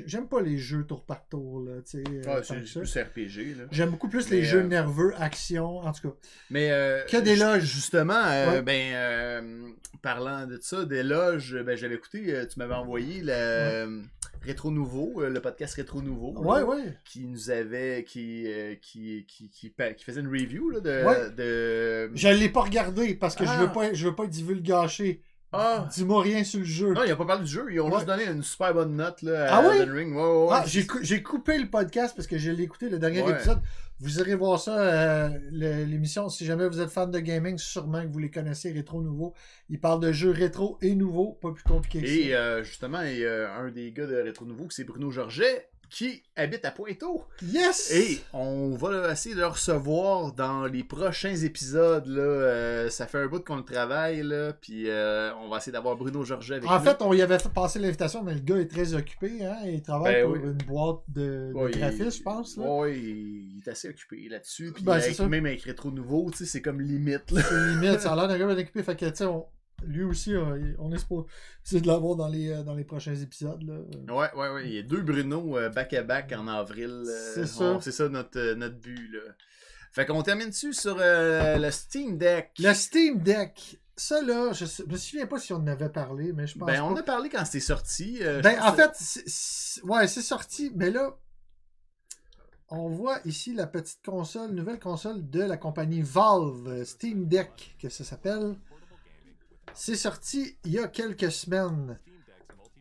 S2: J'aime pas les jeux tour par tour. Là, tu sais,
S1: Ouais,
S2: tant
S1: c'est plus RPG, là.
S2: J'aime beaucoup plus
S1: Mais,
S2: les jeux
S1: euh,
S2: nerveux, action, en tout cas.
S1: Mais euh,
S2: Que des loges.
S1: Justement, euh,
S2: Ouais.
S1: ben parlant de ça, des loges, ben j'avais écouté, tu m'avais envoyé le Rétro Nouveau, le podcast Rétro Nouveau.
S2: Ouais,
S1: là,
S2: ouais.
S1: Qui nous avait, qui, euh, qui, qui, qui, faisait une review là, de,
S2: Ouais.
S1: de.
S2: Je l'ai pas regardé parce que je
S1: Ah.
S2: veux pas, je veux pas être divulgaché.
S1: Ah.
S2: Dis-moi rien sur le jeu.
S1: Non, ils n'ont pas parlé du jeu, ils ont
S2: Ouais.
S1: juste donné une super bonne note là, à
S2: Ah oui?
S1: Elden Ring. Ouais, ouais, ouais.
S2: Ah, j'ai, cou- j'ai coupé le podcast parce que je l'ai écouté, le dernier épisode. Vous irez voir ça, euh, l'émission. Si jamais vous êtes fan de gaming, sûrement que vous les connaissez, Rétro Nouveau. Ils parlent de jeux rétro et nouveaux, pas plus compliqué que
S1: Et
S2: ça.
S1: euh, justement, il y a un des gars de Rétro Nouveau, c'est Bruno Georget, qui habite à Pointeau.
S2: Yes!
S1: Et on va essayer de le recevoir dans les prochains épisodes. Là. Euh, ça fait un bout qu'on le travaille. Là, puis euh, on va essayer d'avoir Bruno Georget avec
S2: En
S1: nous.
S2: fait, on y avait fait passer l'invitation, mais le gars est très occupé. Hein? Il travaille
S1: Ben
S2: pour
S1: oui.
S2: une boîte de,
S1: Ouais,
S2: graphistes, je pense.
S1: Ouais, il est assez occupé là-dessus. Puis
S2: Ben,
S1: avec- même avec Rétro Nouveau, tu sais, c'est comme limite.
S2: C'est limite, ça a l'air d'un gars bien occupé. Fait que, tu sais, on- lui aussi, euh, on est de l'avoir dans les, euh, dans les prochains épisodes. Là.
S1: Ouais, ouais, ouais. Il y a deux Bruno euh, back-à-back en avril. euh,
S2: C'est ça.
S1: C'est ça notre, euh, notre but. Là. Fait qu'on termine dessus sur euh, le Steam Deck?
S2: Le Steam Deck, ça là, je, je me souviens pas si on en avait parlé, mais je pense
S1: Ben, on
S2: pas.
S1: a parlé quand c'était sorti. euh,
S2: Ben, en fait, ouais, c'est sorti, mais là, on voit ici la petite console, nouvelle console de la compagnie Valve, euh, Steam Deck, que ça s'appelle. C'est sorti il y a quelques semaines.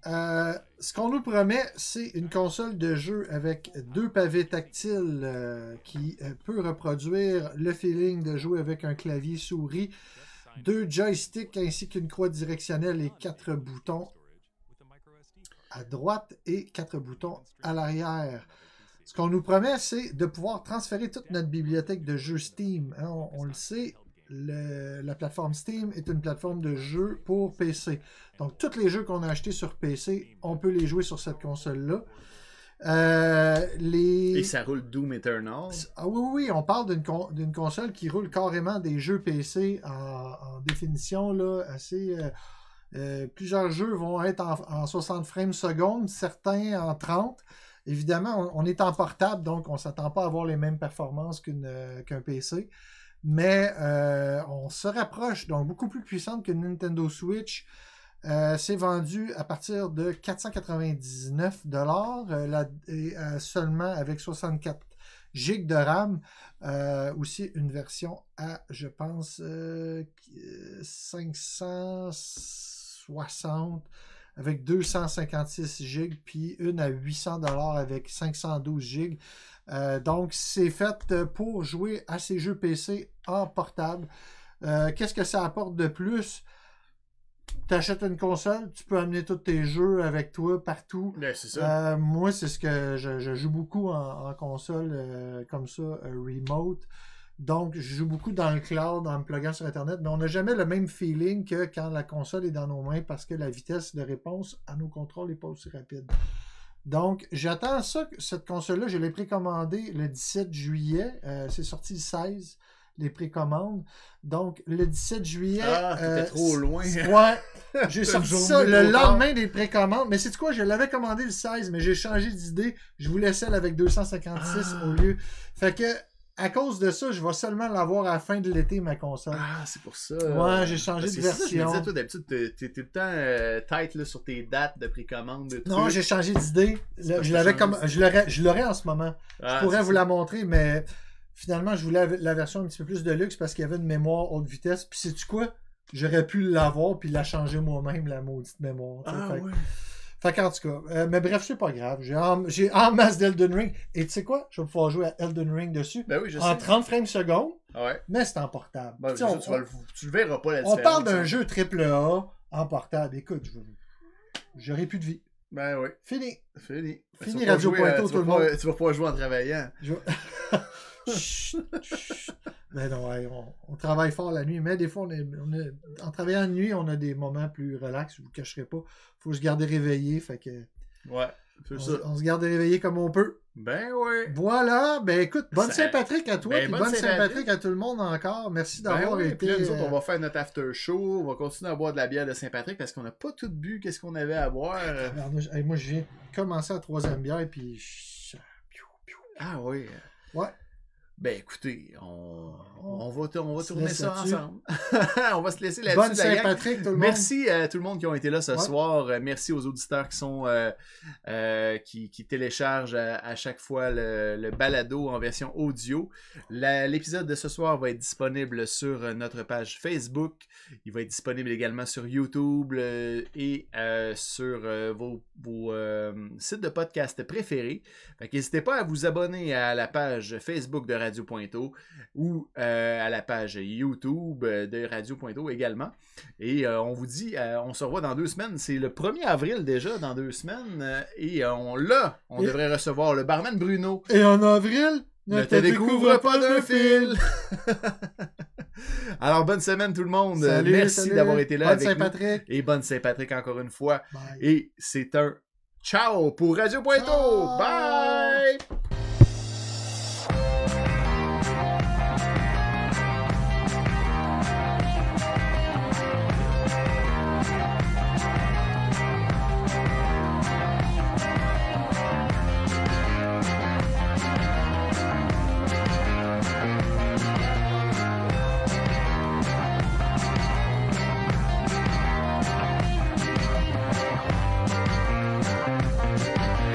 S2: Euh, ce qu'on nous promet, c'est une console de jeu avec deux pavés tactiles euh, qui euh, peut reproduire le feeling de jouer avec un clavier souris, deux joysticks ainsi qu'une croix directionnelle et quatre boutons à droite et quatre boutons à l'arrière. Ce qu'on nous promet, c'est de pouvoir transférer toute notre bibliothèque de jeux Steam. Hein, on, on le sait, le- la plateforme Steam est une plateforme de jeux pour PC. Donc, tous les jeux qu'on a achetés sur PC, on peut les jouer sur cette console-là. Euh, les...
S1: Et ça roule Doom Eternal?
S2: Ah oui, oui, on parle d'une con- d'une console qui roule carrément des jeux PC en, en définition là, assez. euh, euh, plusieurs jeux vont être en, en 60 frames secondes, certains en 30. Évidemment, on, on est en portable, donc on ne s'attend pas à avoir les mêmes performances qu'un PC. Mais euh, on se rapproche, donc beaucoup plus puissante que Nintendo Switch. Euh, c'est vendu à partir de 499 dollars seulement avec 64 gigs de RAM. Euh, aussi une version à, je pense, euh, qui- euh, 560 avec 256 gigs, puis une à 800 dollars avec 512 gigs. Euh, donc, c'est fait euh, pour jouer à ces jeux PC en portable. Euh, Qu'est-ce que ça apporte de plus? Tu achètes une console, tu peux amener tous tes jeux avec toi partout.
S1: Ben, ça.
S2: Euh, moi, c'est ce que je, je joue beaucoup en, en console comme ça, remote. Donc, je joue beaucoup dans le cloud en me pluguant sur Internet, mais on n'a jamais le même feeling que quand la console est dans nos mains parce que la vitesse de réponse à nos contrôles n'est pas aussi rapide. Donc, j'attends ça, cette console-là, je l'ai précommandée le 17 juillet. Euh, c'est sorti le 16, les précommandes. Donc, le 17 juillet.
S1: Ah, t'étais trop loin.
S2: Ouais. J'ai sorti ça le
S1: tard.
S2: lendemain des précommandes. Mais c'est quoi? Je l'avais commandé le 16, mais j'ai changé d'idée. Je voulais celle avec 256
S1: Ah.
S2: au lieu. Fait que, à cause de ça, je vais seulement l'avoir à la fin de l'été, ma console.
S1: Ah, c'est pour ça.
S2: Ouais, j'ai changé
S1: Parce
S2: de
S1: c'est ça, je me
S2: version.
S1: disais, toi, d'habitude, t'es tout le temps euh, tight là, sur tes dates de précommande. de
S2: Non, j'ai changé d'idée. Je l'avais comme, je l'aurais, en ce moment.
S1: Ah,
S2: je pourrais
S1: c'est
S2: vous
S1: ça.
S2: la montrer, mais finalement, je voulais la version un petit peu plus de luxe parce qu'il y avait une mémoire haute vitesse. Puis sais-tu quoi? J'aurais pu l'avoir puis la changer moi-même, la maudite mémoire.
S1: Ah, ouais.
S2: Fait qu'en tout cas, euh, mais bref, c'est pas grave. J'ai en, en masse d'Elden Ring. Et tu sais quoi? Je vais pouvoir jouer à Elden Ring dessus.
S1: Ben oui, je
S2: en
S1: sais.
S2: 30 frames secondes,
S1: Ouais.
S2: mais c'est en portable.
S1: Ben, ça,
S2: on-
S1: tu, le- tu le verras pas la
S2: on parle d'un
S1: hein.
S2: jeu triple A en portable. Écoute, je j'aurais plus de vie.
S1: Ben oui.
S2: Fini.
S1: Fini.
S2: Fini Radio
S1: tu
S2: tout le monde.
S1: Tu vas pas jouer en travaillant.
S2: Je- Chut, chut. Mais non, ouais, on, on travaille fort la nuit, mais des fois, on est, on est- en travaillant la nuit, on a des moments plus relax, je vous cacherai pas. Faut se garder réveillé, fait que
S1: Ouais,
S2: on,
S1: ça.
S2: on se garde réveillé comme on peut.
S1: Ben ouais.
S2: Voilà, ben écoute, bonne
S1: Ça-
S2: Saint-Patrick à toi,
S1: Ben,
S2: puis
S1: bonne
S2: bonne
S1: Saint-Patrick.
S2: À tout le monde encore. Merci
S1: Ben
S2: d'avoir
S1: oui,
S2: été.
S1: puis là, nous autres,
S2: euh,
S1: on va faire notre after show. On va continuer à boire de la bière de Saint-Patrick parce qu'on n'a pas tout bu qu'est-ce qu'on avait à boire?
S2: alors, moi, viens de commencer la troisième bière, puis
S1: Ah oui.
S2: Ouais.
S1: Ben écoutez, on, on va, on va tourner ça ensemble. on va se laisser là-dessus.
S2: Bonne. Saint-Patrick, tout le monde.
S1: Merci à tout le monde qui ont été là ce
S2: Ouais.
S1: soir. Euh, Merci aux auditeurs qui sont euh, euh, qui, qui téléchargent à, à chaque fois le, le balado en version audio. L'épisode de ce soir va être disponible sur notre page Facebook. Il va être disponible également sur YouTube euh, et sur vos, vos, sites de podcast préférés. Fait qu'N'hésitez pas à vous abonner à la page Facebook de Radio Radio Pointeau ou euh, à la page YouTube euh, de Radio Pointeau également. Et euh, on vous dit, euh, on se revoit dans deux semaines. C'est le 1er avril déjà, dans deux semaines. et on là, on
S2: Et-
S1: devrait recevoir le barman Bruno.
S2: Et en avril,
S1: Ne te découvre pas d'un fil. Alors, bonne semaine tout le monde.
S2: Salut,
S1: Merci d'avoir été là
S2: Bonne
S1: avec.
S2: Saint-Patrick.
S1: Et bonne Saint-Patrick encore une fois.
S2: Bye.
S1: Et c'est un ciao pour Radio Pointeau. Bye!